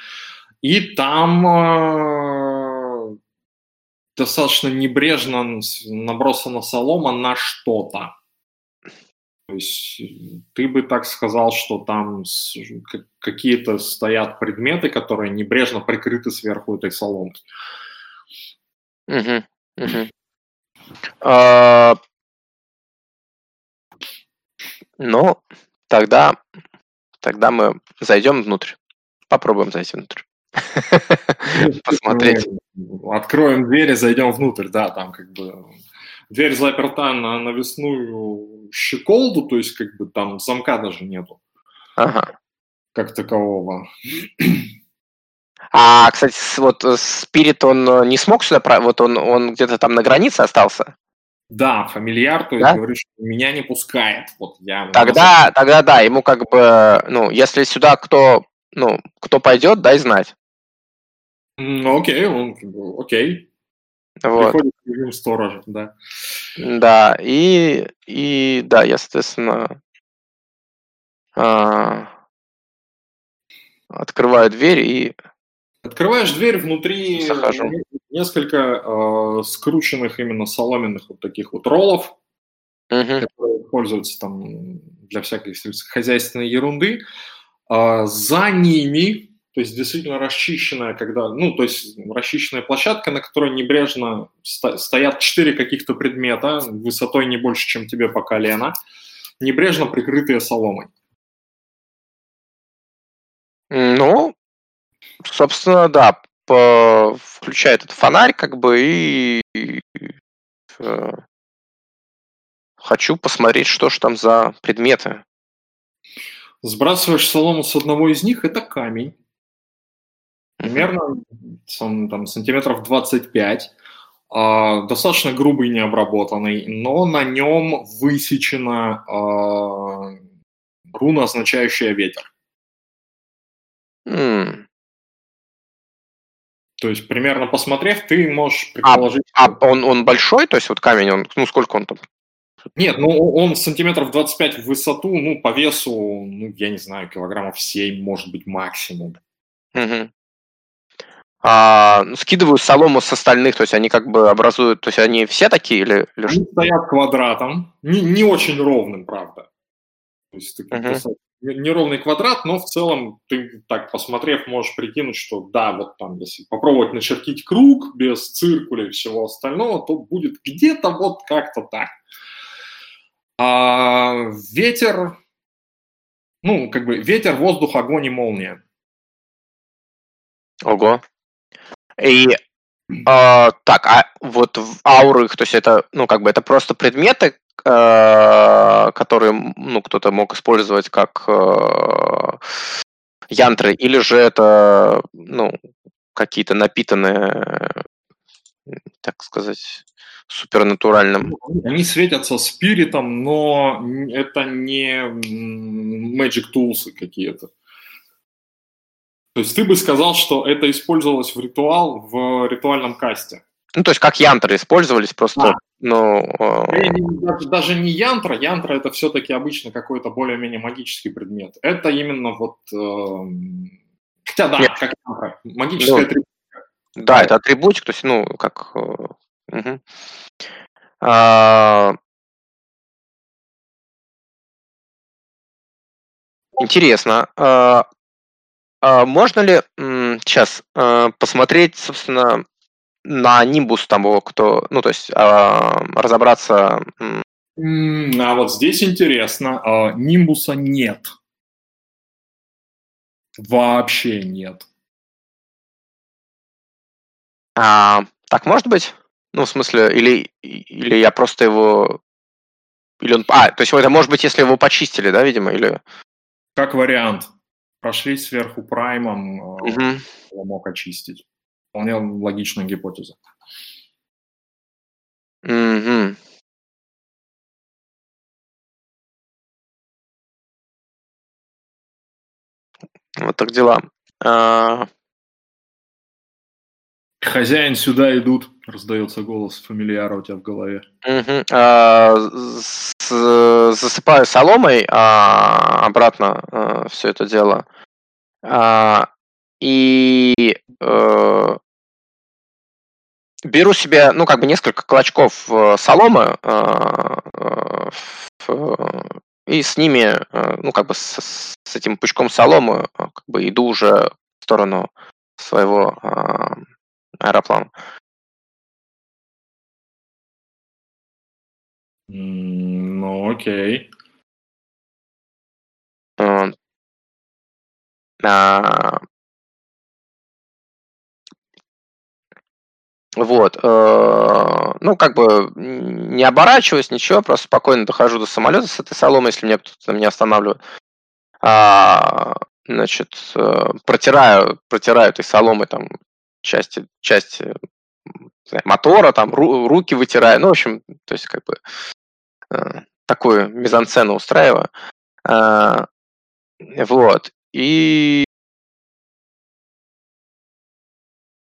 И там э, достаточно небрежно набросана солома на что-то. То есть ты бы так сказал, что там какие-то стоят предметы, которые небрежно прикрыты сверху этой соломки. Угу, угу. А... Ну, тогда, тогда мы зайдем внутрь. Попробуем зайти внутрь. Посмотреть. Откроем дверь и зайдем внутрь, да, там как бы дверь заперта на навесную щеколду, то есть как бы там замка даже нету. Ага. Как такового. А, кстати, вот Спирит, он э, не смог сюда, вот он, он где-то там на границе остался? Да, фамильяр, то есть да? говорит, что меня не пускает. Вот я тогда, тогда да, ему как бы, ну, если сюда кто, ну, кто пойдет, дай знать. Ну, окей, он, окей. Вот. Приходит режим сторожа, да. Да, и, и да, я, соответственно, а, открываю дверь и Открываешь дверь, внутри Захожу. Несколько э, скрученных именно соломенных вот таких вот роллов, угу. которые пользуются там для всякой хозяйственной ерунды. Э, за ними то есть действительно расчищенная, когда, ну, то есть расчищенная площадка, на которой небрежно стоят четыре каких-то предмета высотой не больше, чем тебе по колено, небрежно прикрытые соломой. Ну, собственно, да. Включает этот фонарь, как бы, и э, хочу посмотреть, что же там за предметы. Сбрасываешь солому с одного из них, это камень примерно там, сантиметров 25, а, достаточно грубый, необработанный, но на нем высечена а, руна, означающая ветер. Mm. То есть, примерно посмотрев, ты можешь а, предположить... А, а он, он большой? То есть, вот камень, он, ну, сколько он там? Нет, ну, он сантиметров 25 в высоту, ну, по весу, ну, я не знаю, килограммов 7, может быть, максимум. Угу а, скидываю солому с остальных, то есть они как бы образуют, то есть они все такие или, или Они стоят квадратом, не, не очень ровным, правда. То есть uh-huh. Неровный квадрат, но в целом ты так посмотрев можешь прикинуть, что да, вот там если попробовать начертить круг без циркуля и всего остального, то будет где-то вот как-то так. А, ветер, ну как бы ветер, воздух, огонь и молния. Ого. И э, так, а вот ауры, то есть это, ну, как бы это просто предметы, которые, ну, кто-то мог использовать как э, янтры, или же это, ну, какие-то напитанные, так сказать, супернатуральным. Они светятся спиритом, но это не magic tools какие-то. То есть ты бы сказал, что это использовалось в ритуал, в ритуальном касте. Ну, то есть как янтры использовались просто, а. ну... Э... Даже, даже не янтра, янтра это все-таки обычно какой-то более-менее магический предмет. Это именно вот... Э... Хотя да, Нет. как янтра, магическая ну, атрибутика. Да, это атрибутик, то есть, ну, как... Угу. А... интересно. А, а можно ли сейчас посмотреть, собственно, на Nimbus того, кто, ну, то есть разобраться... А вот здесь интересно. Нимбуса нет. Вообще нет. А, так может быть? Ну, в смысле, или, или я просто его... Или он... А, то есть это может быть, если его почистили, да, видимо, или... Как вариант. Прошли сверху праймом, угу. его мог очистить. Вполне логичная гипотеза. Угу. Вот так дела. А... Хозяин, сюда идут, раздается голос фамильяра у тебя в голове. Угу. А, с, засыпаю соломой а, обратно а, все это дело. А, и а, беру себе, ну, как бы несколько клочков э, соломы а, а, и с ними, ну, как бы с, с этим пучком соломы, как бы иду уже в сторону своего аэроплан. Ну, окей. А, вот, э, ну, как бы не оборачиваюсь, ничего, просто спокойно дохожу до самолета с этой соломой, если меня кто-то меня останавливает. А, значит, э, протираю, протираю этой соломой там части, части мотора, там ру, руки вытираю, ну, в общем, то есть как бы э, такую мизансцену устраиваю. Э, вот. И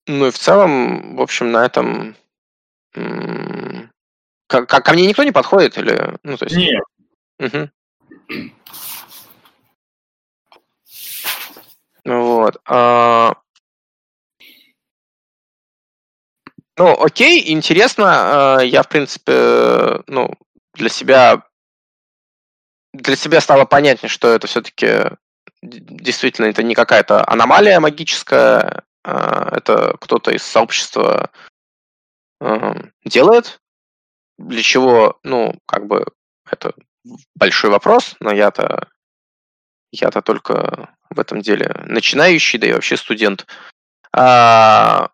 ну и в целом, в общем, на этом ко, ко мне никто не подходит или, ну то есть. Нет. Угу. Вот. А, Ну, окей, интересно. Э, я, в принципе, ну, для себя для себя стало понятнее, что это все-таки действительно это не какая-то аномалия магическая, а это кто-то из сообщества эм, делает, для чего, ну, как бы это большой вопрос, но я-то я-то только в этом деле начинающий, да и вообще студент. А,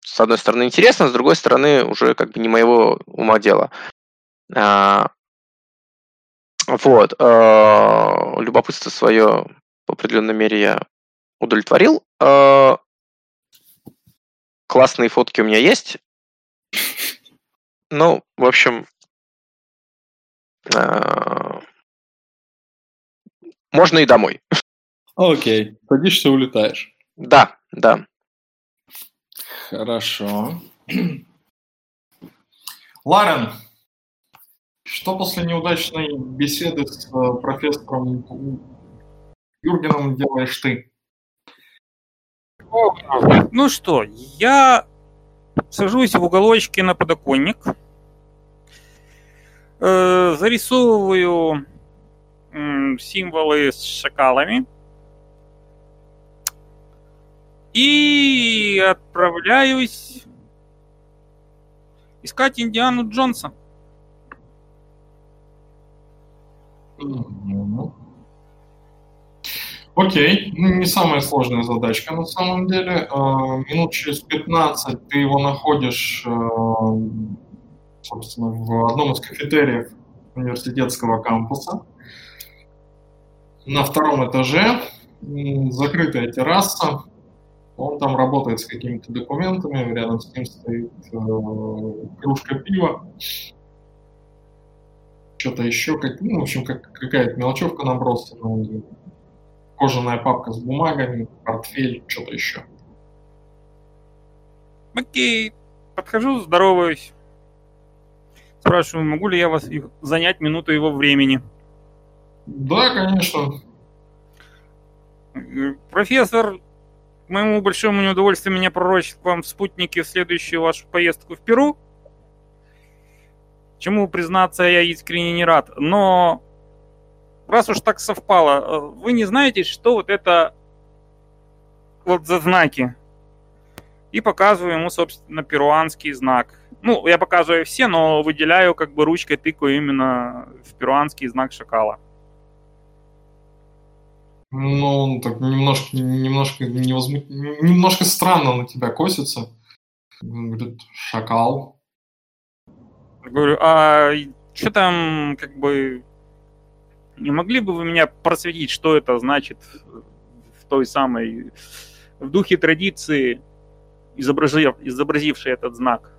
с одной стороны, интересно, с другой стороны, уже как бы не моего ума дело. А, вот. А, любопытство свое в определенной мере я удовлетворил. А, классные фотки у меня есть. Ну, в общем, а, можно и домой. Окей, садишься, улетаешь. Да, да. Хорошо. Ларен, что после неудачной беседы с э, профессором Юргеном делаешь ты? Ну что, я сажусь в уголочке на подоконник, э, зарисовываю символы с шакалами, и отправляюсь искать Индиану Джонса. Окей, ну, не самая сложная задачка на самом деле. А, минут через 15 ты его находишь, а, собственно, в одном из кафетериев университетского кампуса. На втором этаже закрытая терраса, он там работает с какими-то документами, рядом с ним стоит э, кружка пива, что-то еще, ну, в общем, как, какая-то мелочевка набросана, кожаная папка с бумагами, портфель, что-то еще. Окей, подхожу, здороваюсь. Спрашиваю, могу ли я вас занять минуту его времени? Да, конечно. Профессор к моему большому неудовольствию меня пророчит к вам в спутнике в следующую вашу поездку в Перу. Чему, признаться, я искренне не рад. Но раз уж так совпало, э, вы не знаете, что вот это вот за знаки? И показываю ему, собственно, перуанский знак. Ну, я показываю все, но выделяю как бы ручкой, тыкаю именно в перуанский знак шакала. Ну, так немножко, немножко невозмут... немножко странно на тебя косится. Говорит, шакал. Говорю, а что там, как бы, не могли бы вы меня просветить, что это значит в той самой, в духе традиции, изобразив, изобразивший этот знак?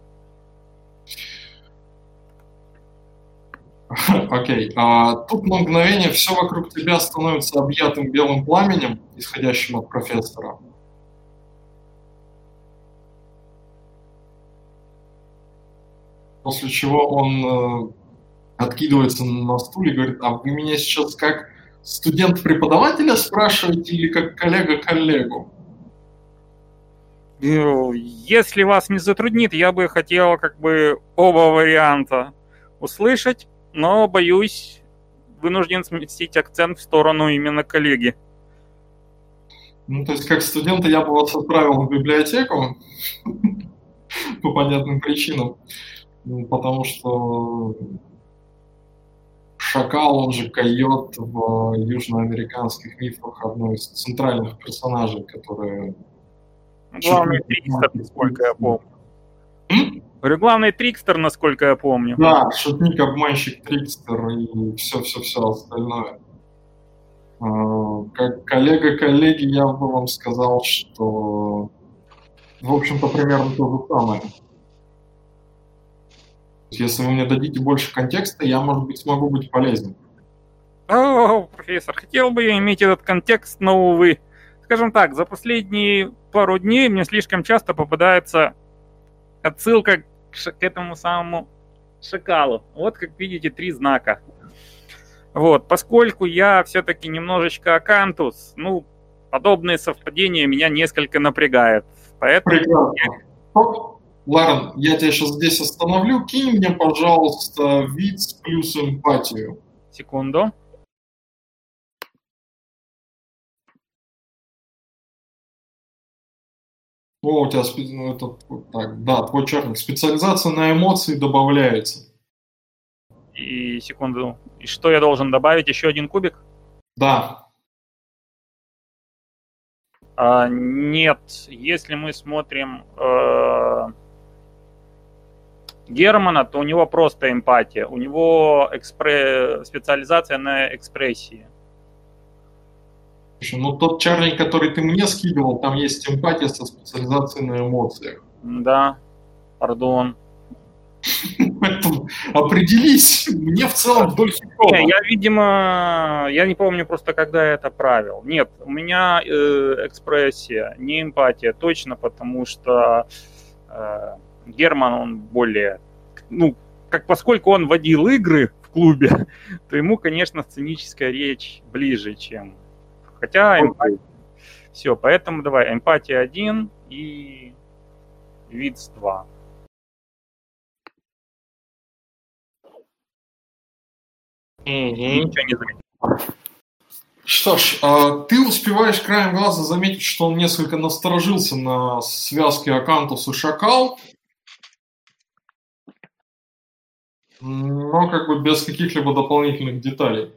Окей. Okay. А, тут на мгновение все вокруг тебя становится объятым белым пламенем, исходящим от профессора. После чего он э, откидывается на стуле и говорит, а вы меня сейчас как студент-преподавателя спрашиваете или как коллега коллегу? Если вас не затруднит, я бы хотел как бы оба варианта услышать но, боюсь, вынужден сместить акцент в сторону именно коллеги. Ну, то есть, как студента я бы вас отправил в библиотеку по понятным причинам, ну, потому что шакал, он же койот в южноамериканских мифах, одной из центральных персонажей, которые... Главный трикстер, насколько я помню. Говорю, главный трикстер, насколько я помню. Да, шутник, обманщик, трикстер и все-все-все остальное. А, как коллега коллеги, я бы вам сказал, что, в общем-то, примерно то же самое. Если вы мне дадите больше контекста, я, может быть, смогу быть полезен. О, профессор, хотел бы я иметь этот контекст, но, увы. Скажем так, за последние пару дней мне слишком часто попадается отсылка к, к этому самому шакалу. Вот, как видите, три знака. Вот, поскольку я все-таки немножечко акантус, ну, подобные совпадения меня несколько напрягают. Поэтому... Прекрасно. Ларен, я тебя сейчас здесь остановлю. Кинь мне, пожалуйста, вид плюс эмпатию. Секунду. О, у тебя ну, это, так, да, твой черник. Специализация на эмоции добавляется. И секунду. И что я должен добавить? Еще один кубик? Да. А, нет. Если мы смотрим э, Германа, то у него просто эмпатия. У него экспре... специализация на экспрессии. Ну, тот чарник, который ты мне скидывал, там есть эмпатия со специализацией на эмоциях. Да, пардон. Поэтому определись, мне в целом вдоль Не, я, видимо, я не помню просто, когда я это правил. Нет, у меня э, экспрессия, не эмпатия, точно, потому что э, Герман, он более, ну, как поскольку он водил игры в клубе, то ему, конечно, сценическая речь ближе, чем. Хотя эмпатия... Все, поэтому давай эмпатия 1 и видс 2. Ничего не заметил. Что ж, а ты успеваешь краем глаза заметить, что он несколько насторожился на связке Акантус и Шакал, но как бы без каких-либо дополнительных деталей.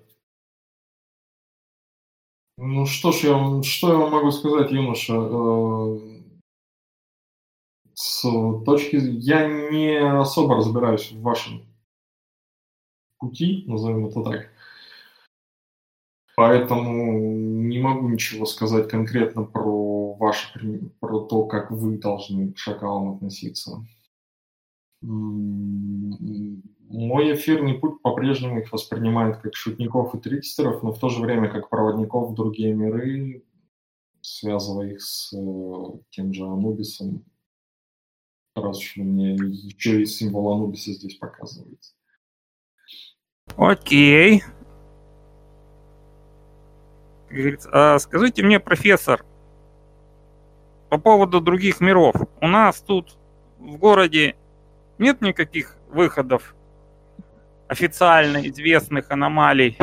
Ну что ж, я, что я вам могу сказать, юноша? Э, с точки я не особо разбираюсь в вашем пути, назовем это так. Поэтому не могу ничего сказать конкретно про ваше, про то, как вы должны к шакалам относиться. Мой эфирный путь по-прежнему их воспринимает как шутников и трикстеров, но в то же время как проводников в другие миры, связывая их с э, тем же Анубисом, раз уж мне еще и символ Анубиса здесь показывается. Окей. А скажите мне, профессор, по поводу других миров. У нас тут в городе нет никаких выходов официально известных аномалий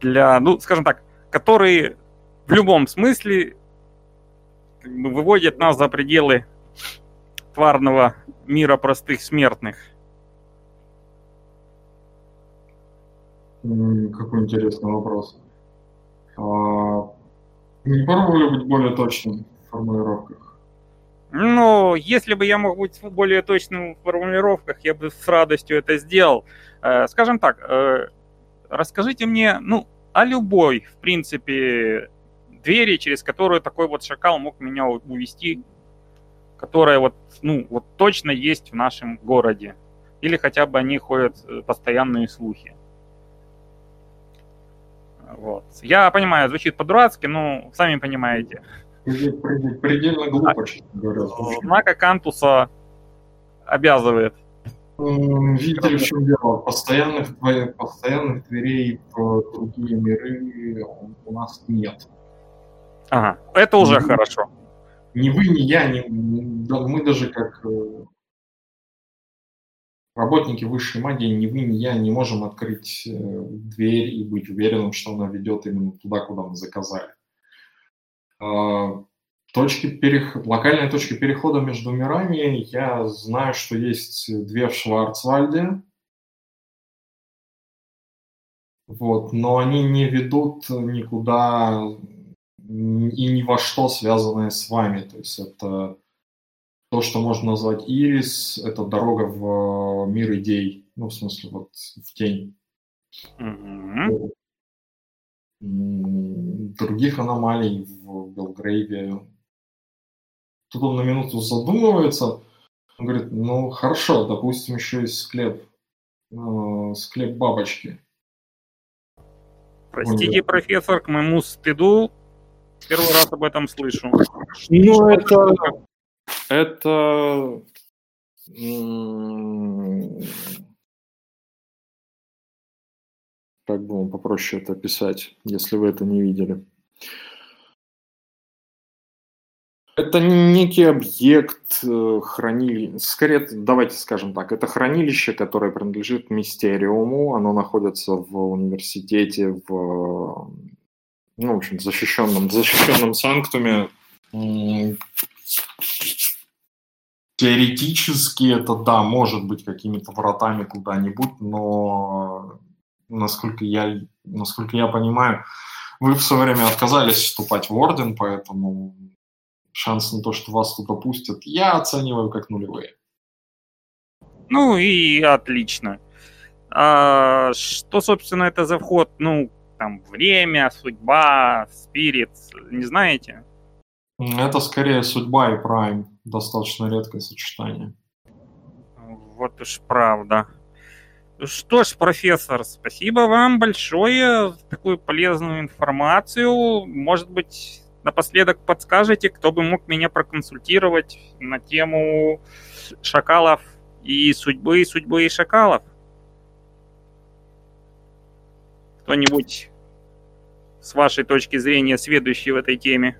для, ну, скажем так, которые в любом смысле как бы, выводят нас за пределы тварного мира простых смертных. Какой интересный вопрос. А, не пробовали быть более точным в формулировках? Ну, если бы я мог быть более точным в формулировках, я бы с радостью это сделал. Э, скажем так, э, расскажите мне, ну, о любой, в принципе, двери, через которую такой вот шакал мог меня увести, которая вот, ну, вот точно есть в нашем городе. Или хотя бы они ходят э, постоянные слухи. Вот. Я понимаю, звучит по-дурацки, но сами понимаете. Предельно глупо, честно говоря. Знака Кантуса обязывает. Видите в чем дело? Постоянных, постоянных дверей в другие миры у нас нет. Ага, это уже ни, хорошо. Ни вы, ни я, ни, мы даже как э, работники высшей магии, ни вы, ни я не можем открыть э, дверь и быть уверенным, что она ведет именно туда, куда мы заказали. А, точки перех... Локальные точки перехода между мирами, я знаю, что есть две в Шварцвальде, вот, но они не ведут никуда и ни во что связанное с вами. То есть это то, что можно назвать ирис, это дорога в мир идей, ну, в смысле, вот в тень. Mm-hmm. Других аномалий в Белгрейве. Тут он на минуту задумывается, он говорит, ну, хорошо, допустим, еще есть склеп, э, склеп бабочки. Простите, профессор, к моему стыду, первый раз об этом слышу. Ну, это, это как бы вам попроще это описать, если вы это не видели. Это некий объект э, хранилища, скорее, давайте скажем так, это хранилище, которое принадлежит Мистериуму, оно находится в университете, в, ну, в общем, защищенном, защищенном санктуме, Теоретически это, да, может быть какими-то вратами куда-нибудь, но насколько я, насколько я понимаю, вы в свое время отказались вступать в орден, поэтому шанс на то, что вас туда пустят, я оцениваю как нулевые. Ну и отлично. А, что, собственно, это за вход? Ну, там, время, судьба, спирит, не знаете? Это скорее судьба и прайм. Достаточно редкое сочетание. Вот уж правда. Что ж, профессор, спасибо вам большое за такую полезную информацию. Может быть, напоследок подскажете, кто бы мог меня проконсультировать на тему шакалов и судьбы, и судьбы и шакалов? Кто-нибудь с вашей точки зрения сведущий в этой теме?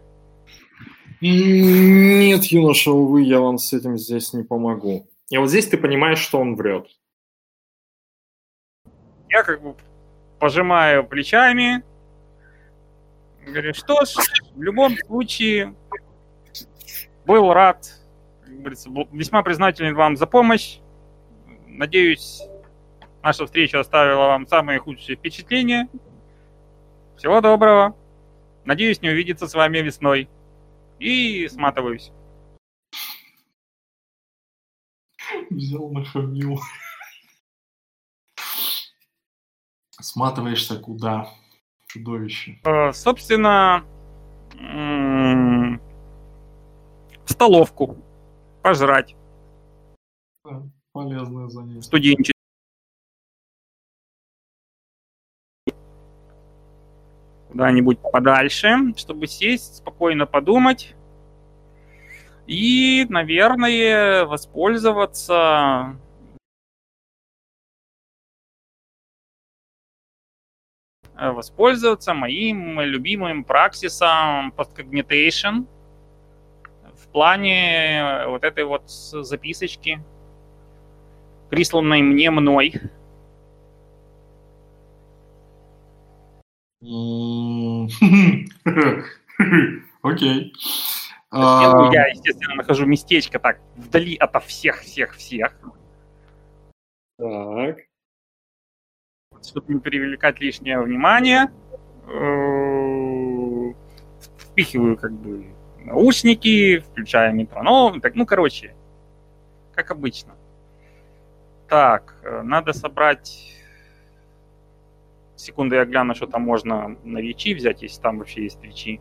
Нет, юноша, увы, я вам с этим здесь не помогу. И вот здесь ты понимаешь, что он врет. Я как бы пожимаю плечами, говорю, что ж, в любом случае, был рад, весьма признателен вам за помощь. Надеюсь, наша встреча оставила вам самые худшие впечатления. Всего доброго. Надеюсь, не увидеться с вами весной и сматываюсь. Взял нахамил. Сматываешься куда? Чудовище. Э, собственно, в столовку. Пожрать. полезное занятие. Студенчество. куда-нибудь подальше, чтобы сесть, спокойно подумать и, наверное, воспользоваться воспользоваться моим любимым праксисом postcognitation в плане вот этой вот записочки, присланной мне мной. Окей. А, я, естественно, нахожу местечко так вдали ото всех-всех-всех. Так. Чтобы не привлекать лишнее внимание, э, впихиваю как бы наушники, включаю метроном, так, ну, короче, как обычно. Так, э, надо собрать... Секунду я гляну, что там можно на речи взять, если там вообще есть речи.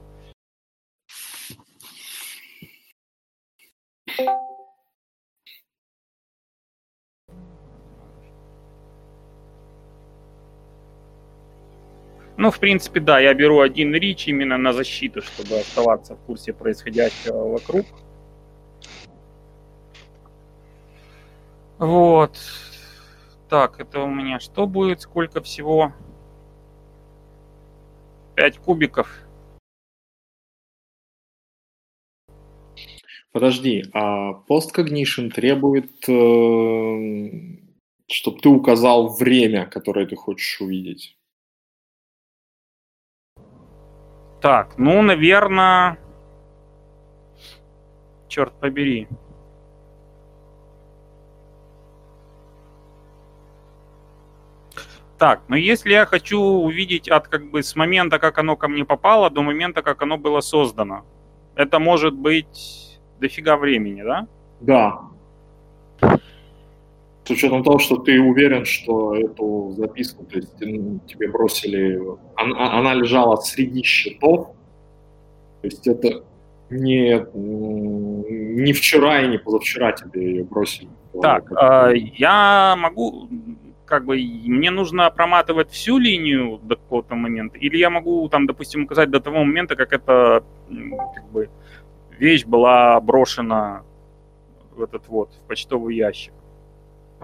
Ну, в принципе, да, я беру один рич именно на защиту, чтобы оставаться в курсе происходящего вокруг. Вот. Так, это у меня что будет? Сколько всего? Пять кубиков. Подожди, а посткогнишн требует, э, чтобы ты указал время, которое ты хочешь увидеть? Так, ну, наверное... Черт побери. Так, но если я хочу увидеть от как бы с момента, как оно ко мне попало, до момента, как оно было создано, это может быть дофига времени, да? Да. С учетом того, что ты уверен, что эту записку то есть, тебе бросили, она, она лежала среди счетов, то есть это не, не вчера и не позавчера тебе ее бросили. Так, э, я могу, как бы, мне нужно проматывать всю линию до какого-то момента, или я могу, там, допустим, указать до того момента, как эта, как бы, вещь была брошена в этот вот, в почтовый ящик.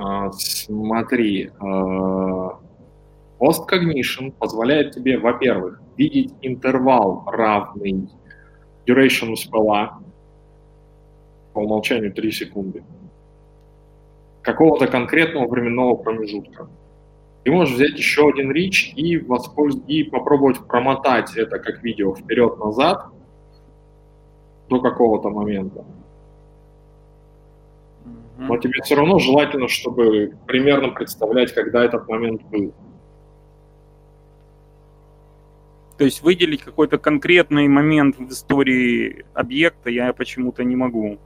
А, смотри, Postcognition а, позволяет тебе, во-первых, видеть интервал равный duration спала по умолчанию 3 секунды какого-то конкретного временного промежутка. Ты можешь взять еще один рич и, воспольз... и попробовать промотать это как видео вперед-назад до какого-то момента. Но тебе все равно желательно, чтобы примерно представлять, когда этот момент был. То есть выделить какой-то конкретный момент в истории объекта я почему-то не могу.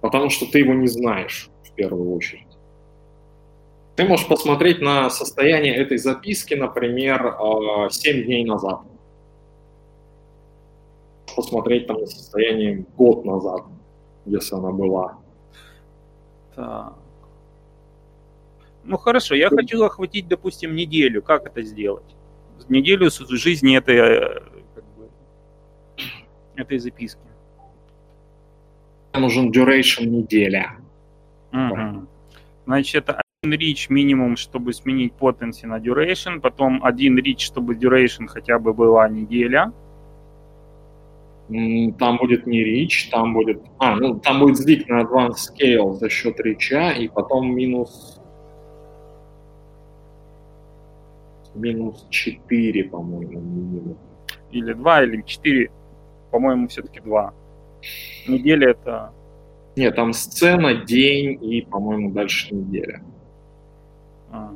Потому что ты его не знаешь в первую очередь. Ты можешь посмотреть на состояние этой записки, например, 7 дней назад. Посмотреть там на состояние год назад, если она была. Так. Ну хорошо, я хочу охватить, допустим, неделю. Как это сделать? Неделю жизни этой, э, как бы, этой записки. Нужен duration неделя. Угу. Значит, один reach минимум, чтобы сменить potency на duration, потом один reach, чтобы duration хотя бы была неделя там будет не reach, там будет... А, ну, там будет сдвиг на advanced scale за счет реча, и потом минус... Минус 4, по-моему. Или 2, или 4. По-моему, все-таки 2. Неделя это... Нет, там сцена, день и, по-моему, дальше неделя. А.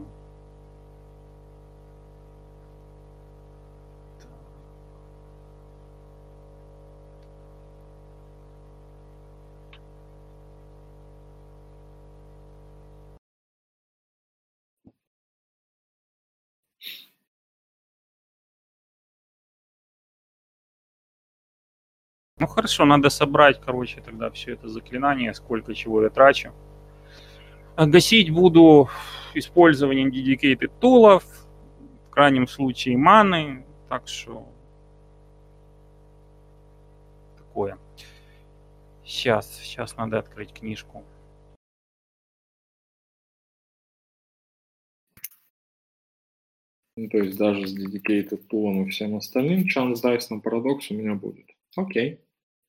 Ну хорошо, надо собрать, короче, тогда все это заклинание, сколько чего я трачу. А гасить буду использованием dedicated тулов, в крайнем случае маны, так что такое. Сейчас, сейчас надо открыть книжку. Ну, то есть даже с dedicated тулом и всем остальным chance dice на парадокс у меня будет. Окей.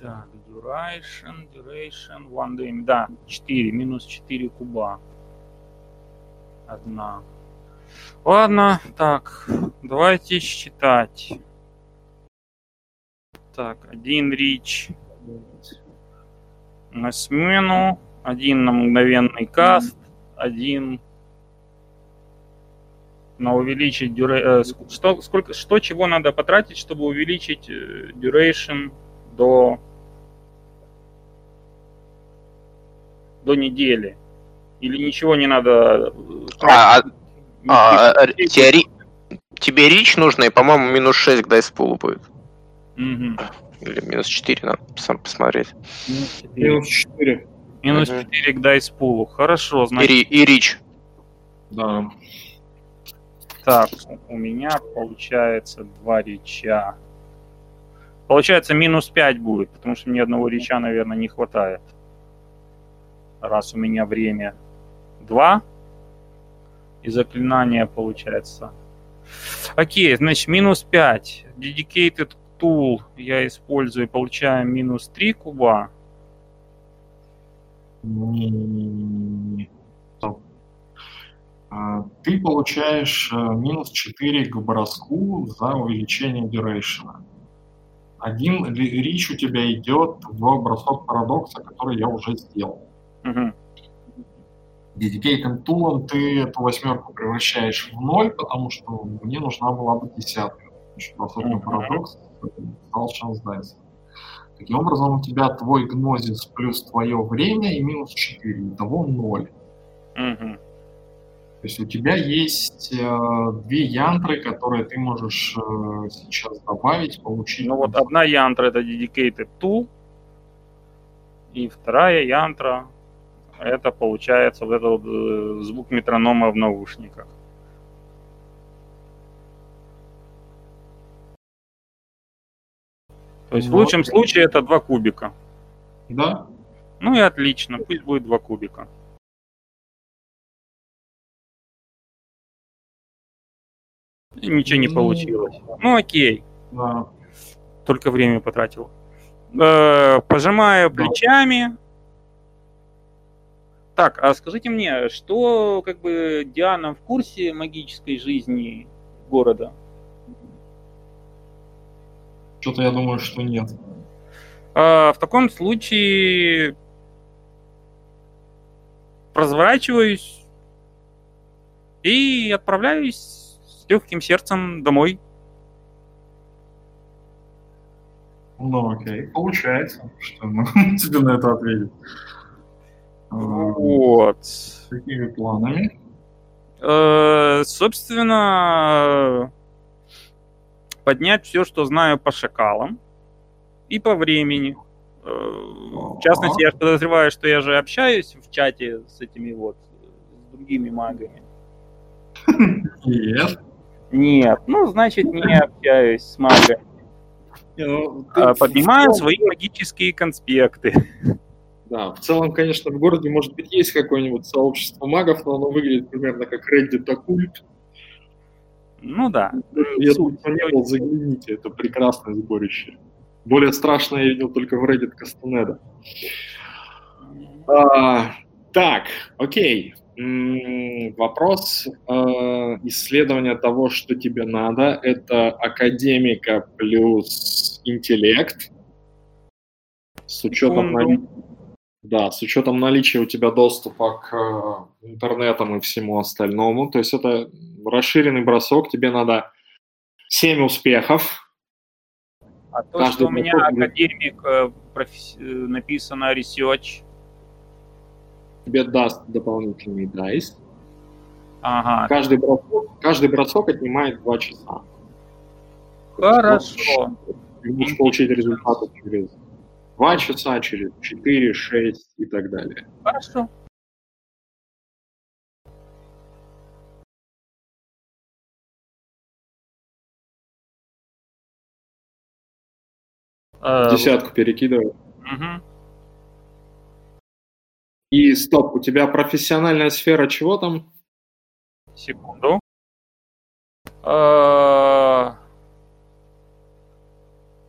Так, duration, duration, one day. Да, 4, минус 4 куба. Одна. Ладно, так, давайте считать. Так, один рич на смену, один на мгновенный каст, один на увеличить дура... Э, что, сколько, что чего надо потратить, чтобы увеличить э, duration до до недели? Или ничего не надо? Э, а, а, а, а теори... Тебе рич нужно, и, по-моему, минус 6 к дайспулу будет. Угу. Или минус 4, надо сам посмотреть. Минус 4. Минус 4 к дайспулу. Хорошо, значит. И, и рич. Да. Так, у меня получается два реча. Получается, минус 5 будет, потому что мне одного реча, наверное, не хватает. Раз у меня время 2, и заклинание получается. Окей, значит, минус 5. Dedicated tool я использую, получаю минус 3 куба. А, ты получаешь э, минус 4 к броску за увеличение дюрейшена. Один рич у тебя идет в бросок парадокса, который я уже сделал. Угу. Тулом ты эту восьмерку превращаешь в ноль, потому что мне нужна была бы десятка. Бросок на парадокс стал шанс дайса. Таким образом, у тебя твой гнозис плюс твое время и минус 4. Итого 0. Угу. То есть у тебя есть э, две янтры, которые ты можешь э, сейчас добавить, получить. Ну вот одна янтра это dedicated tool, и вторая янтра это получается вот этот э, звук метронома в наушниках. То есть вот. в лучшем случае это два кубика. Да. Ну и отлично, пусть будет два кубика. И ничего не ну. получилось. Ну окей. Да. Только время потратил. Э, пожимаю плечами. Так, а скажите мне, что как бы Диана в курсе магической жизни города? Что-то я думаю, что нет. А, в таком случае разворачиваюсь и отправляюсь легким сердцем домой. Ну, окей. Получается, что мы тебе на это ответить. Вот. С какими планами? Э, собственно, поднять все, что знаю по шакалам и по времени. Э, в частности, я подозреваю, что я же общаюсь в чате с этими вот, с другими магами. Нет. Нет, ну, значит, не общаюсь с магами. Ну, а, поднимаю свои магические конспекты. Да, в целом, конечно, в городе, может быть, есть какое-нибудь сообщество магов, но оно выглядит примерно как Reddit оккульт. Ну да. Я тут не был, загляните, это прекрасное сборище. Более страшное я видел только в Reddit Кастанеда. А, так, окей вопрос э, исследования того, что тебе надо, это академика плюс интеллект с учетом, нали... да, с учетом наличия у тебя доступа к э, интернетам и всему остальному. То есть это расширенный бросок, тебе надо 7 успехов. А то, Каждый что у меня академик э, профи... Э, написано research, тебе даст дополнительный дайс. Ага. Каждый бросок, каждый бросок отнимает 2 часа. Хорошо. Ты можешь получить результаты через 2 часа, через 4, 6 и так далее. Хорошо. Десятку перекидываю. Угу. И стоп, у тебя профессиональная сфера чего там? Секунду. А,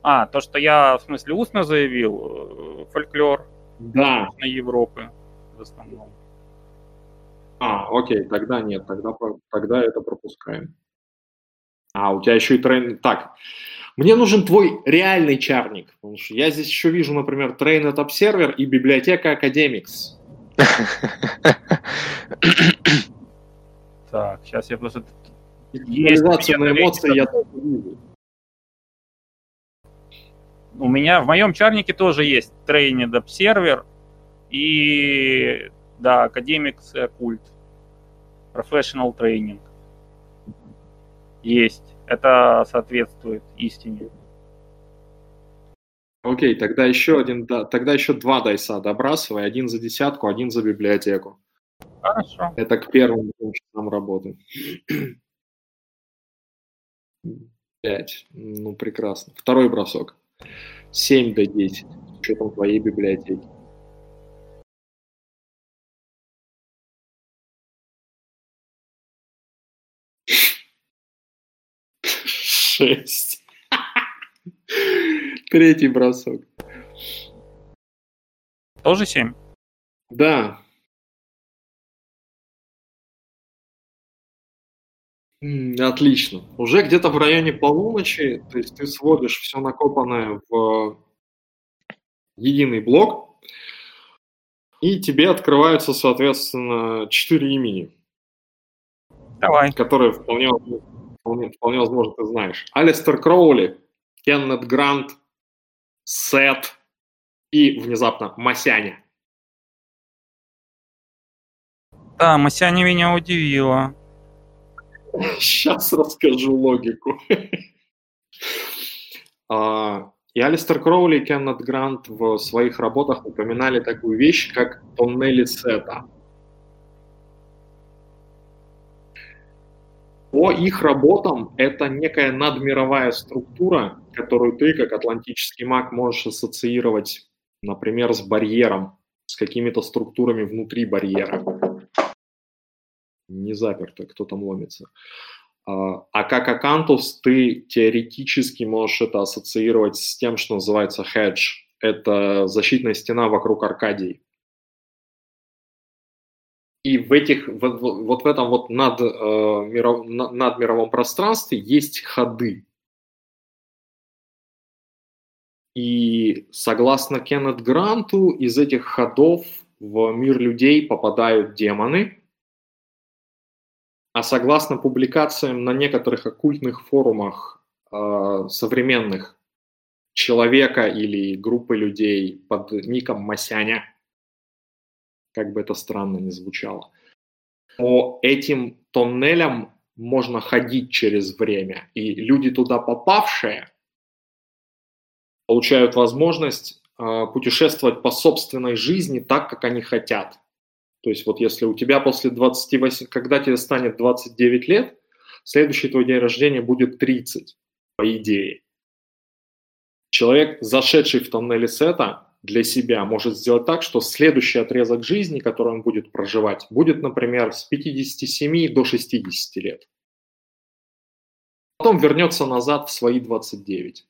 А, то, что я, в смысле, устно заявил, э, фольклор Да. на Европы в основном. А, окей, тогда нет, тогда, тогда это пропускаем. А, у тебя еще и трейн... Так, мне нужен твой реальный чарник, потому что я здесь еще вижу, например, Trained Observer и библиотека Academics. Так, сейчас я просто... Меня на эмоции я тоже вижу. У меня в моем чарнике тоже есть Trained Observer и, да, и Occult. Professional Training. Есть. Это соответствует истине. Окей, тогда еще один, да, тогда еще два дайса добрасывай, один за десятку, один за библиотеку. Хорошо. Это к первым часам работы. Пять. Ну, прекрасно. Второй бросок. 7 до 10. С учетом твоей библиотеки. Шесть. Третий бросок. Тоже 7? Да. Отлично. Уже где-то в районе полуночи, то есть ты сводишь все накопанное в единый блок, и тебе открываются, соответственно, четыре имени, Давай. которые вполне, вполне, вполне возможно ты знаешь. Алистер Кроули, Кеннет Грант, Сет и внезапно Масяня. Да, Масяня меня удивила. Сейчас расскажу логику. А, И Алистер Кроули и Кеннет Грант в своих работах упоминали такую вещь, как тоннели Сета. По их работам это некая надмировая структура, которую ты, как атлантический маг, можешь ассоциировать, например, с барьером, с какими-то структурами внутри барьера. Не заперто, кто там ломится. А а как акантус ты теоретически можешь это ассоциировать с тем, что называется hedge. Это защитная стена вокруг Аркадии. И в этих, в- в- вот в этом вот над, э, миров- на- надмировом пространстве есть ходы. И согласно Кеннет Гранту, из этих ходов в мир людей попадают демоны, а согласно публикациям на некоторых оккультных форумах э, современных человека или группы людей под ником Масяня, как бы это странно ни звучало, по этим тоннелям можно ходить через время. И люди туда попавшие получают возможность э, путешествовать по собственной жизни так, как они хотят. То есть вот если у тебя после 28, когда тебе станет 29 лет, следующий твой день рождения будет 30, по идее. Человек, зашедший в тоннели сета, для себя может сделать так, что следующий отрезок жизни, который он будет проживать, будет, например, с 57 до 60 лет. Потом вернется назад в свои 29.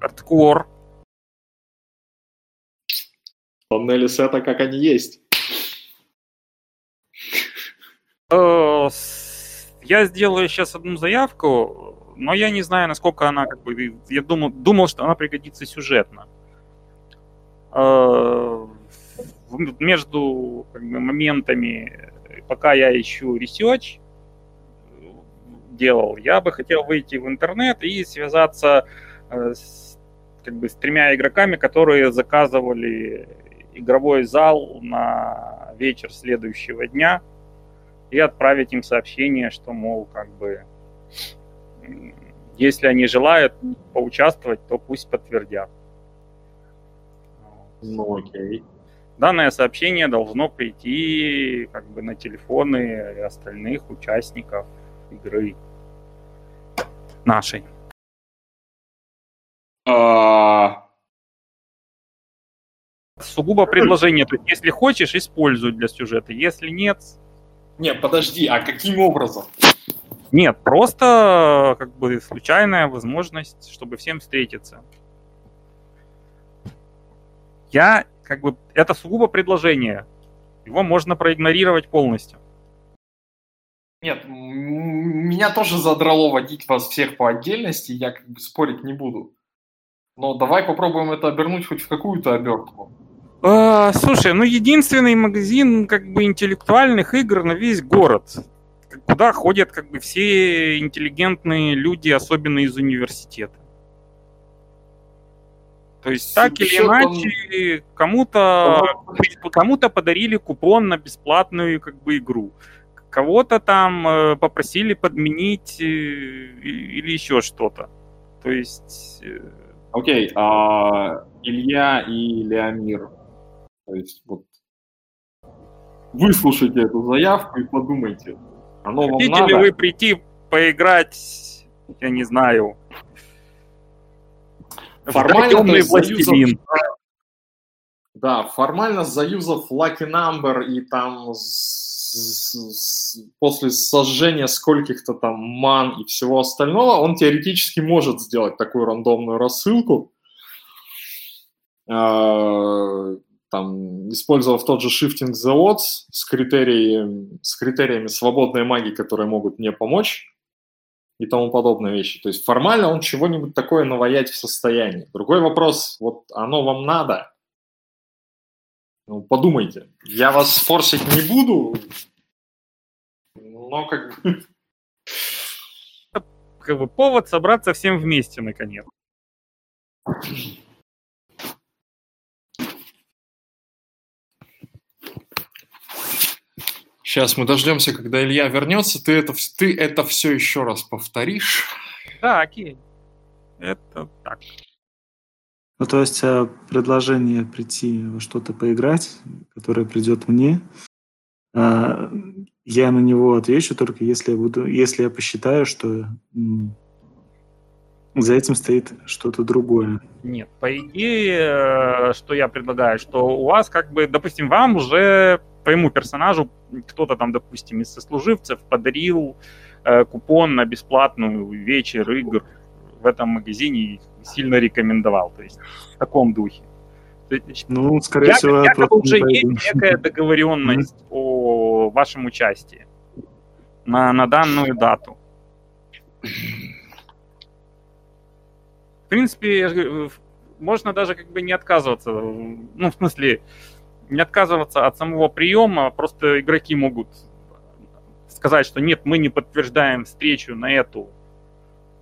Хардкор. Тоннели сета, как они есть. Э, Я сделаю сейчас одну заявку, но я не знаю, насколько она, как бы, я думал, думал, что она пригодится сюжетно. Э, Между как бы, моментами, пока я ищу э, делал, я бы хотел выйти в интернет и связаться э, с, как бы, с тремя игроками, которые заказывали игровой зал на вечер следующего дня и отправить им сообщение, что, мол, как бы, если они желают поучаствовать, то пусть подтвердят. Ну окей. Данное сообщение должно прийти как бы на телефоны остальных участников игры нашей. А, Сугубо предложение. То есть, если хочешь, используй для сюжета. Если нет, Не, подожди, а каким образом? Нет, просто как бы случайная возможность, чтобы всем встретиться. Я как бы это сугубо предложение. Его можно проигнорировать полностью. Нет, меня тоже задрало водить вас всех по отдельности, я как бы спорить не буду. Но давай попробуем это обернуть хоть в какую-то обертку. А, слушай, ну единственный магазин как бы интеллектуальных игр на весь город, куда ходят как бы все интеллигентные люди, особенно из университета. То есть так или иначе кому-то кому-то подарили купон на бесплатную как бы игру, кого-то там э, попросили подменить э, или еще что-то. То есть. Э, Окей, okay, а Илья и Леомир то есть вот выслушайте эту заявку и подумайте. Оно Хотите вам надо? ли вы прийти поиграть, я не знаю, формально властелин. Да, формально заюзав Lucky Number и там с, с, с, после сожжения скольких-то там ман и всего остального, он теоретически может сделать такую рандомную рассылку. А, там, использовав тот же Shifting the Odds с, критериями, с критериями свободной магии, которые могут мне помочь и тому подобные вещи. То есть формально он чего-нибудь такое наваять в состоянии. Другой вопрос, вот оно вам надо? Ну, подумайте. Я вас форсить не буду, но как бы... Как бы повод собраться всем вместе, наконец. Сейчас мы дождемся, когда Илья вернется. Ты это, ты это все еще раз повторишь. Да, окей. Это так. Ну, то есть э, предложение прийти во что-то поиграть, которое придет мне, а, я на него отвечу только если я буду, если я посчитаю, что за этим стоит что-то другое. Нет, по идее, э, что я предлагаю, что у вас как бы, допустим, вам уже твоему персонажу кто-то там, допустим, из сослуживцев подарил э, купон на бесплатную вечер игр в этом магазине и сильно рекомендовал. То есть в таком духе. Ну, скорее я, всего, якобы уже есть некая договоренность о вашем участии на, на данную дату. В принципе, можно даже как бы не отказываться. Ну, в смысле, не отказываться от самого приема, просто игроки могут сказать, что нет, мы не подтверждаем встречу на эту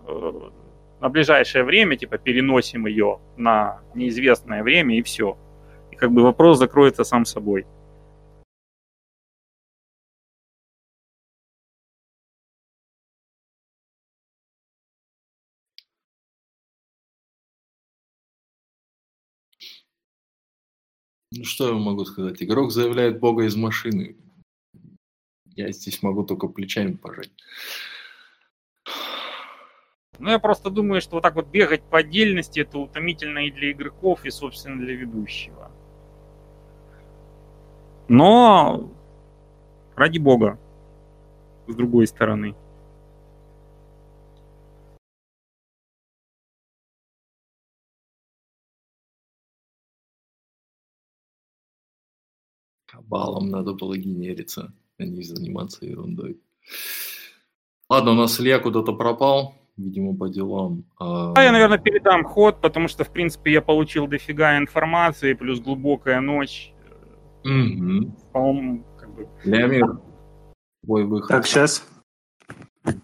э, на ближайшее время, типа переносим ее на неизвестное время и все. И как бы вопрос закроется сам собой. Ну, что я могу сказать? Игрок заявляет Бога из машины. Я здесь могу только плечами пожать. Ну, я просто думаю, что вот так вот бегать по отдельности, это утомительно и для игроков, и, собственно, для ведущего. Но, ради бога, с другой стороны. Баллом надо было генериться, а не заниматься ерундой. Ладно, у нас Илья куда-то пропал, видимо, по делам. А... Я, наверное, передам ход, потому что, в принципе, я получил дофига информации, плюс глубокая ночь. Угу. По-моему, как бы... Леомир, твой выход. Так, сейчас.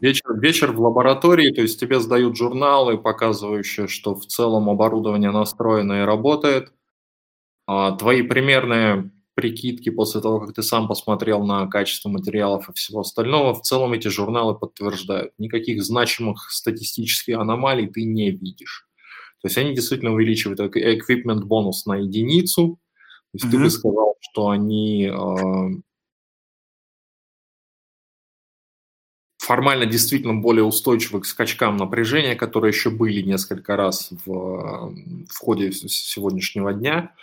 Вечер, вечер в лаборатории, то есть тебе сдают журналы, показывающие, что в целом оборудование настроено и работает. А, твои примерные прикидки после того, как ты сам посмотрел на качество материалов и всего остального, в целом эти журналы подтверждают. Никаких значимых статистических аномалий ты не видишь. То есть они действительно увеличивают equipment бонус на единицу. То есть mm-hmm. ты бы сказал, что они э, формально действительно более устойчивы к скачкам напряжения, которые еще были несколько раз в, в ходе сегодняшнего дня.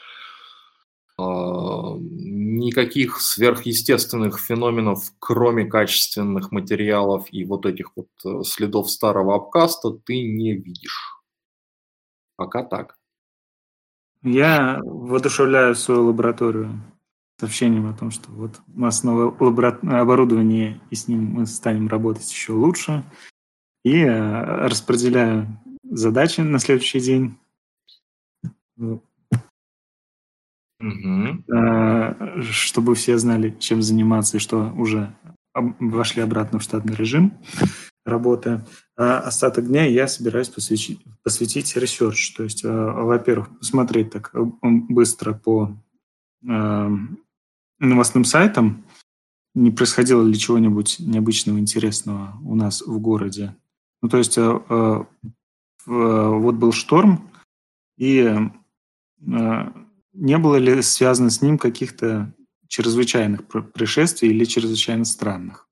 А, никаких сверхъестественных феноменов, кроме качественных материалов и вот этих вот э, следов старого обкаста, ты не видишь. Пока так. Я воодушевляю свою лабораторию сообщением о том, что вот у нас новое оборудование, и с ним мы станем работать еще лучше. И э, распределяю задачи на следующий день. Угу. Чтобы все знали, чем заниматься, и что уже вошли обратно в штатный режим работы. А остаток дня я собираюсь посвятить, посвятить research. То есть, э, во-первых, посмотреть так быстро по новостным сайтам, не происходило ли чего-нибудь необычного, интересного у нас в городе. Ну, то есть э, э, вот был шторм, и э, не было ли связано с ним каких-то чрезвычайных происшествий или чрезвычайно странных?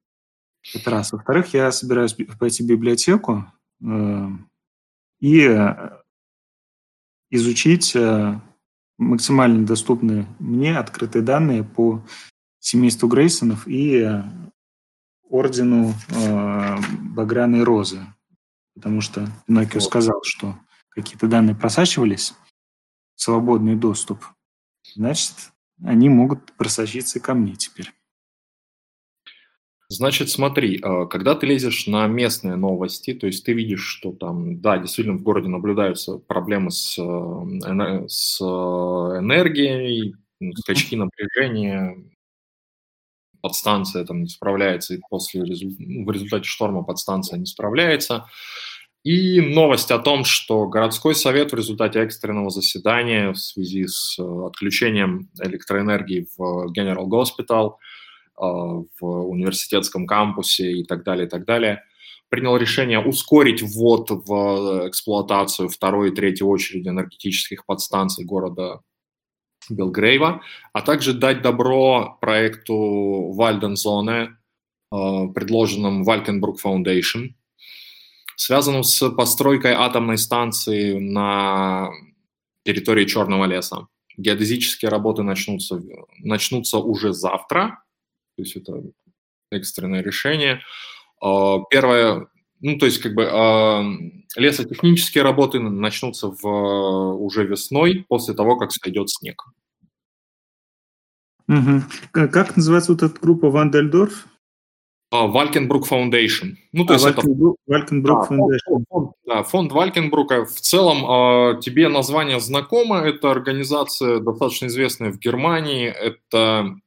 Это раз. Во-вторых, я собираюсь пойти в библиотеку и изучить максимально доступны мне открытые данные по семейству Грейсонов и э, ордену э, Багряной Розы. Потому что Пиноккио сказал, что какие-то данные просачивались, свободный доступ, значит, они могут просочиться ко мне теперь. Значит, смотри, а, когда ты лезешь на местные новости, то есть ты видишь, что там, да, действительно в городе наблюдаются проблемы с, э, с энергией, скачки напряжения, подстанция там не справляется, и после в результате шторма подстанция не справляется. И новость о том, что городской совет в результате экстренного заседания в связи с э, отключением электроэнергии в General Hospital – а, в университетском кампусе и так далее, и так далее, принял решение ускорить ввод в эксплуатацию второй и третьей очереди энергетических подстанций города Белгрейва, а также дать добро проекту Вальдензоне, а, предложенном Валькенбрук Foundation, связанному с постройкой атомной станции на территории Черного леса. Геодезические работы начнутся, начнутся уже завтра, то есть это экстренное решение. А, первое, ну, то есть как бы а, лесотехнические работы начнутся в, уже весной, после того, как сойдет снег. Угу. Как называется вот эта группа Вандельдорф? Валькенбрук Foundation. Ну, то а, есть Валькенбрук, это... Валькенбрук Foundation. Фонд, да, фонд Валькенбрука. В целом, тебе название знакомо. Это организация достаточно известная в Германии. Это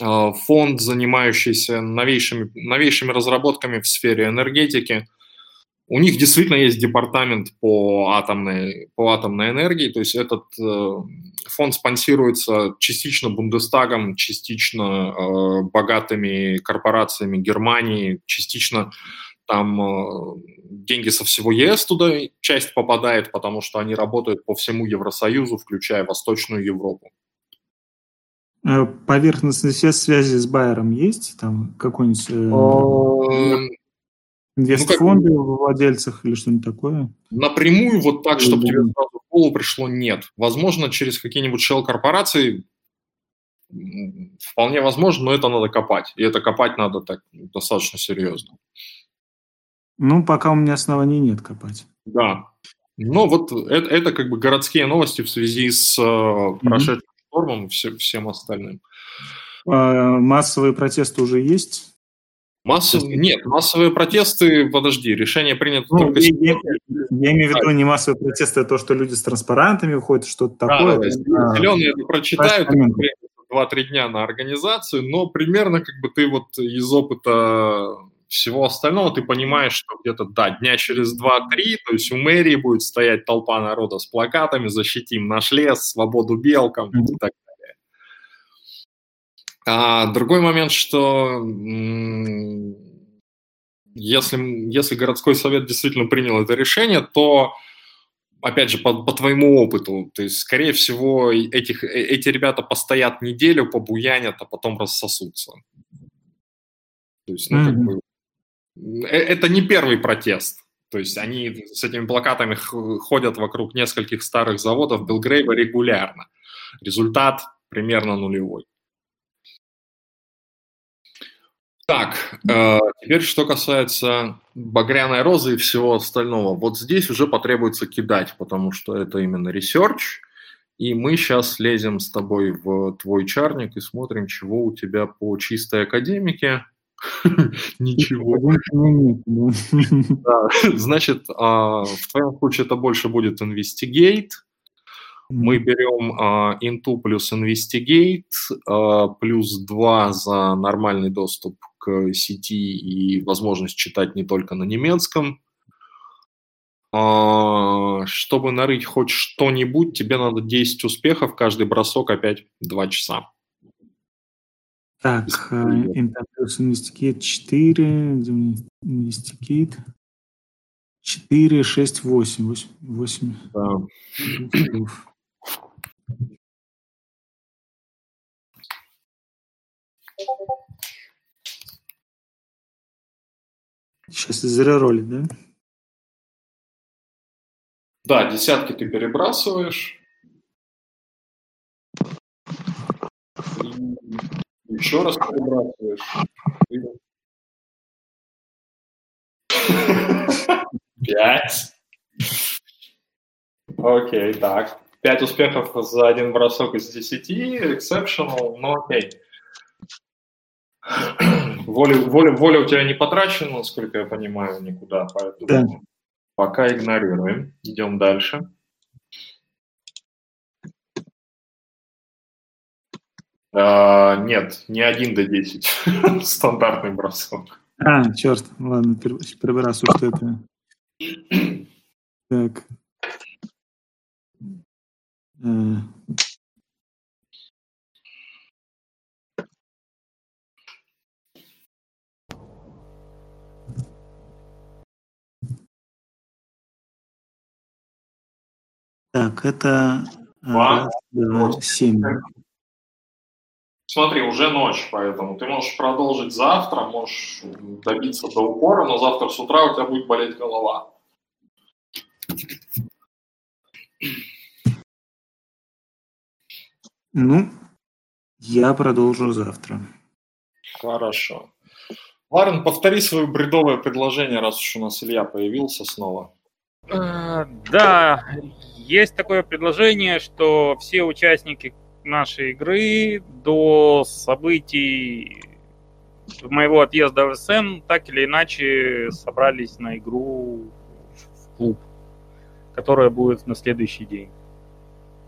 Э, фонд, занимающийся новейшими, новейшими разработками в сфере энергетики. У них действительно есть департамент по атомной, по атомной энергии, то есть этот э, фонд спонсируется частично Бундестагом, частично э, богатыми корпорациями Германии, частично там э, деньги со всего ЕС туда часть попадает, потому что они работают по всему Евросоюзу, включая Восточную Европу. Э, поверхностный связи с Байером есть? Там какой-нибудь э, ну, инвестфонды ну, в владельцах или что-нибудь такое? Напрямую вот так, чтобы тебе сразу в голову пришло, нет. Возможно, через какие-нибудь shell-корпорации вполне возможно, но это надо копать. И это копать надо так достаточно серьезно. Ну, пока у меня оснований нет копать. Да. Но вот это, это как бы городские новости в связи с mm-hmm. прошедшим штормом и все, всем остальным. А, массовые протесты уже есть? Массов... Нет, массовые протесты, подожди, решение принято ну, только... Я, я, я имею в виду не массовые протесты, а то, что люди с транспарантами выходят, что-то такое. Да, да, зеленые это прочитают, два-три дня на организацию, но примерно как бы ты вот из опыта всего остального ты понимаешь, что где-то, да, дня через два-три, то есть у мэрии будет стоять толпа народа с плакатами «Защитим наш лес», «Свободу белкам» и так далее. А другой момент, что если, если городской совет действительно принял это решение, то опять же, по, по твоему опыту, то есть, скорее всего, этих, э, эти ребята постоят неделю, побуянят, а потом рассосутся. То есть, ну, mm-hmm. как бы, Э, это не первый протест. То есть они с этими плакатами ходят вокруг нескольких старых заводов Белгрейва регулярно. Результат примерно нулевой. Так, э, теперь что касается багряной розы и всего остального. Вот здесь уже потребуется кидать, потому что это именно research, и мы сейчас лезем с тобой в твой чарник и смотрим, чего у тебя по чистой академике. Ничего. Значит, а, в твоем случае это больше будет Investigate. Мы берем uh, Intu плюс Investigate, uh, плюс 2 за нормальный доступ к сети и возможность читать не только на немецком. Uh, чтобы нарыть хоть что-нибудь, тебе надо 10 успехов, каждый бросок опять 2 часа. Так, Intel Investigate 4, Investigate 4, 6, 8. 8, 8. Да. Сейчас зареролить, да? Да, десятки ты перебрасываешь. Еще раз перебрасываешь. Пять. Окей, так. Пять успехов за один бросок из десяти. Exceptional, но окей. Воля, воля, воля у тебя не потрачена, насколько я понимаю, никуда, поэтому да. пока игнорируем. Идем дальше. А, нет, не один до 10. Стандартный бросок. А, черт, ладно, перебрасываю, что это. Так. Так, это Два, семь. Смотри, уже ночь, поэтому ты можешь продолжить завтра, можешь добиться до упора, но завтра с утра у тебя будет болеть голова. Ну, я продолжу завтра. Хорошо. Ларен, повтори свое бредовое предложение, раз уж у нас Илья появился снова. А, да, есть такое предложение, что все участники нашей игры до событий моего отъезда в СМ так или иначе собрались на игру в клуб, которая будет на следующий день.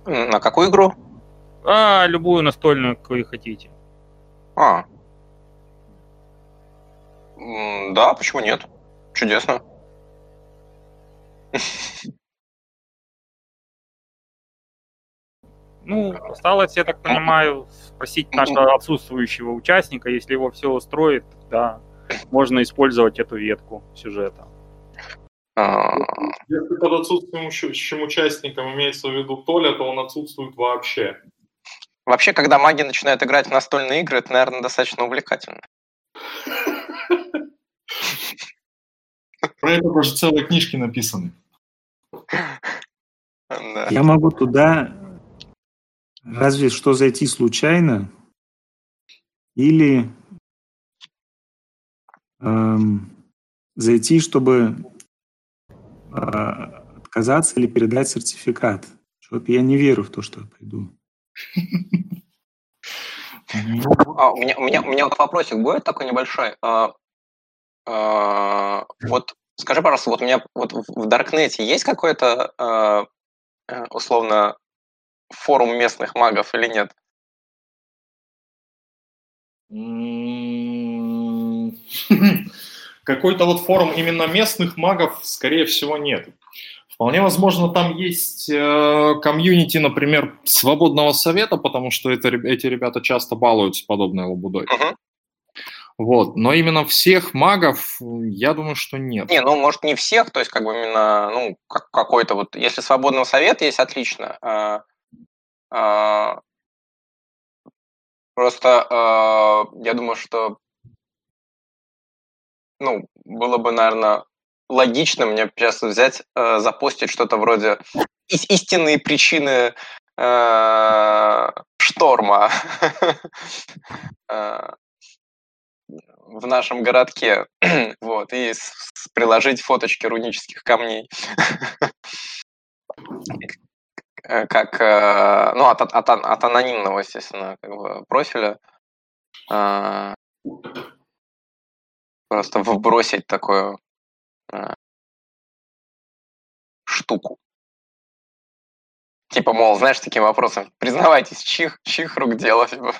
На какую игру? А, любую настольную, какую хотите. А. Да, почему нет? Чудесно. Ну, осталось, я так понимаю, спросить нашего отсутствующего участника, если его все устроит, да, можно использовать эту ветку сюжета. А. Если под отсутствующим участником имеется в виду Толя, то он отсутствует вообще. Вообще, когда маги начинают играть в настольные игры, это, наверное, достаточно увлекательно. Про это даже целые книжки написаны. Я могу туда разве что зайти случайно или эм, зайти, чтобы э, отказаться или передать сертификат. Что-то я не верю в то, что я пойду. А, у, меня, у, меня, у меня вопросик будет такой небольшой. А, а, вот скажи, пожалуйста, вот у меня вот в Даркнете есть какой-то а, э, условно форум местных магов или нет? Какой-то вот форум именно местных магов, скорее всего, нет. Вполне возможно, там есть э, комьюнити, например, свободного совета, потому что это, эти ребята часто балуются подобной лабудой. Uh-huh. Вот, но именно всех магов, я думаю, что нет. Не, ну, может, не всех, то есть, как бы именно, ну, как, какой-то вот, если свободного совета есть, отлично. А, просто а, я думаю, что ну, было бы, наверное, логично мне сейчас взять, э, запостить что-то вроде истинные причины э, шторма. Э, в нашем городке, вот, и приложить фоточки рунических камней. Э, как, э, ну, от, от, от анонимного, естественно, как бы, профиля. А, просто вбросить такую а, штуку. Типа, мол, знаешь, таким вопросом, признавайтесь, чих, чих рук дело. Типа.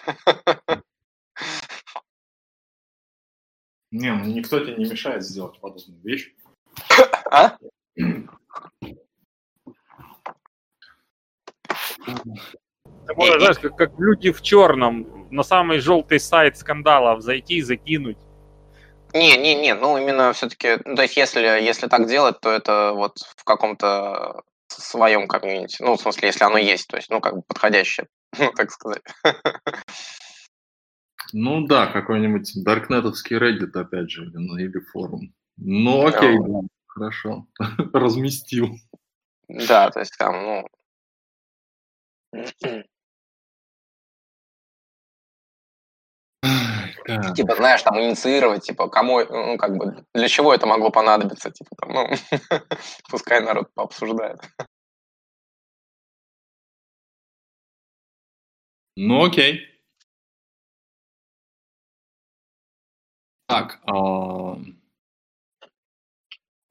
Не, ну никто тебе не мешает сделать подобную вещь. А? Ты можешь, знаешь, как, как люди в черном, на самый желтый сайт скандалов зайти и закинуть. Не, не, не, ну именно все-таки, ну, то есть если, если так делать, то это вот в каком-то своем комьюнити. Ну, в смысле, если оно есть, то есть, ну, как бы подходящее, ну, так сказать. Ну да, какой-нибудь даркнетовский Reddit, опять же, или, или форум. Ну, окей, да, хорошо. Разместил. Да, то есть там, ну, Типа, знаешь, там инициировать, типа, кому, ну, как бы, для чего это могло понадобиться, типа, там, ну, пускай народ пообсуждает. Ну, окей. Так,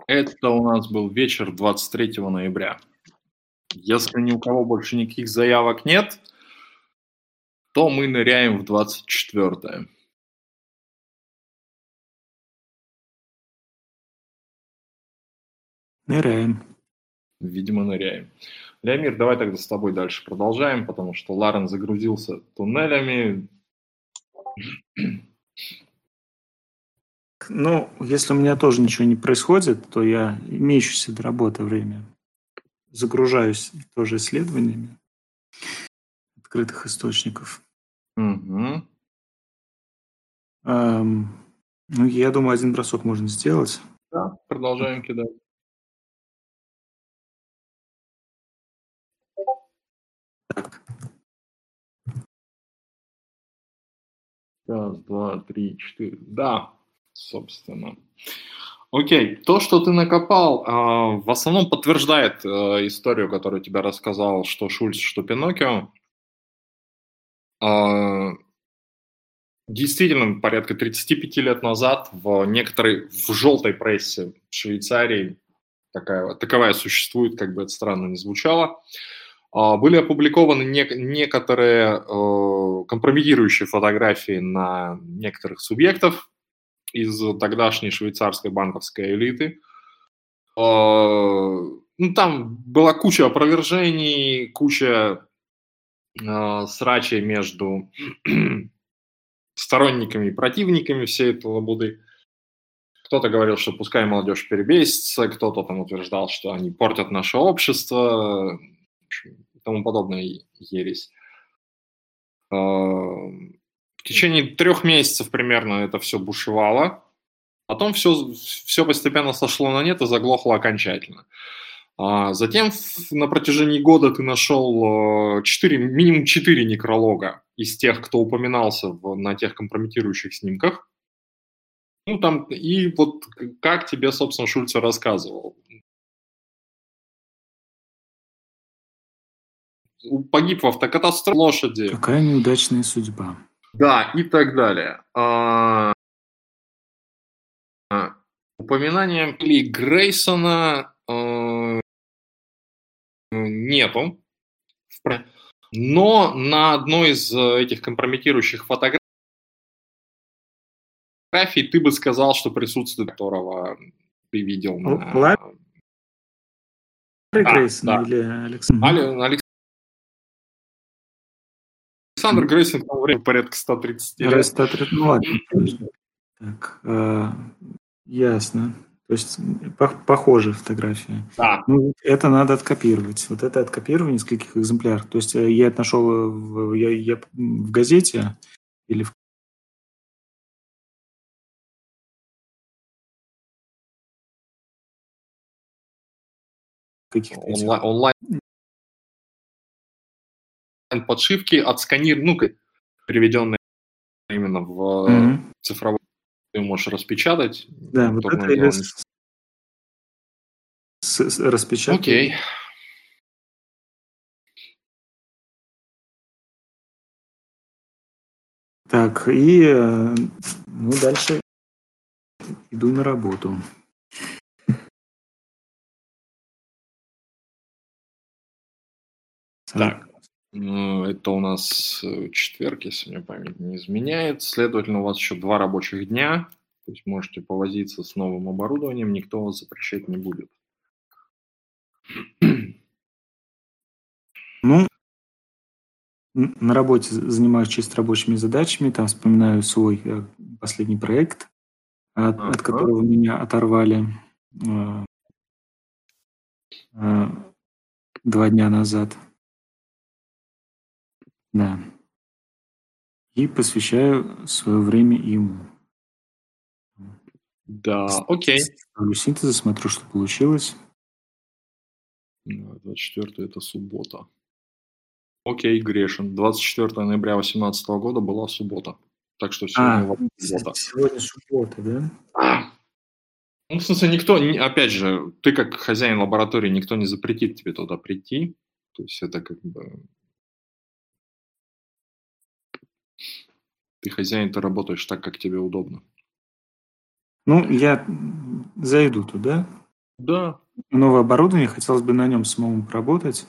это у нас был вечер 23 ноября. Если ни у кого больше никаких заявок нет, то мы ныряем в 24 Ныряем. Видимо, ныряем. Леомир, давай тогда с тобой дальше продолжаем, потому что Ларен загрузился туннелями. Ну, если у меня тоже ничего не происходит, то я имеющееся до работы время загружаюсь тоже исследованиями открытых источников. Угу. Эм, ну, я думаю, один бросок можно сделать. Да, продолжаем кидать. Так. Раз, два, три, четыре. Да, собственно. Окей, то, что ты накопал, а, в основном подтверждает э, историю, которую тебе рассказал, что Шульц, что Пиноккио. А, действительно, порядка 35 лет назад в некоторой, в желтой прессе Швейцарии, такая, таковая существует, как бы это странно не звучало, а, были опубликованы некоторые э, компрометирующие фотографии на некоторых субъектов, из тогдашней швейцарской банковской элиты. А, ну, там была куча опровержений, куча э, срачей между сторонниками и противниками всей этой лабуды. Кто-то говорил, что пускай молодежь перебесится, кто-то там утверждал, что они портят наше общество и тому подобное ересь. В течение трех месяцев примерно это все бушевало. Потом все, все постепенно сошло на нет и заглохло окончательно. А затем на протяжении года ты нашел 4, э, минимум 4 некролога из тех, кто упоминался в, на тех компрометирующих снимках. Ну, там, и вот как тебе, собственно, Шульце рассказывал. Погиб в автокатастрофе лошади. Какая неудачная судьба. Да, и так далее. А, а, упоминания Ли Грейсона а, нету. Но на одной из этих компрометирующих фотографий ты бы сказал, что присутствие которого ты видел на... Ларри Грейсон да. или Александр? Александр Грейсон в то время порядка 130 лет. 130, ну ладно. Так, э, ясно. То есть похожие фотографии. Да. Ну, это надо откопировать. Вот это откопирование каких экземпляров. То есть э, я это нашел в, я, я в газете или в каких-то онлайн, подшивки отсканированы, ну, приведенные именно в mm-hmm. цифровой. Ты можешь распечатать. Да, вот это я с, с, с, распечатал. Окей. Так, и э, ну, дальше иду на работу. Так, это у нас э, четверг, если мне память не изменяет. Следовательно, у вас еще два рабочих дня. То есть можете повозиться с новым оборудованием, никто вас запрещать не будет. Ну, на работе занимаюсь чисто рабочими задачами, там вспоминаю свой э, последний проект, от, от которого меня оторвали э, э, два дня назад. Да. И посвящаю свое время ему. Да, окей. Ставлю синтеза, смотрю, что получилось. 24 это суббота. Окей, грешен. 24 ноября 2018 года была суббота. Так что сегодня а, суббота. Сегодня суббота, да? Ну, в смысле, никто, опять же, ты как хозяин лаборатории, никто не запретит тебе туда прийти. То есть это как бы... Ты хозяин, ты работаешь так, как тебе удобно. Ну, я зайду туда. Да. Новое оборудование, хотелось бы на нем самому поработать.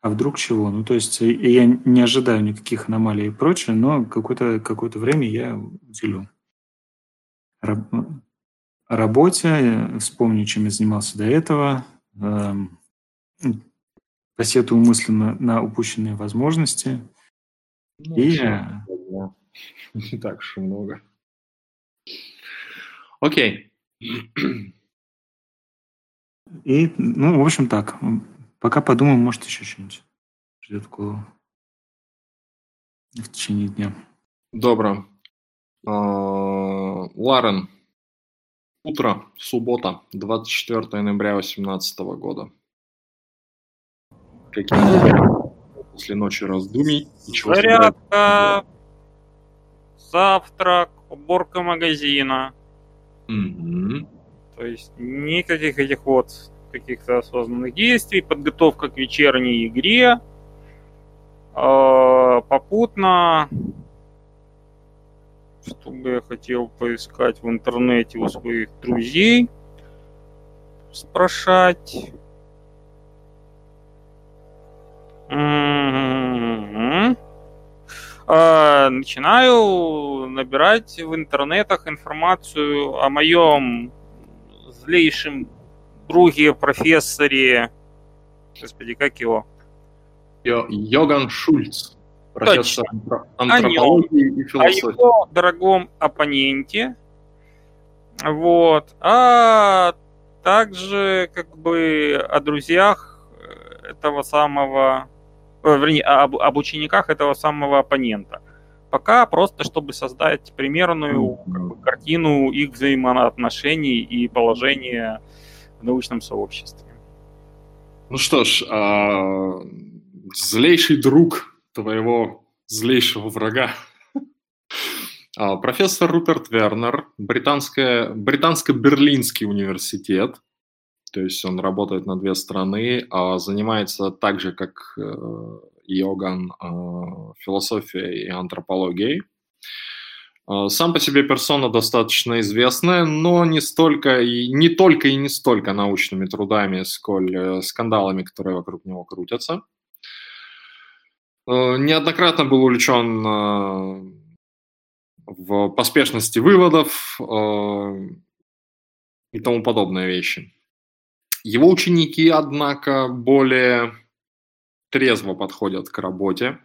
А вдруг чего? Ну, то есть э, я не ожидаю никаких аномалий и прочее, но какое-то какое время я уделю Раб... работе, э, вспомню, чем я занимался до этого, эм, посетую мысленно на упущенные возможности. Ну, и... Не так уж много. Окей. И, ну, в общем, так. Пока подумаем, может, еще что-нибудь ждет голову в течение дня. Добро. А, Ларен, утро, суббота, 24 ноября 2018 года. Какие после ночи раздумий? Ничего Зарядка, завтрак, уборка магазина. Угу. То есть никаких этих вот каких-то осознанных действий, подготовка к вечерней игре, а, попутно, что бы я хотел поискать в интернете у своих друзей, спрашать. А, начинаю набирать в интернетах информацию о моем злейшем друге, профессоре, господи, как его? Йоган Шульц, профессор Точно. антропологии и философии. О его дорогом оппоненте. Вот. А также как бы о друзьях этого самого, вернее, об, об учениках этого самого оппонента. Пока просто, чтобы создать примерную как бы, картину их взаимоотношений и положения в научном сообществе. Ну что ж, а, злейший друг твоего злейшего врага, а, профессор Руперт Вернер, британско-берлинский университет, то есть он работает на две страны, а занимается так же, как э, Йоган, а, философией и антропологией. А, сам по себе персона достаточно известная, но не столько и не только и не столько научными трудами, сколь э, скандалами, которые вокруг него крутятся. Э, неоднократно был увлечен э, в поспешности выводов и тому подобные вещи. Его ученики, однако, более трезво подходят к работе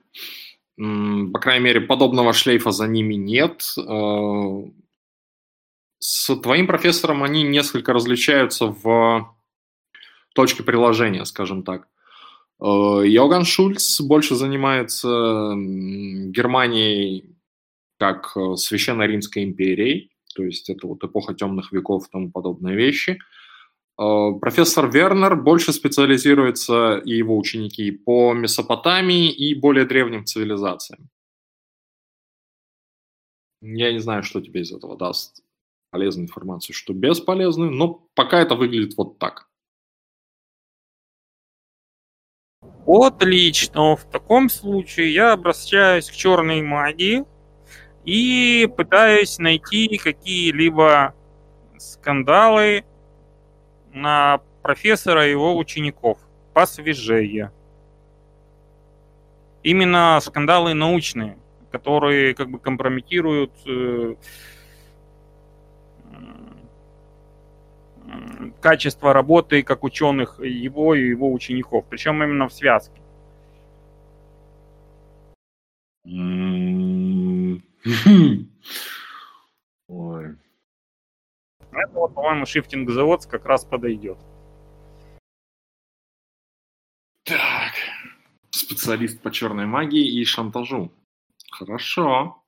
по крайней мере, подобного шлейфа за ними нет. Э, с твоим профессором они несколько различаются в точке приложения, скажем так. Э, Йоган Шульц больше занимается Германией как э, Священной Римской империей, то есть это вот эпоха темных веков и тому подобные вещи – профессор Вернер больше специализируется, и его ученики, по Месопотамии и более древним цивилизациям. Я не знаю, что тебе из этого даст полезную информацию, что бесполезную, но пока это выглядит вот так. Отлично. В таком случае я обращаюсь к черной магии и пытаюсь найти какие-либо скандалы на профессора и его учеников посвежее. Именно скандалы научные, которые как бы компрометируют э, качество работы как ученых его и его учеников, причем именно в связке. Это вот, по-моему, шифтинг завод как раз подойдет. Так, специалист по черной магии и шантажу. Хорошо.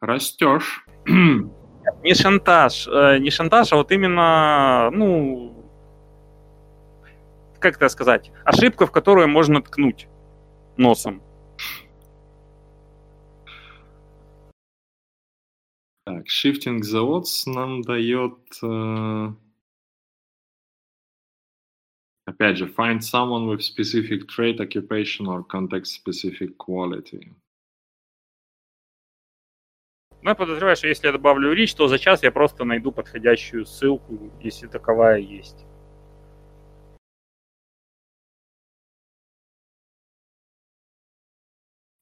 Растешь. Не шантаж, э, не шантаж, а вот именно, ну, как это сказать, ошибка, в которую можно ткнуть носом. Так, Shifting the Odds нам дает... Э... Опять же, find someone with specific trait, occupation or context-specific quality. Ну, я подозреваю, что если я добавлю речь, то за час я просто найду подходящую ссылку, если таковая есть.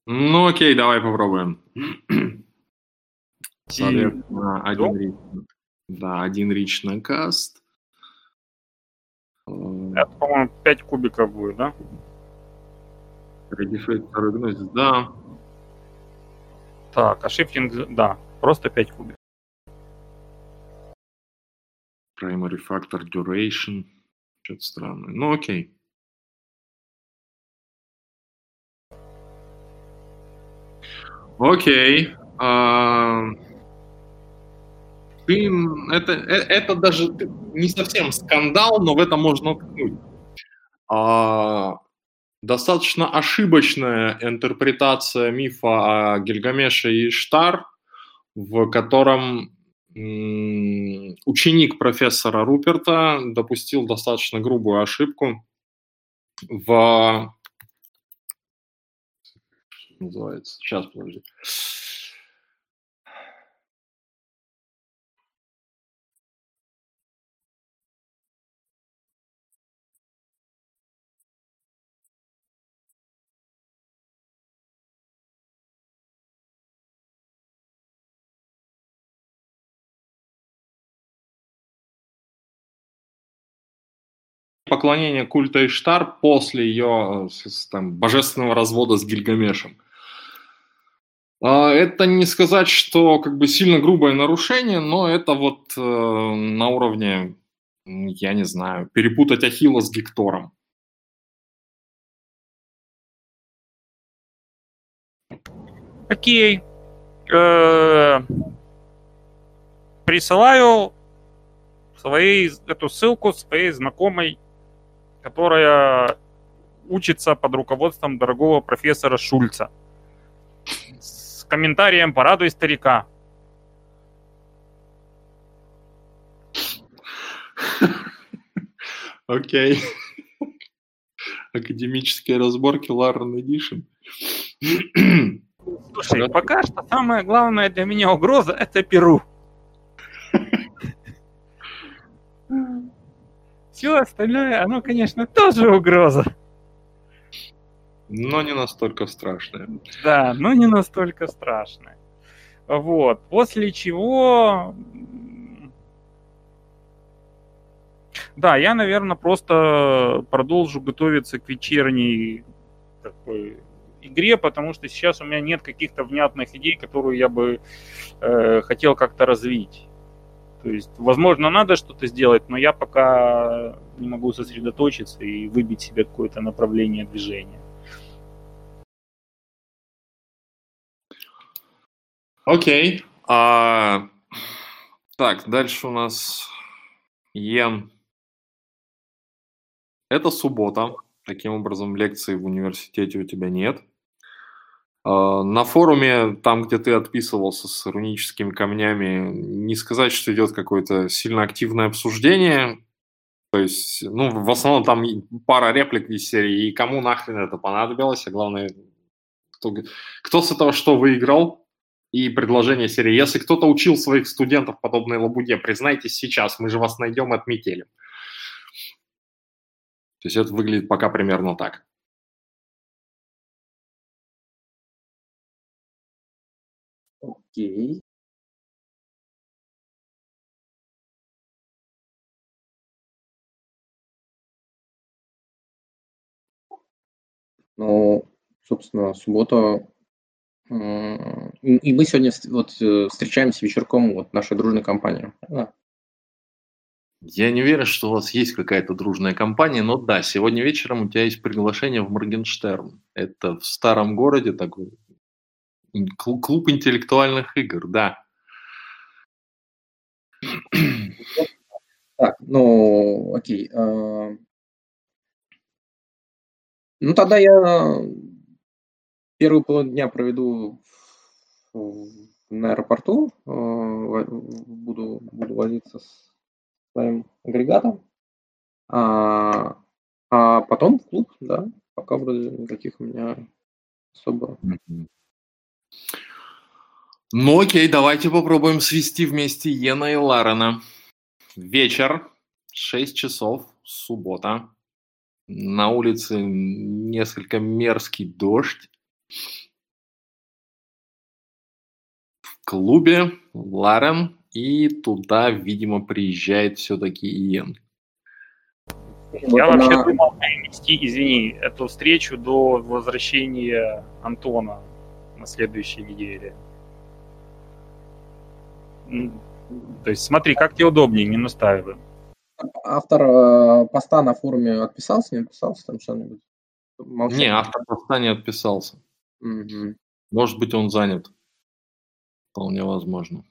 Ну окей, давай попробуем. Соответственно, один рич, да, один рич на каст. Это, по-моему, 5 кубиков будет, да? Redeflect второй гнозис, да. Так, а шифтинг, да, просто 5 кубиков. Primary factor duration. Что-то странное. Ну, окей. Окей. А... Ты, это, э, это даже не совсем скандал, но в этом можно ткнуть. А, достаточно ошибочная интерпретация мифа о Гильгамеше и Иштар, в котором ученик профессора Руперта допустил достаточно грубую ошибку в называется сейчас подожди поклонение культа Иштар после ее э, там, божественного развода с Гильгамешем. А, это не сказать, что как бы сильно грубое нарушение, но это вот э, на уровне, я не знаю, перепутать Ахилла с Гектором. Окей. Э, присылаю своей, эту ссылку своей знакомой которая учится под руководством дорогого профессора Шульца. С комментарием «Порадуй старика». Окей. Академические разборки Ларен Эдишн. Слушай, пока что самая главная для меня угроза – это Перу. Все остальное, оно, конечно, тоже угроза. Но не настолько страшное. Да, но не настолько страшное. Вот. После чего... Да, я, наверное, просто продолжу готовиться к вечерней такой игре, потому что сейчас у меня нет каких-то внятных идей, которые я бы э, хотел как-то развить. То есть, возможно, надо что-то сделать, но я пока не могу сосредоточиться и выбить себе какое-то направление движения. Окей. Okay. А, так, дальше у нас Йен. Это суббота. Таким образом, лекции в университете у тебя нет. А, на форуме, там, где ты отписывался с руническими камнями, не сказать, что идет какое-то сильно активное обсуждение. То есть, ну, в основном там пара реплик из серии, и кому нахрен это понадобилось, а главное, кто, кто с этого что выиграл, и предложение серии. Если кто-то учил своих студентов подобной лабуде, признайтесь сейчас, мы же вас найдем и отметелим. То есть это выглядит пока примерно так. Окей. Ну, собственно, суббота. И мы сегодня вот э, встречаемся вечерком, вот нашей дружной компании. Да. Я не верю, что у вас есть какая-то дружная компания, но да, сегодня вечером у тебя есть приглашение в Моргенштерн. Это в старом городе такой клуб интеллектуальных игр, да. Так, ну, окей. А, ну, тогда я первый полдня проведу на аэропорту, а, буду, буду возиться с своим агрегатом, а, а потом в клуб, да, пока вроде никаких у меня особо ну окей, давайте попробуем свести вместе Йена и Ларена. Вечер, 6 часов, суббота. На улице несколько мерзкий дождь. В клубе Ларен, и туда, видимо, приезжает все-таки Иен. Я вообще думал перенести, извини, эту встречу до возвращения Антона на следующей неделе. То есть смотри, как тебе удобнее, не настаивай. Автор э, поста на форуме отписался, не отписался там что-нибудь? Не, автор поста не отписался. Угу. Может быть, он занят. Вполне возможно.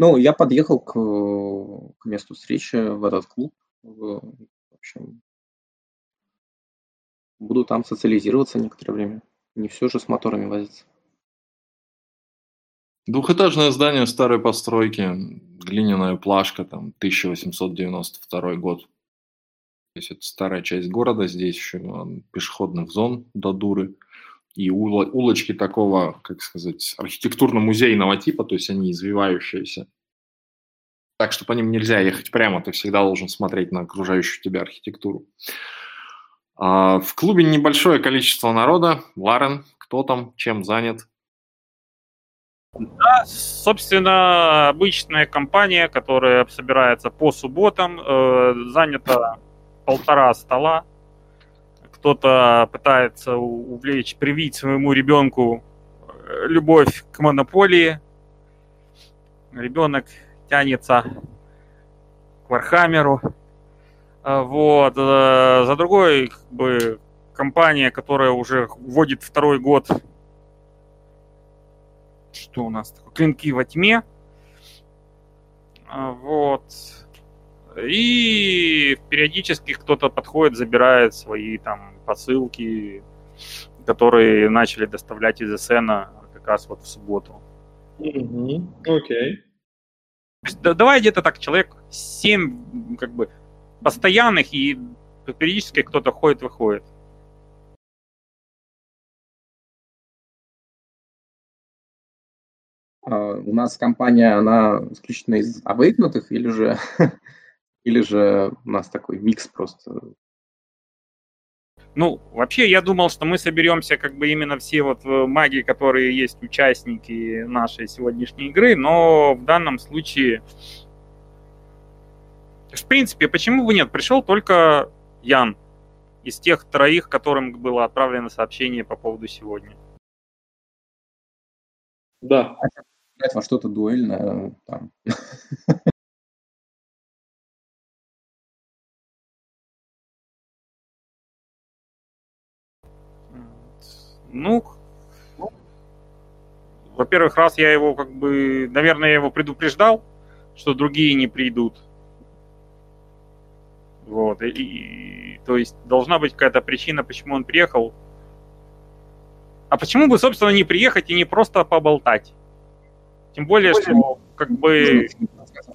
Ну, я подъехал к, к месту встречи в этот клуб. В, общем, буду там социализироваться некоторое время. Не все же с моторами возиться. Двухэтажное здание старой постройки, глиняная плашка, там, 1892 год. То есть это старая часть города, здесь еще пешеходных зон до дуры и улочки такого, как сказать, архитектурно-музейного типа, то есть они извивающиеся. Так что по ним нельзя ехать прямо, ты всегда должен смотреть на окружающую тебя архитектуру. А, в клубе небольшое количество народа. Ларен, кто там, чем занят? Да, собственно, обычная компания, которая собирается по субботам, э, занята полтора стола кто-то пытается увлечь, привить своему ребенку э, любовь к монополии. Ребенок тянется к Вархаммеру. А, вот. Э, за другой как бы, компания, которая уже вводит второй год что у нас такое? Клинки во тьме. Вот. И периодически кто-то подходит, забирает свои там посылки, которые начали доставлять из Эссена как раз вот в субботу. Окей. Mm-hmm. Okay. Да, давай где-то так, человек 7 как бы постоянных, и периодически кто-то ходит-выходит. А, у нас компания, она исключительно из обыкнутых или же Или же у нас такой микс просто? Ну, вообще, я думал, что мы соберемся как бы именно все вот э, маги, которые есть участники нашей сегодняшней игры, но в данном случае... В принципе, почему бы нет? Пришел только Ян из тех троих, которым было отправлено сообщение по поводу сегодня. Да. Это что-то дуэльное там. Ну, во-первых, раз я его как бы, наверное, я его предупреждал, что другие не придут. Вот, и, и то есть должна быть какая-то причина, почему он приехал. А почему бы, собственно, не приехать и не просто поболтать? Тем более, что как бы...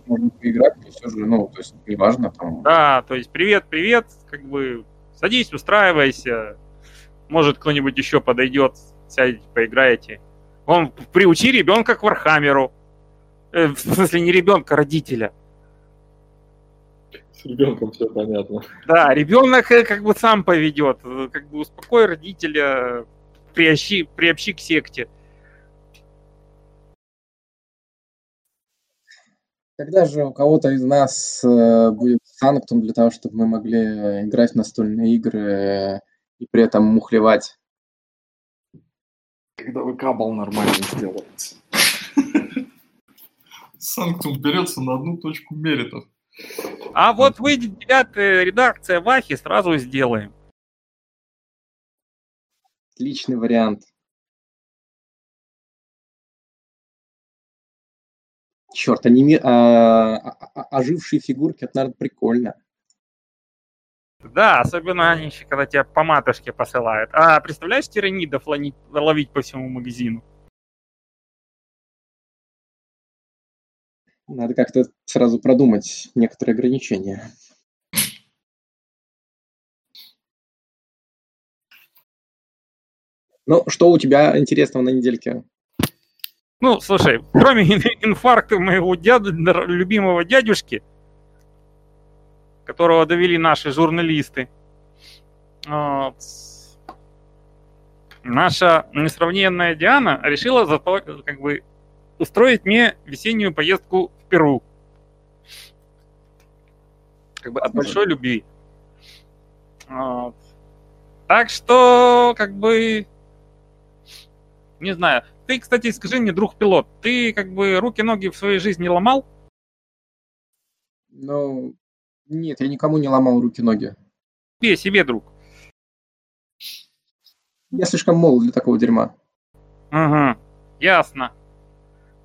Можно поиграть, но все же, ну, то есть неважно там. Да, то есть привет, привет, как бы садись, устраивайся. Может, кто-нибудь еще подойдет, сядете, поиграете. Он приучи ребенка к Вархаммеру. Э, в смысле, не ребенка, а родителя. С ребенком все понятно. Да, ребенок э, как бы сам поведет. Как бы успокой родителя, приобщи, приобщи к секте. Когда же у кого-то из нас э, будет sanctum для того, чтобы мы могли играть в настольные игры и при этом мухлевать? Когда вы кабал нормально сделаете. Санктум берется на одну точку меритов. А вот выйдет девятая редакция Вахи, сразу сделаем. Отличный вариант. Черт, аними... а, а, ожившие фигурки, это, наверное, прикольно. Да, особенно они еще, когда тебя по матушке посылают. А представляешь тиранидов ловить, ловить по всему магазину? Надо как-то сразу продумать некоторые ограничения. Ну, что у тебя интересного на недельке? Ну, слушай, кроме инфаркта моего дяду, любимого дядюшки, которого довели наши журналисты, вот, наша несравненная Диана решила зато как бы устроить мне весеннюю поездку в Перу. Как бы от большой любви. Вот. Так что, как бы, не знаю, ты, кстати, скажи мне, друг пилот, ты как бы руки-ноги в своей жизни ломал? Ну, нет, я никому не ломал руки-ноги. Себе, себе, друг. Я слишком молод для такого дерьма. Ага, ясно.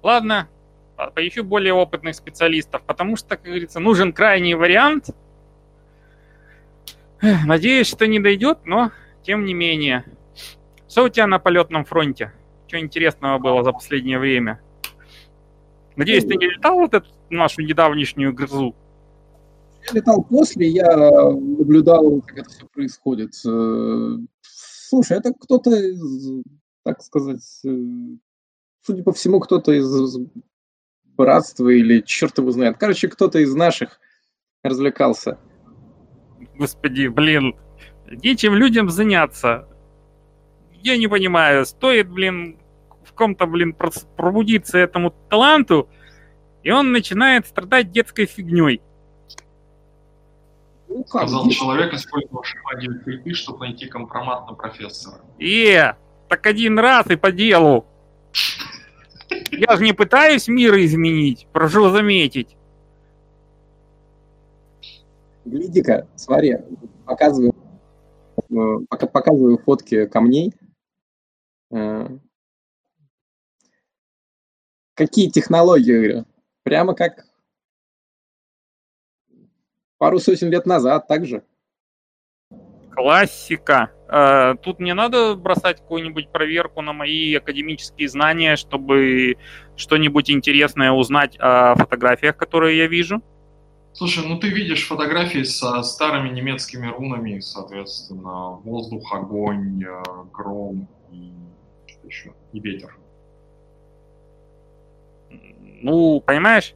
Ладно, поищу более опытных специалистов, потому что, как говорится, нужен крайний вариант. Надеюсь, что не дойдет, но тем не менее. Что у тебя на полетном фронте? Что интересного было за последнее время? Надеюсь, ты не летал вот эту нашу недавнешнюю грызу? Летал после, я наблюдал, как это все происходит. Э, слушай, это кто-то из, так сказать, э, судя по всему, кто-то из братства или черт его знает. Короче, кто-то из наших развлекался. Господи, блин, нечем людям заняться. Я не понимаю, стоит, блин, в ком-то, блин, пробудиться этому таланту, и он начинает страдать детской фигней. Ну, Сказал человек, использовавший магию крипы, чтобы найти компромат на профессора. Э, так один раз и по делу. Я же не пытаюсь мир изменить, прошу заметить. Гляди-ка, смотри, показываю, э, показываю фотки камней. Э, какие технологии, говорю? Прямо как пару сотен лет назад также. Классика. Э, тут не надо бросать какую-нибудь проверку на мои академические знания, чтобы что-нибудь интересное узнать о фотографиях, которые я вижу. Слушай, ну ты видишь фотографии со старыми немецкими рунами, соответственно, воздух, огонь, э, гром и что еще, и ветер. Ну, понимаешь?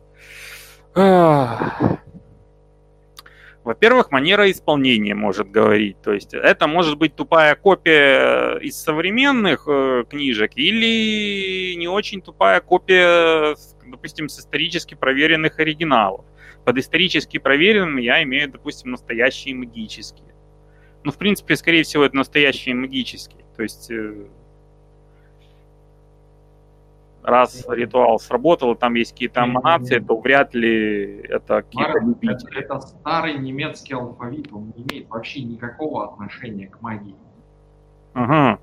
Во-первых, манера исполнения может говорить. То есть это может быть тупая копия из современных э, книжек или не очень тупая копия, допустим, с исторически проверенных оригиналов. Под исторически проверенным я имею, допустим, настоящие магические. Ну, в принципе, скорее всего, это настоящие магические. То есть э, раз ритуал сработал, там есть какие-то эманации, то вряд ли это какие-то это, это старый немецкий алфавит, он не имеет вообще никакого отношения к магии. Ага.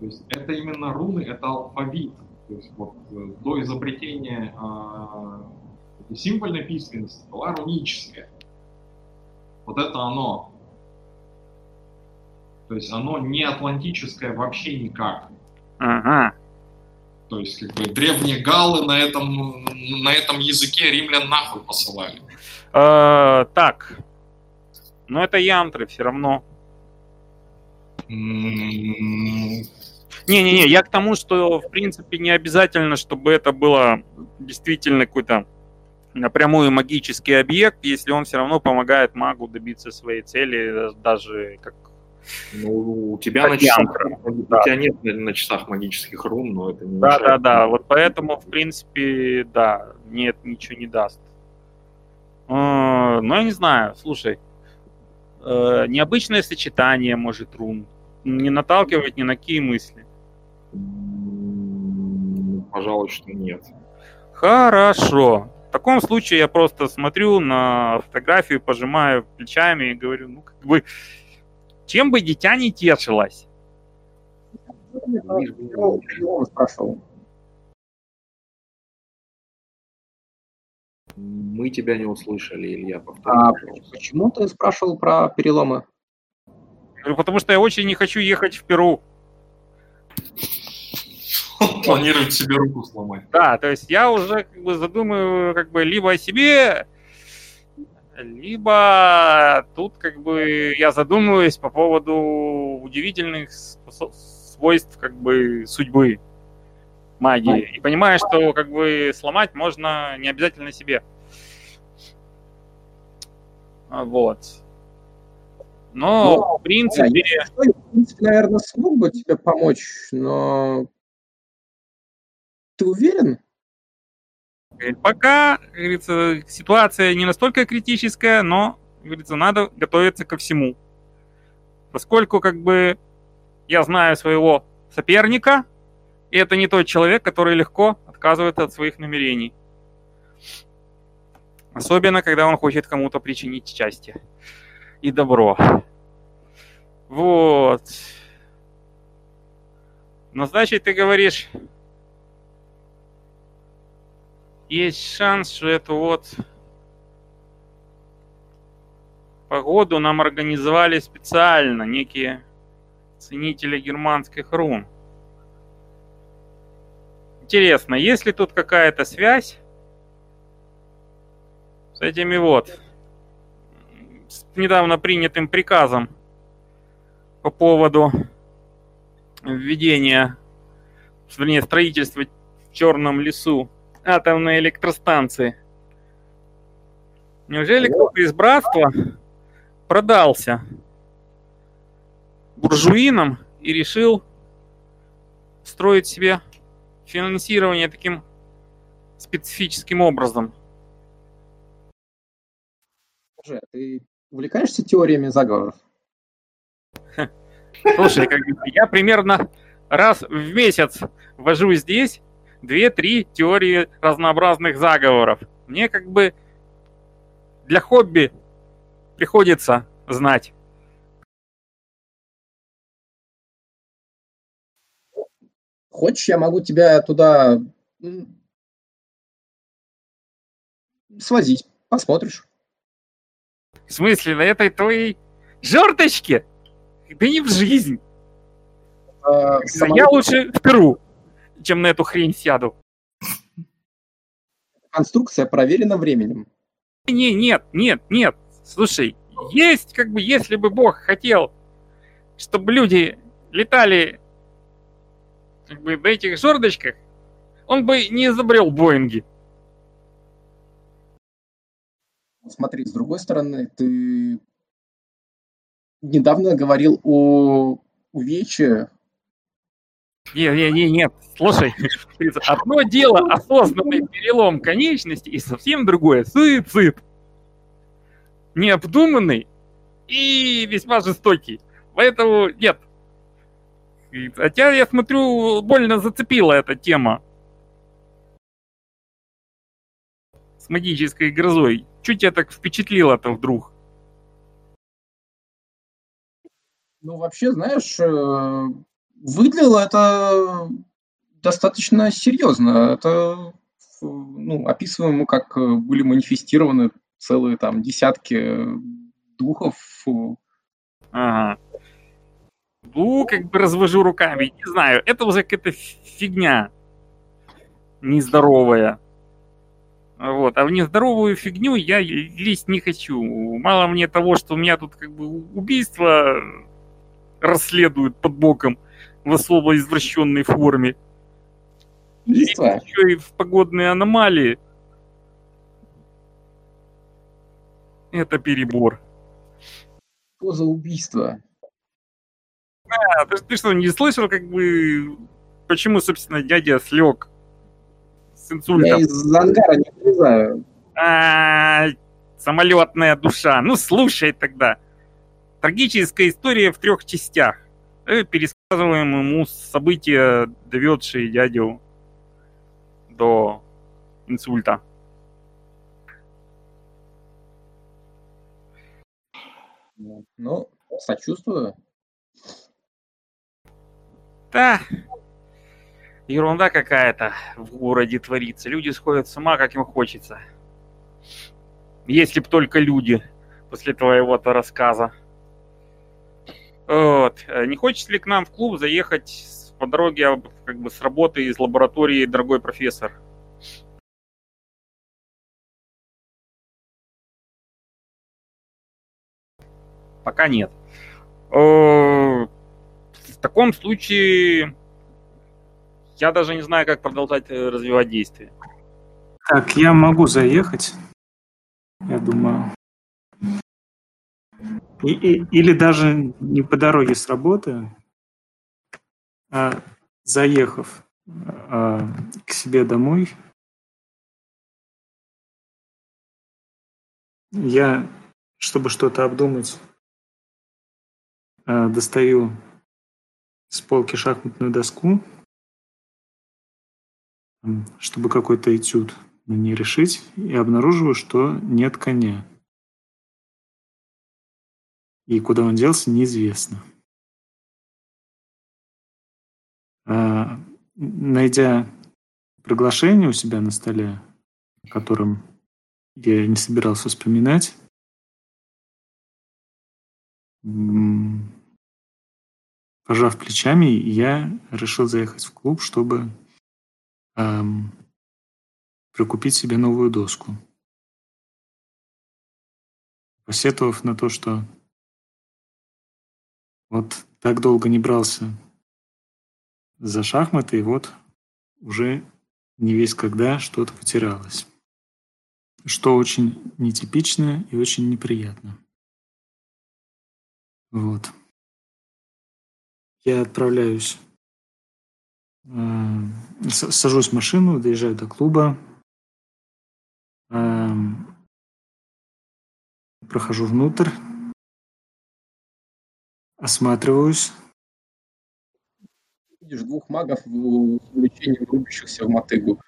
То есть это именно руны, это алфавит. То есть вот э, до изобретения э, символьной письменности была руническая. Вот это оно. То есть оно не атлантическое вообще никак. Ага. То есть, как бы, древние галлы на этом, на этом языке римлян нахуй посылали. Э, так. Но это янтры все равно. Не-не-не, я к тому, что, в принципе, не обязательно, чтобы это было действительно какой-то напрямую магический объект, если он все равно помогает магу добиться своей цели, даже как ну, у тебя, на часах, да. у тебя нет на часах магических рун, но это не Да, да, да. Вот поэтому, в принципе, да, нет, ничего не даст. Ну, я не знаю, слушай. Э, необычное сочетание, может, рун. Не наталкивать ни на какие мысли. Пожалуй, что нет. Хорошо. В таком случае я просто смотрю на фотографию, пожимаю плечами и говорю, ну, как бы, чем бы дитя не тешилось? спрашивал. Мы тебя не услышали, Илья, повтори. А почему ты спрашивал про переломы? Потому что я очень не хочу ехать в Перу. Он планирует себе руку сломать. Да, то есть я уже как бы задумываю как бы либо о себе, либо тут как бы я задумываюсь по поводу удивительных свойств как бы судьбы магии. И понимаю, что как бы сломать можно не обязательно себе. А, вот. Но, ну, в принципе... Я, в принципе, наверное, смог бы тебе помочь, но... Ты уверен? Пока, говорится, ситуация не настолько критическая, но, говорится, надо готовиться ко всему. Поскольку, как бы, я знаю своего соперника, и это не тот человек, который легко отказывается от своих намерений. Особенно, когда он хочет кому-то причинить счастье и добро. Вот. Но значит, ты говоришь, есть шанс, что эту вот погоду нам организовали специально некие ценители германских рун. Интересно, есть ли тут какая-то связь с этими вот с недавно принятым приказом по поводу введения, вернее, строительства в Черном лесу атомной электростанции. Неужели кто-то из братства продался буржуинам и решил строить себе финансирование таким специфическим образом? Слушай, а ты увлекаешься теориями заговоров? Слушай, я примерно раз в месяц вожу здесь две-три теории разнообразных заговоров. Мне как бы для хобби приходится знать. Хочешь, я могу тебя туда свозить, посмотришь. В смысле, на этой твоей жерточке? Да не в жизнь. А, я лучше в Перу чем на эту хрень сяду. Конструкция проверена временем. Не, нет, нет, нет. Слушай, есть, как бы, если бы Бог хотел, чтобы люди летали как бы на этих жердочках, он бы не изобрел Боинги. Смотри, с другой стороны, ты недавно говорил о увечье не, не, не, нет. Слушай, одно дело осознанный перелом конечности и совсем другое суицид. Необдуманный и весьма жестокий. Поэтому нет. Хотя я смотрю, больно зацепила эта тема. С магической грозой. Чуть я так впечатлило-то вдруг. Ну, вообще, знаешь, э, Выглядело это достаточно серьезно. Это ну, описываем, как были манифестированы целые там десятки духов. Ага. Ну, как бы развожу руками. Не знаю, это уже какая-то фигня нездоровая. Вот. А в нездоровую фигню я лезть не хочу. Мало мне того, что у меня тут как бы убийство расследуют под боком в особо извращенной форме. Убийство? И еще и в погодные аномалии. Это перебор. Что за убийство? А, ты, ты что, не слышал, как бы, почему, собственно, дядя слег с инсультом? Я из ангара не вылезаю. А, самолетная душа. Ну, слушай тогда. Трагическая история в трех частях. И пересказываем ему события, доведшие дядю до инсульта. Ну, сочувствую. Да, ерунда какая-то в городе творится. Люди сходят с ума, как им хочется. Если б только люди после твоего-то рассказа. Вот. Э, не хочешь ли к нам в клуб заехать по дороге как бы с работы из лаборатории, дорогой профессор? Пока нет. В таком случае я даже не знаю, как продолжать э, развивать действие. Так, я могу заехать, я думаю. И, и, или даже не по дороге с работы, а заехав а, к себе домой, я, чтобы что-то обдумать, а, достаю с полки шахматную доску, чтобы какой-то этюд на ней решить, и обнаруживаю, что нет коня. И куда он делся, неизвестно. А, найдя приглашение у себя на столе, о котором я не собирался вспоминать, Пожав плечами, я решил заехать в клуб, чтобы эм, прикупить себе новую доску. Посетовав на то, что вот так долго не брался за шахматы, и вот уже не весь когда что-то потерялось. Что очень нетипично и очень неприятно. Вот. Я отправляюсь, э, сажусь в машину, доезжаю до клуба, э, прохожу внутрь, осматриваюсь. Видишь двух магов в увлечении рубящихся в мотыгу.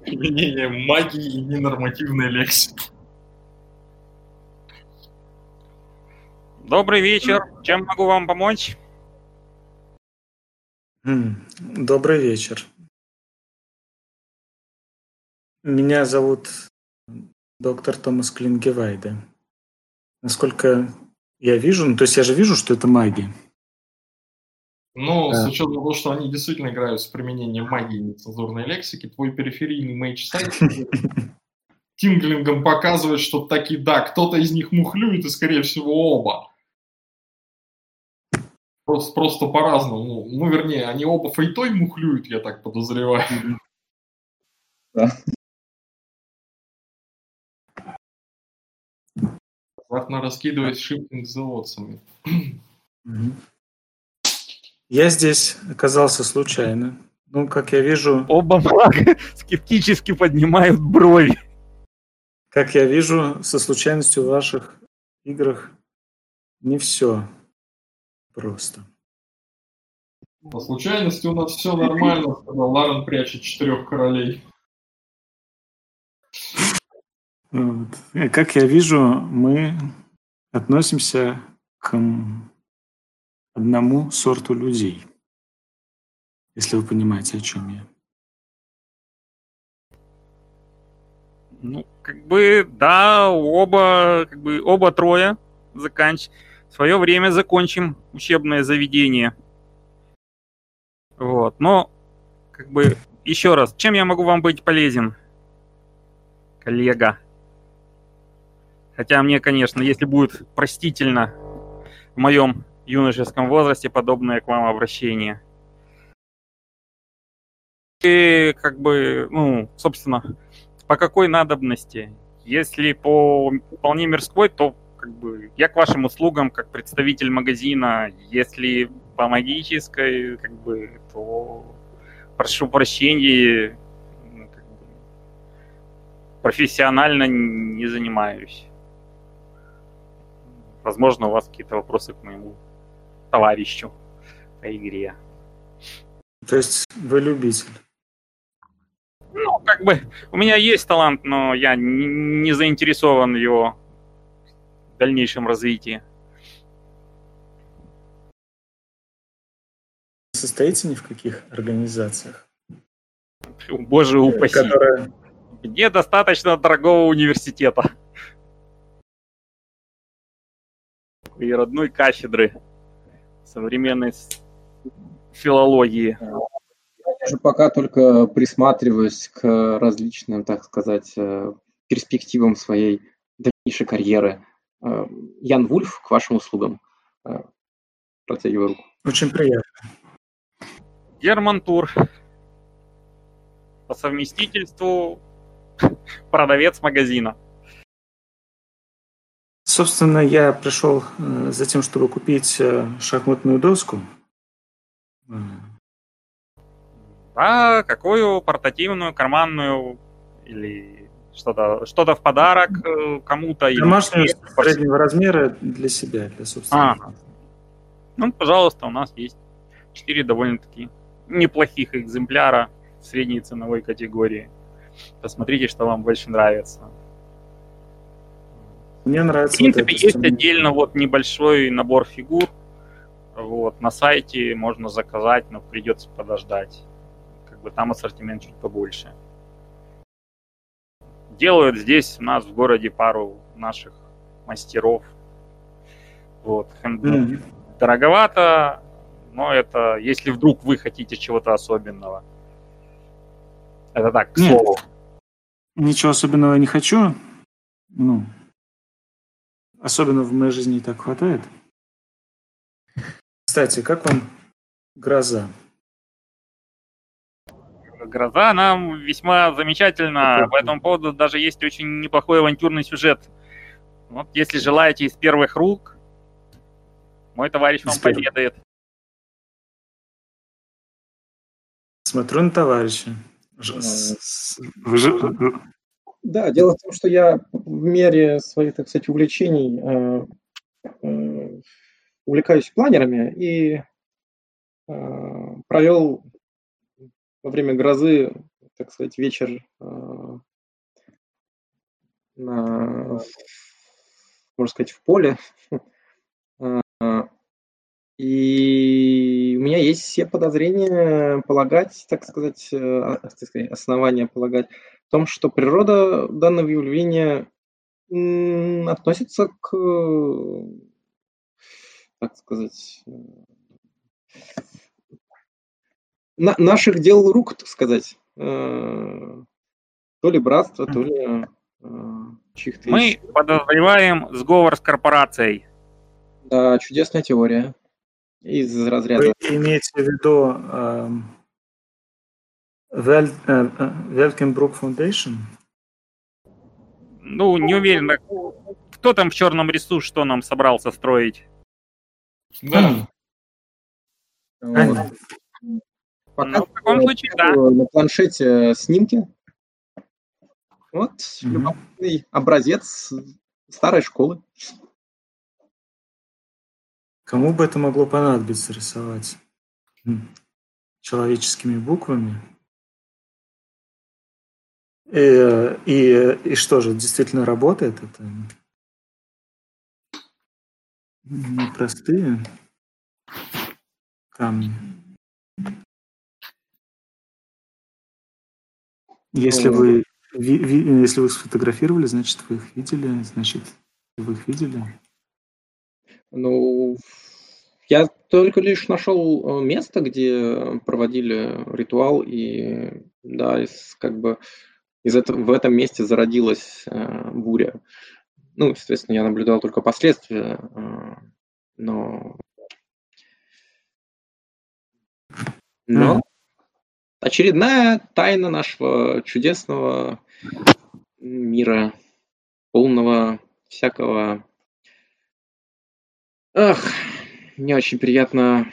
Применение магии и ненормативной лексики. Добрый вечер. Чем могу вам помочь? Добрый вечер. Меня зовут доктор Томас Клингевайде. Насколько я вижу, ну то есть я же вижу, что это маги. Ну, да. с учетом того, что они действительно играют с применением магии и нецензурной лексики, твой периферийный mage sight tingling ом показывает, что таки да, кто-то из них мухлюет, и скорее всего оба. Просто, просто по-разному. Ну, вернее, они оба fate ой мухлюют, я так подозреваю. Да. Завтра раскидывать шиппинг заводцами. Я здесь оказался случайно. Ну, как я вижу... Оба мага скептически поднимают брови. Как я вижу, со случайностью в ваших играх не все просто. По случайности у нас все нормально, сказал Ларен, прячет четырех королей. Вот. Как я вижу, мы относимся к одному сорту людей. если вы понимаете, о чем я. Ну, как бы, да, оба, как бы, оба трое заканч... в свое время закончим учебное заведение. Вот, но, как бы, еще раз, чем я могу вам быть полезен, коллега? Хотя мне, конечно, если будет простительно в моем юношеском возрасте подобное к вам обращение. И, как бы, ну, собственно, по какой надобности? Если по вполне мирской, то как бы я к вашим услугам как представитель магазина. Если по магической, как бы, то прошу прощения, ну, профессионально не занимаюсь. Возможно, у вас какие-то вопросы к моему товарищу по игре. То есть вы любитель? Ну, как бы, у меня есть талант, но я не заинтересован в его дальнейшем развитии. Состоите ни в каких организациях? Боже упаси. Которые... Мне достаточно дорогого университета. И родной кафедры современной филологии же пока только присматриваюсь к различным, так сказать, э, перспективам своей дальнейшей карьеры. Э, Ян Вульф, к вашим услугам. Э, протягиваю руку. Очень приятно. Герман Тур. По совместительству продавец магазина. Собственно, я пришел за тем, чтобы купить шахматную доску. А какую портативную, карманную или что-то что в подарок э, кому-то? Домашнюю или... среднего размера для себя, для собственного. А, ну, пожалуйста, у нас есть четыре довольно-таки неплохих экземпляра средней ценовой категории. Посмотрите, что вам больше нравится. Мне нравится. В принципе, вот есть отдельно вот небольшой набор фигур. Вот, на сайте можно заказать, но придется подождать бы там ассортимент чуть побольше. Делают здесь у нас в городе пару наших мастеров. Вот. Mm-hmm. Дороговато, но это если вдруг вы хотите чего-то особенного. Это так, к Нет, слову. Ничего особенного не хочу. Ну, особенно в моей жизни и так хватает. Кстати, как вам гроза? Гроза нам весьма замечательно. По этому поводу даже есть очень неплохой авантюрный сюжет. Вот, если желаете из первых рук, мой товарищ вам поведает. Смотрю на товарища. Да, дело в том, что я в мере своих, так сказать, увлечений э, э, увлекаюсь планерами и э, провел во время грозы, так сказать, вечер э, на, можно сказать, в поле. Э, и у меня есть все подозрения полагать, так сказать, э, сказать, основания полагать том, что природа данного явления относится к, так сказать, на, наших дел рук, так сказать. Э, то ли братство, то ли э, чьих-то... Мы еще. подозреваем сговор с корпорацией. Да, чудесная теория. Из разряда... Вы имеете в виду э, Велкенбрук Foundation? Ну, не уверен. Кто там в черном рису что нам собрался строить? Да. Вот. Пока ну, в таком случае, да. На планшете снимки. Вот mm-hmm. любопытный образец старой школы. Кому бы это могло понадобиться рисовать? Человеческими буквами? И, э, и, и что же, действительно работает это? Непростые камни. Если ну, вы, ви, ви, если вы сфотографировали, значит, вы их видели, значит, вы их видели? Ну, я только лишь нашел э, место, где проводили ритуал, и да, из, как бы из этого, в этом месте зародилась э, буря. Ну, естественно, я наблюдал только последствия, э, но... Но очередная тайна нашего чудесного мира, полного всякого... Ах, не очень приятно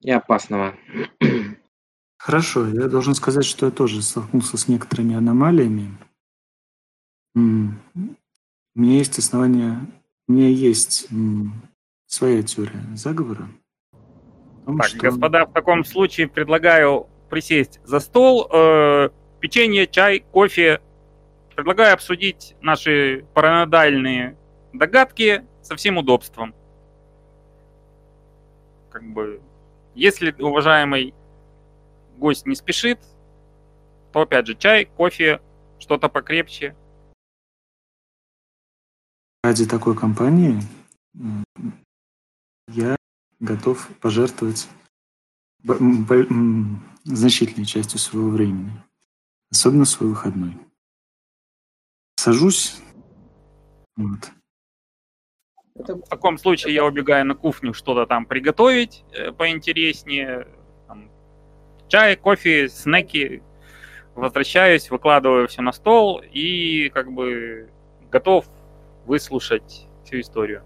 и опасного. Хорошо, я должен сказать, что я тоже столкнулся с некоторыми аномалиями. У меня есть основания, у меня есть своя теория заговора. Том, так, что... господа, в таком случае предлагаю присесть за стол, э, печенье, чай, кофе. Предлагаю обсудить наши параноидальные догадки со всем удобством. Как бы, если уважаемый гость не спешит, то опять же чай, кофе, что-то покрепче. Ради такой компании я готов пожертвовать значительной частью своего времени, особенно свой выходной. Сажусь, вот. В таком случае я убегаю на кухню что-то там приготовить э, поинтереснее. Чай, кофе, снеки. Возвращаюсь, выкладываю все на стол и как бы готов выслушать всю историю.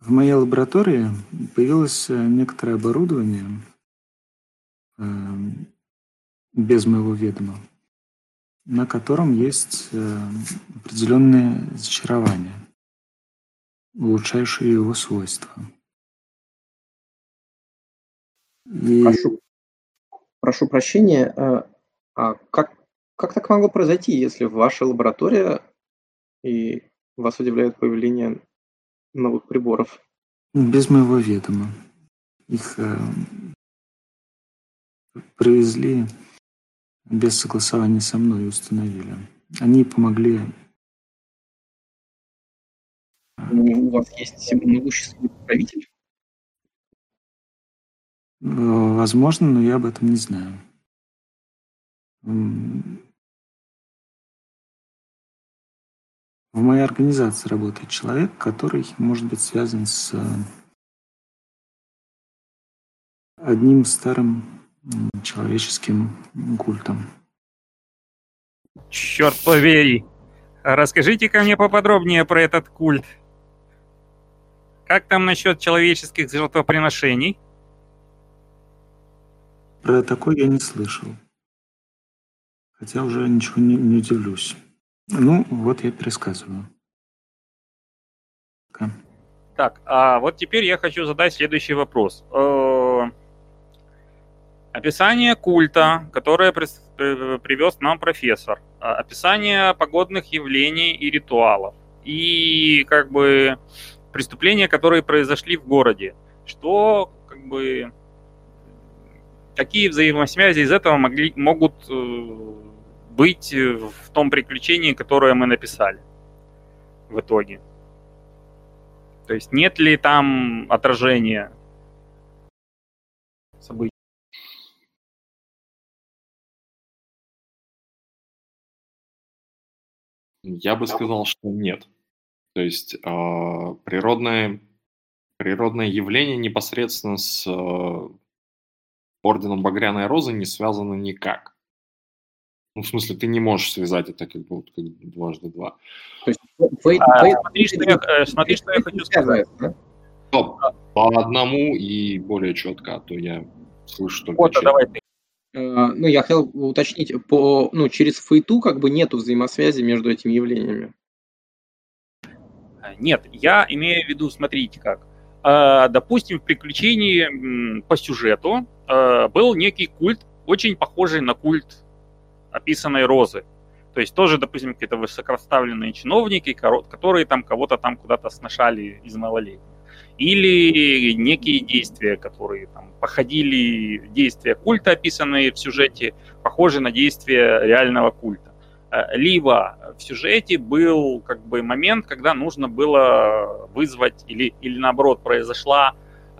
В моей лаборатории появилось э, некоторое оборудование э, без моего ведома, на котором есть э, определенные зачарования, улучшающие его свойства. И... Прошу, прошу прощения, а как, как так могло произойти, если ваша лаборатория и вас удивляет появление новых приборов? Без моего ведома. Их э, привезли без согласования со мной и установили. Они помогли. Ну, у вас есть могущественный правитель? Э, возможно, но я об этом не знаю. В моей организации работает человек, который может быть связан с э, одним старым человеческим культом. Черт побери! расскажите ко мне поподробнее про этот культ. Как там насчет человеческих жертвоприношений? Про такой я не слышал. Хотя уже ничего не, не удивлюсь. Ну, вот я пересказываю. Okay. Так, а вот теперь я хочу задать следующий вопрос. Э, описание культа, которое привез нам профессор. А, описание погодных явлений и ритуалов. И как бы преступления, которые произошли в городе. Что как бы какие взаимосвязи из этого могли, могут э, быть в том приключении, которое мы написали в итоге. То есть нет ли там отражения событий? Я бы сказал, что нет. То есть э, природное, природное явление непосредственно с э, орденом Багряной Розы не связано никак. Ну, в смысле, ты не можешь связать это как бы вот, как дважды два. То есть, фейт, а, фейт, смотри, что я, э, смотри, что я хочу сказать. Да? Стоп, по одному и более четко, а то я слышу только Вот, давай ты. Э, ну, я хотел уточнить, по, ну, через фейту как бы нету взаимосвязи между этими явлениями. Нет, я имею в виду, смотрите как. Э, допустим, в приключении по сюжету был некий культ, очень похожий на культ описанной розы. То есть тоже, допустим, какие-то высокоставленные чиновники, которые там кого-то там куда-то сношали из малолетних. или некие действия, которые там походили, действия культа, описанные в сюжете, похожи на действия реального культа. Э, либо в сюжете был как бы момент, когда нужно было вызвать или, или наоборот произошла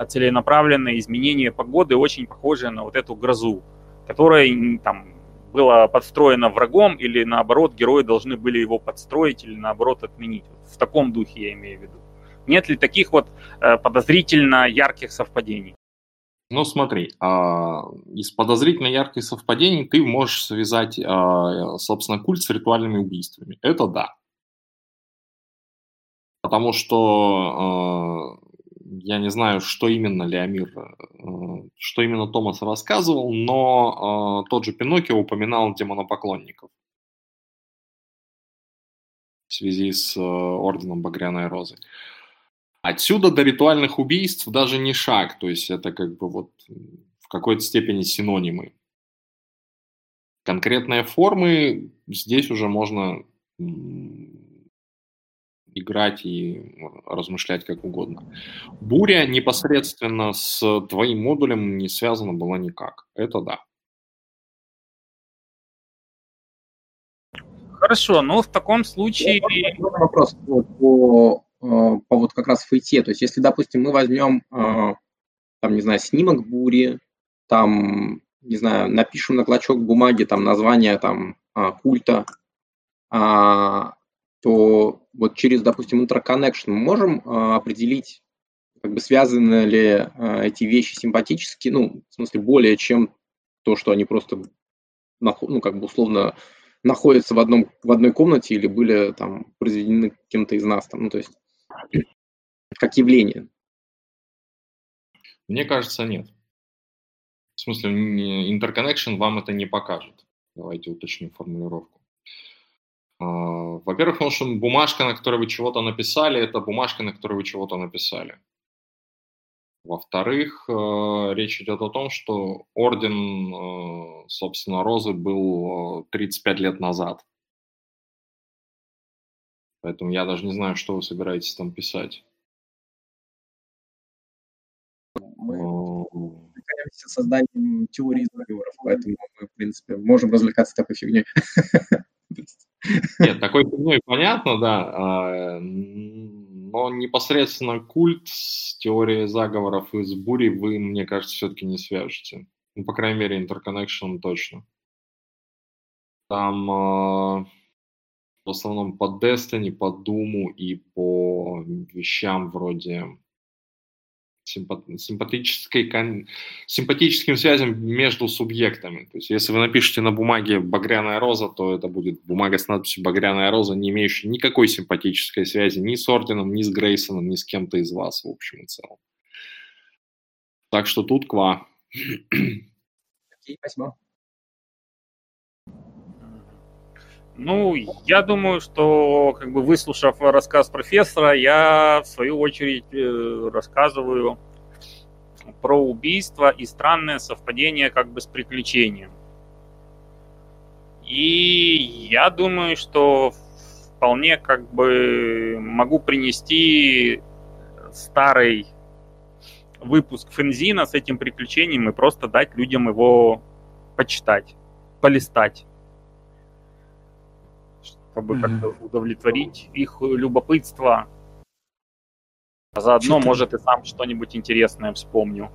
целенаправленное изменение погоды, очень похожее на вот эту грозу, которая там была подстроена врагом, или наоборот, герои должны были его подстроить или наоборот отменить. В таком духе я имею в виду. Нет ли таких вот э, подозрительно ярких совпадений? Ну, смотри, а, из подозрительно ярких совпадений ты можешь связать, а, собственно, культ с ритуальными убийствами. Это да. Потому что а, я не знаю, что именно Леомир, что именно Томас рассказывал, но тот же Пиноккио упоминал демонопоклонников в связи с Орденом Багряной Розы. Отсюда до ритуальных убийств даже не шаг, то есть это как бы вот в какой-то степени синонимы. Конкретные формы здесь уже можно играть и размышлять как угодно. Буря непосредственно с твоим модулем не связана была никак. Это да. Хорошо, ну в таком случае... Вопрос по по вот как раз фейте. То есть если, допустим, мы возьмем, э, там, не знаю, снимок бури, там, не знаю, напишем на клочок бумаги там название там э, культа, а, то вот через, допустим, Interconnection мы можем определить, как бы связаны ли эти вещи симпатически, ну, в смысле, более чем то, что они просто, ну, как бы условно находятся в, одном, в одной комнате или были там произведены кем-то из нас. Там, ну, то есть как явление? Мне кажется, нет. В смысле, interconnection вам это не покажет. Давайте уточним формулировку. А, во-первых, потому что бумажка, на которой вы чего-то написали, это бумажка, на которой вы чего-то написали. Во-вторых, э, речь идет о том, что орден, э, собственно, Розы был 35 э, лет назад. Поэтому я даже не знаю, что вы собираетесь там писать. Мы занимаемся созданием теории заговоров, поэтому мы, в принципе, можем развлекаться такой фигней. Нет, такой фигней понятно, да, а, но непосредственно культ с теорией заговоров из бури вы, мне кажется, все-таки не свяжете. Ну, по крайней мере, Interconnection точно. Там а, в основном по Destiny, по Думу и по вещам вроде симпатической, симпатическим связям между субъектами. То есть, если вы напишете на бумаге «багряная роза», то это будет бумага с надписью «багряная роза», не имеющая никакой симпатической связи ни с Орденом, ни с Грейсоном, ни с кем-то из вас, в общем и целом. Так что тут ква. Спасибо. Ну, я думаю, что, как бы выслушав рассказ профессора, я в свою очередь э, рассказываю про убийство и странное совпадение как бы с приключением. И я думаю, что вполне как бы могу принести старый выпуск Фензина с этим приключением и просто дать людям его почитать, полистать чтобы mm-hmm. как-то удовлетворить их любопытство. А заодно, Что-то... может, и сам что-нибудь интересное вспомню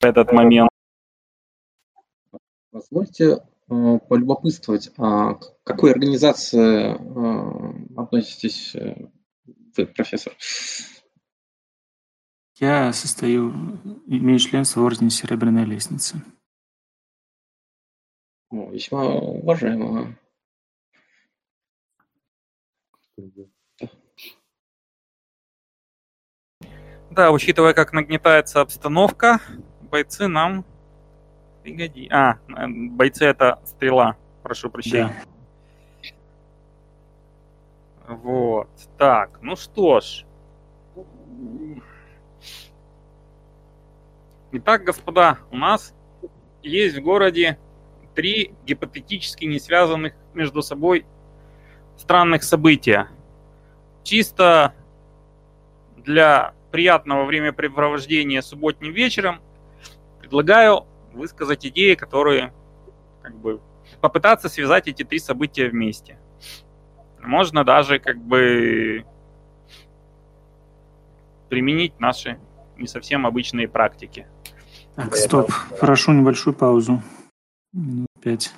в этот момент. Позвольте э, полюбопытствовать, а к какой организации э, относитесь э, вы, профессор? Я состою, имею членство в Ордене Серебряной Лестницы. Весьма уважаемого. Да, учитывая, как нагнетается обстановка, бойцы нам пригоди. А, бойцы это стрела, прошу прощения. Да. Вот. Так, ну что ж. Итак, господа, у нас есть в городе три гипотетически не связанных между собой странных события. Чисто для приятного времяпрепровождения субботним вечером. Предлагаю высказать идеи, которые как бы попытаться связать эти три события вместе. Можно даже как бы применить наши не совсем обычные практики. Так, стоп. Прошу небольшую паузу. Минут пять.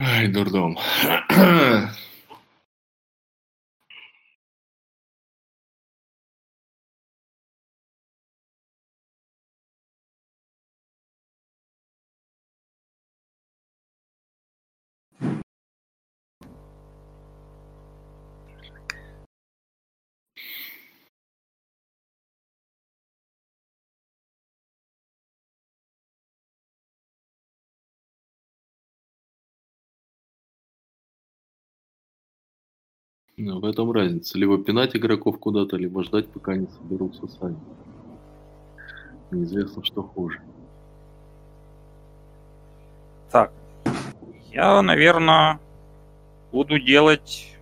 Ай, дурдом. В этом разница. Либо пинать игроков куда-то, либо ждать, пока они соберутся сами. Неизвестно, что хуже. Так, я, наверное, буду делать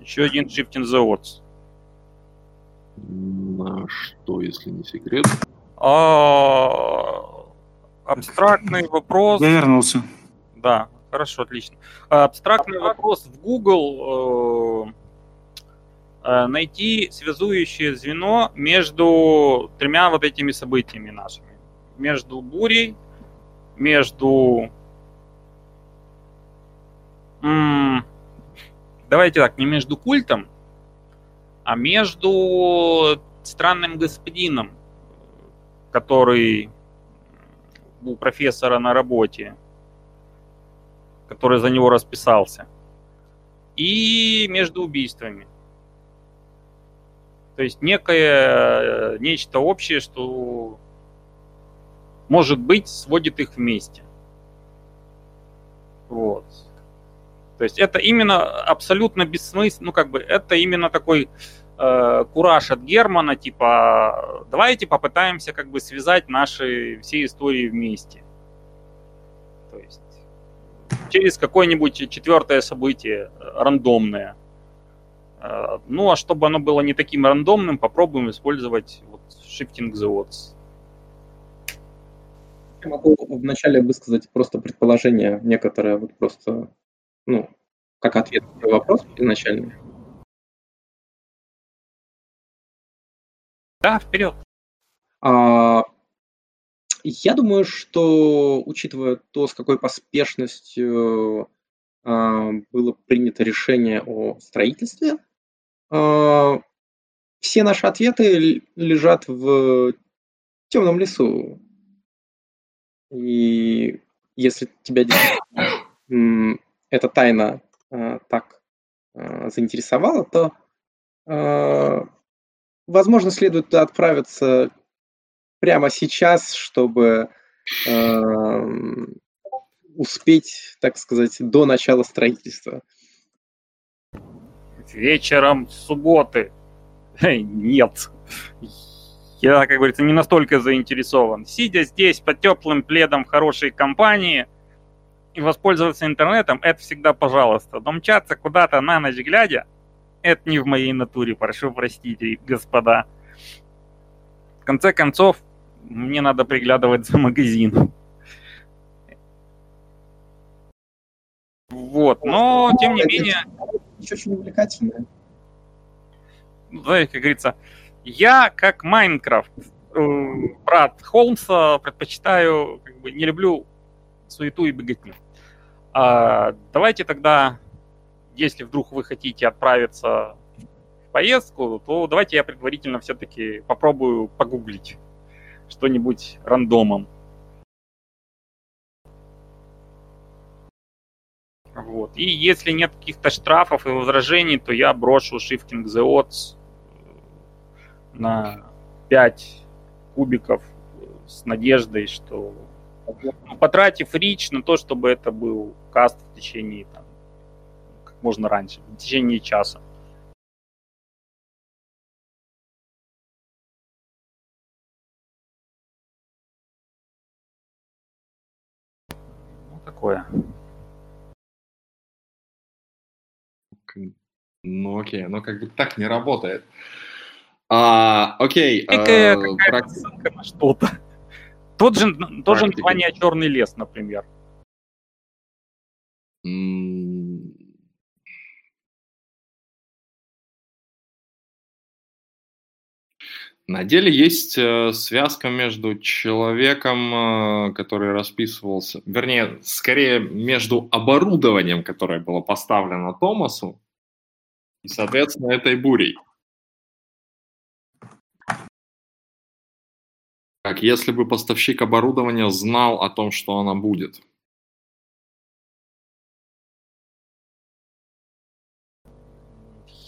еще один Shifting the Odds. На что, если не секрет? А, абстрактный вопрос. Я вернулся. Да, Хорошо, отлично. Абстрактный вопрос в Google. Э, э, найти связующее звено между тремя вот этими событиями нашими. Между бурей, между... Давайте так, не между культом, а между странным господином, который у профессора на работе который за него расписался, и между убийствами. То есть некое, нечто общее, что может быть сводит их вместе. Вот. То есть это именно абсолютно бессмысленно, ну как бы это именно такой э, кураж от Германа, типа давайте попытаемся как бы связать наши все истории вместе. То есть через какое-нибудь четвертое событие э, рандомное. Э, ну, а чтобы оно было не таким рандомным, попробуем использовать вот Shifting the Odds. Я могу вначале высказать просто предположение некоторое, вот просто, ну, как ответ на вопрос изначальный. Да, вперед. А, я думаю, что, учитывая то, с какой поспешностью а, было принято решение о строительстве э, все наши ответы лежат в темном лесу. И если тебя эта тайна э, так заинтересовала, то, возможно, следует отправиться прямо сейчас, чтобы успеть, так сказать, до начала строительства. Вечером субботы. Нет. Я, как говорится, не настолько заинтересован. Сидя здесь под теплым пледом в хорошей компании и воспользоваться интернетом, это всегда пожалуйста. Но мчаться куда-то на ночь глядя, это не в моей натуре, прошу простите, господа. В конце концов, мне надо приглядывать за магазином. Вот, но тем не менее... Еще очень увлекательное. Знаете, как говорится, я как Майнкрафт, э, брат Холмса, предпочитаю, как бы, не люблю суету и беготню. А, давайте тогда, если вдруг вы хотите отправиться в поездку, то давайте я предварительно все-таки попробую погуглить что-нибудь рандомом. Вот. И если нет каких-то штрафов и возражений, то я брошу Shifting the Odds э, на 5 кубиков с надеждой, что ну, потратив рич на то, чтобы это был каст в течение там, как можно раньше, в течение часа. Такое. Ну окей, но как бы так не работает. А, окей. Некая а, прак... ссылка на что-то. Тот же, тоже название «Черный лес», например. На деле есть э, связка между человеком, э, который расписывался, вернее, скорее между оборудованием, которое было поставлено Томасу, и, соответственно, этой бурей. Как если бы поставщик оборудования знал о том, что она будет.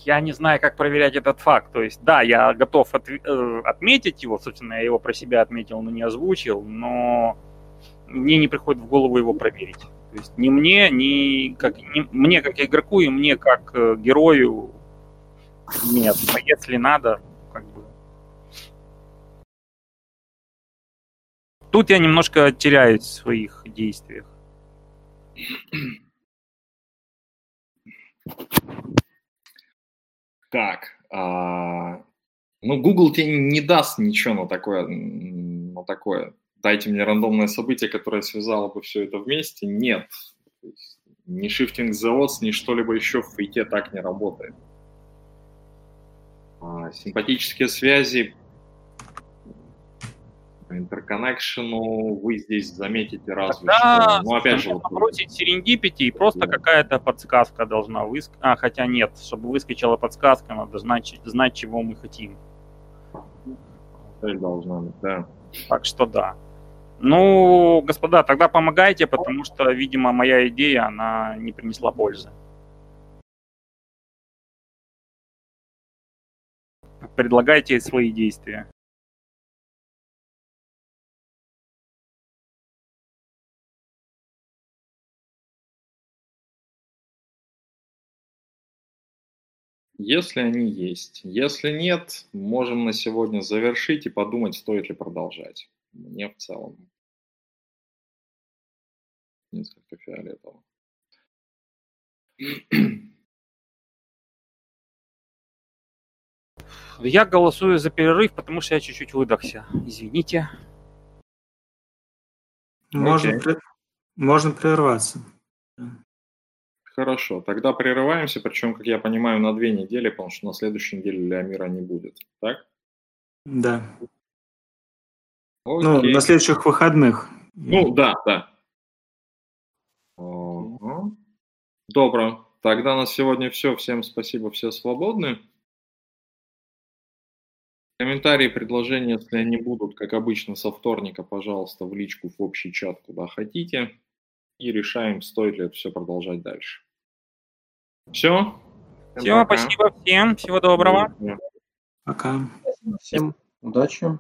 Я не знаю, как проверять этот факт. То есть, да, я готов от, э, отметить его, собственно, я его про себя отметил, но не озвучил, но мне не приходит в голову его проверить. То есть ни мне, ни как ни, мне как игроку и мне как э, герою нет. Но если надо, как бы. Тут я немножко теряюсь в своих действиях. Так, а, ну Google тебе не даст ничего на такое, на такое дайте мне рандомное событие, которое связало бы все это вместе. Нет. Ни Shifting the Odds, ни что-либо еще в фейте так не работает. А, симпатические связи интерконнекшену вы здесь заметите разве Тогда, что. Ну, опять же, вот... бросить Serendipity и просто да. какая-то подсказка должна выскочить. А, хотя нет, чтобы выскочила подсказка, надо знать, знать чего мы хотим. Цель должна быть, да. Так что да. Ну, господа, тогда помогайте, потому что, видимо, моя идея, она не принесла пользы. Предлагайте свои действия. Если они есть. Если нет, можем на сегодня завершить и подумать, стоит ли продолжать мне в целом несколько фиолетово. Я голосую за перерыв, потому что я чуть-чуть выдохся. Извините. Можно, okay. можно прерваться. Хорошо, тогда прерываемся, причем, как я понимаю, на две недели, потому что на следующей неделе Леомира не будет, так? Да. Ну, Окей. Ну, на следующих выходных. Ну, да, да. Ого. Добро. Тогда на сегодня все. Всем спасибо, все свободны. Комментарии, предложения, если они будут, как обычно, со вторника, пожалуйста, в личку, в общий чат, куда хотите. И решаем, стоит ли это все продолжать дальше. Все. Всем, пока. спасибо всем. Всего доброго. Пока. Всем удачи.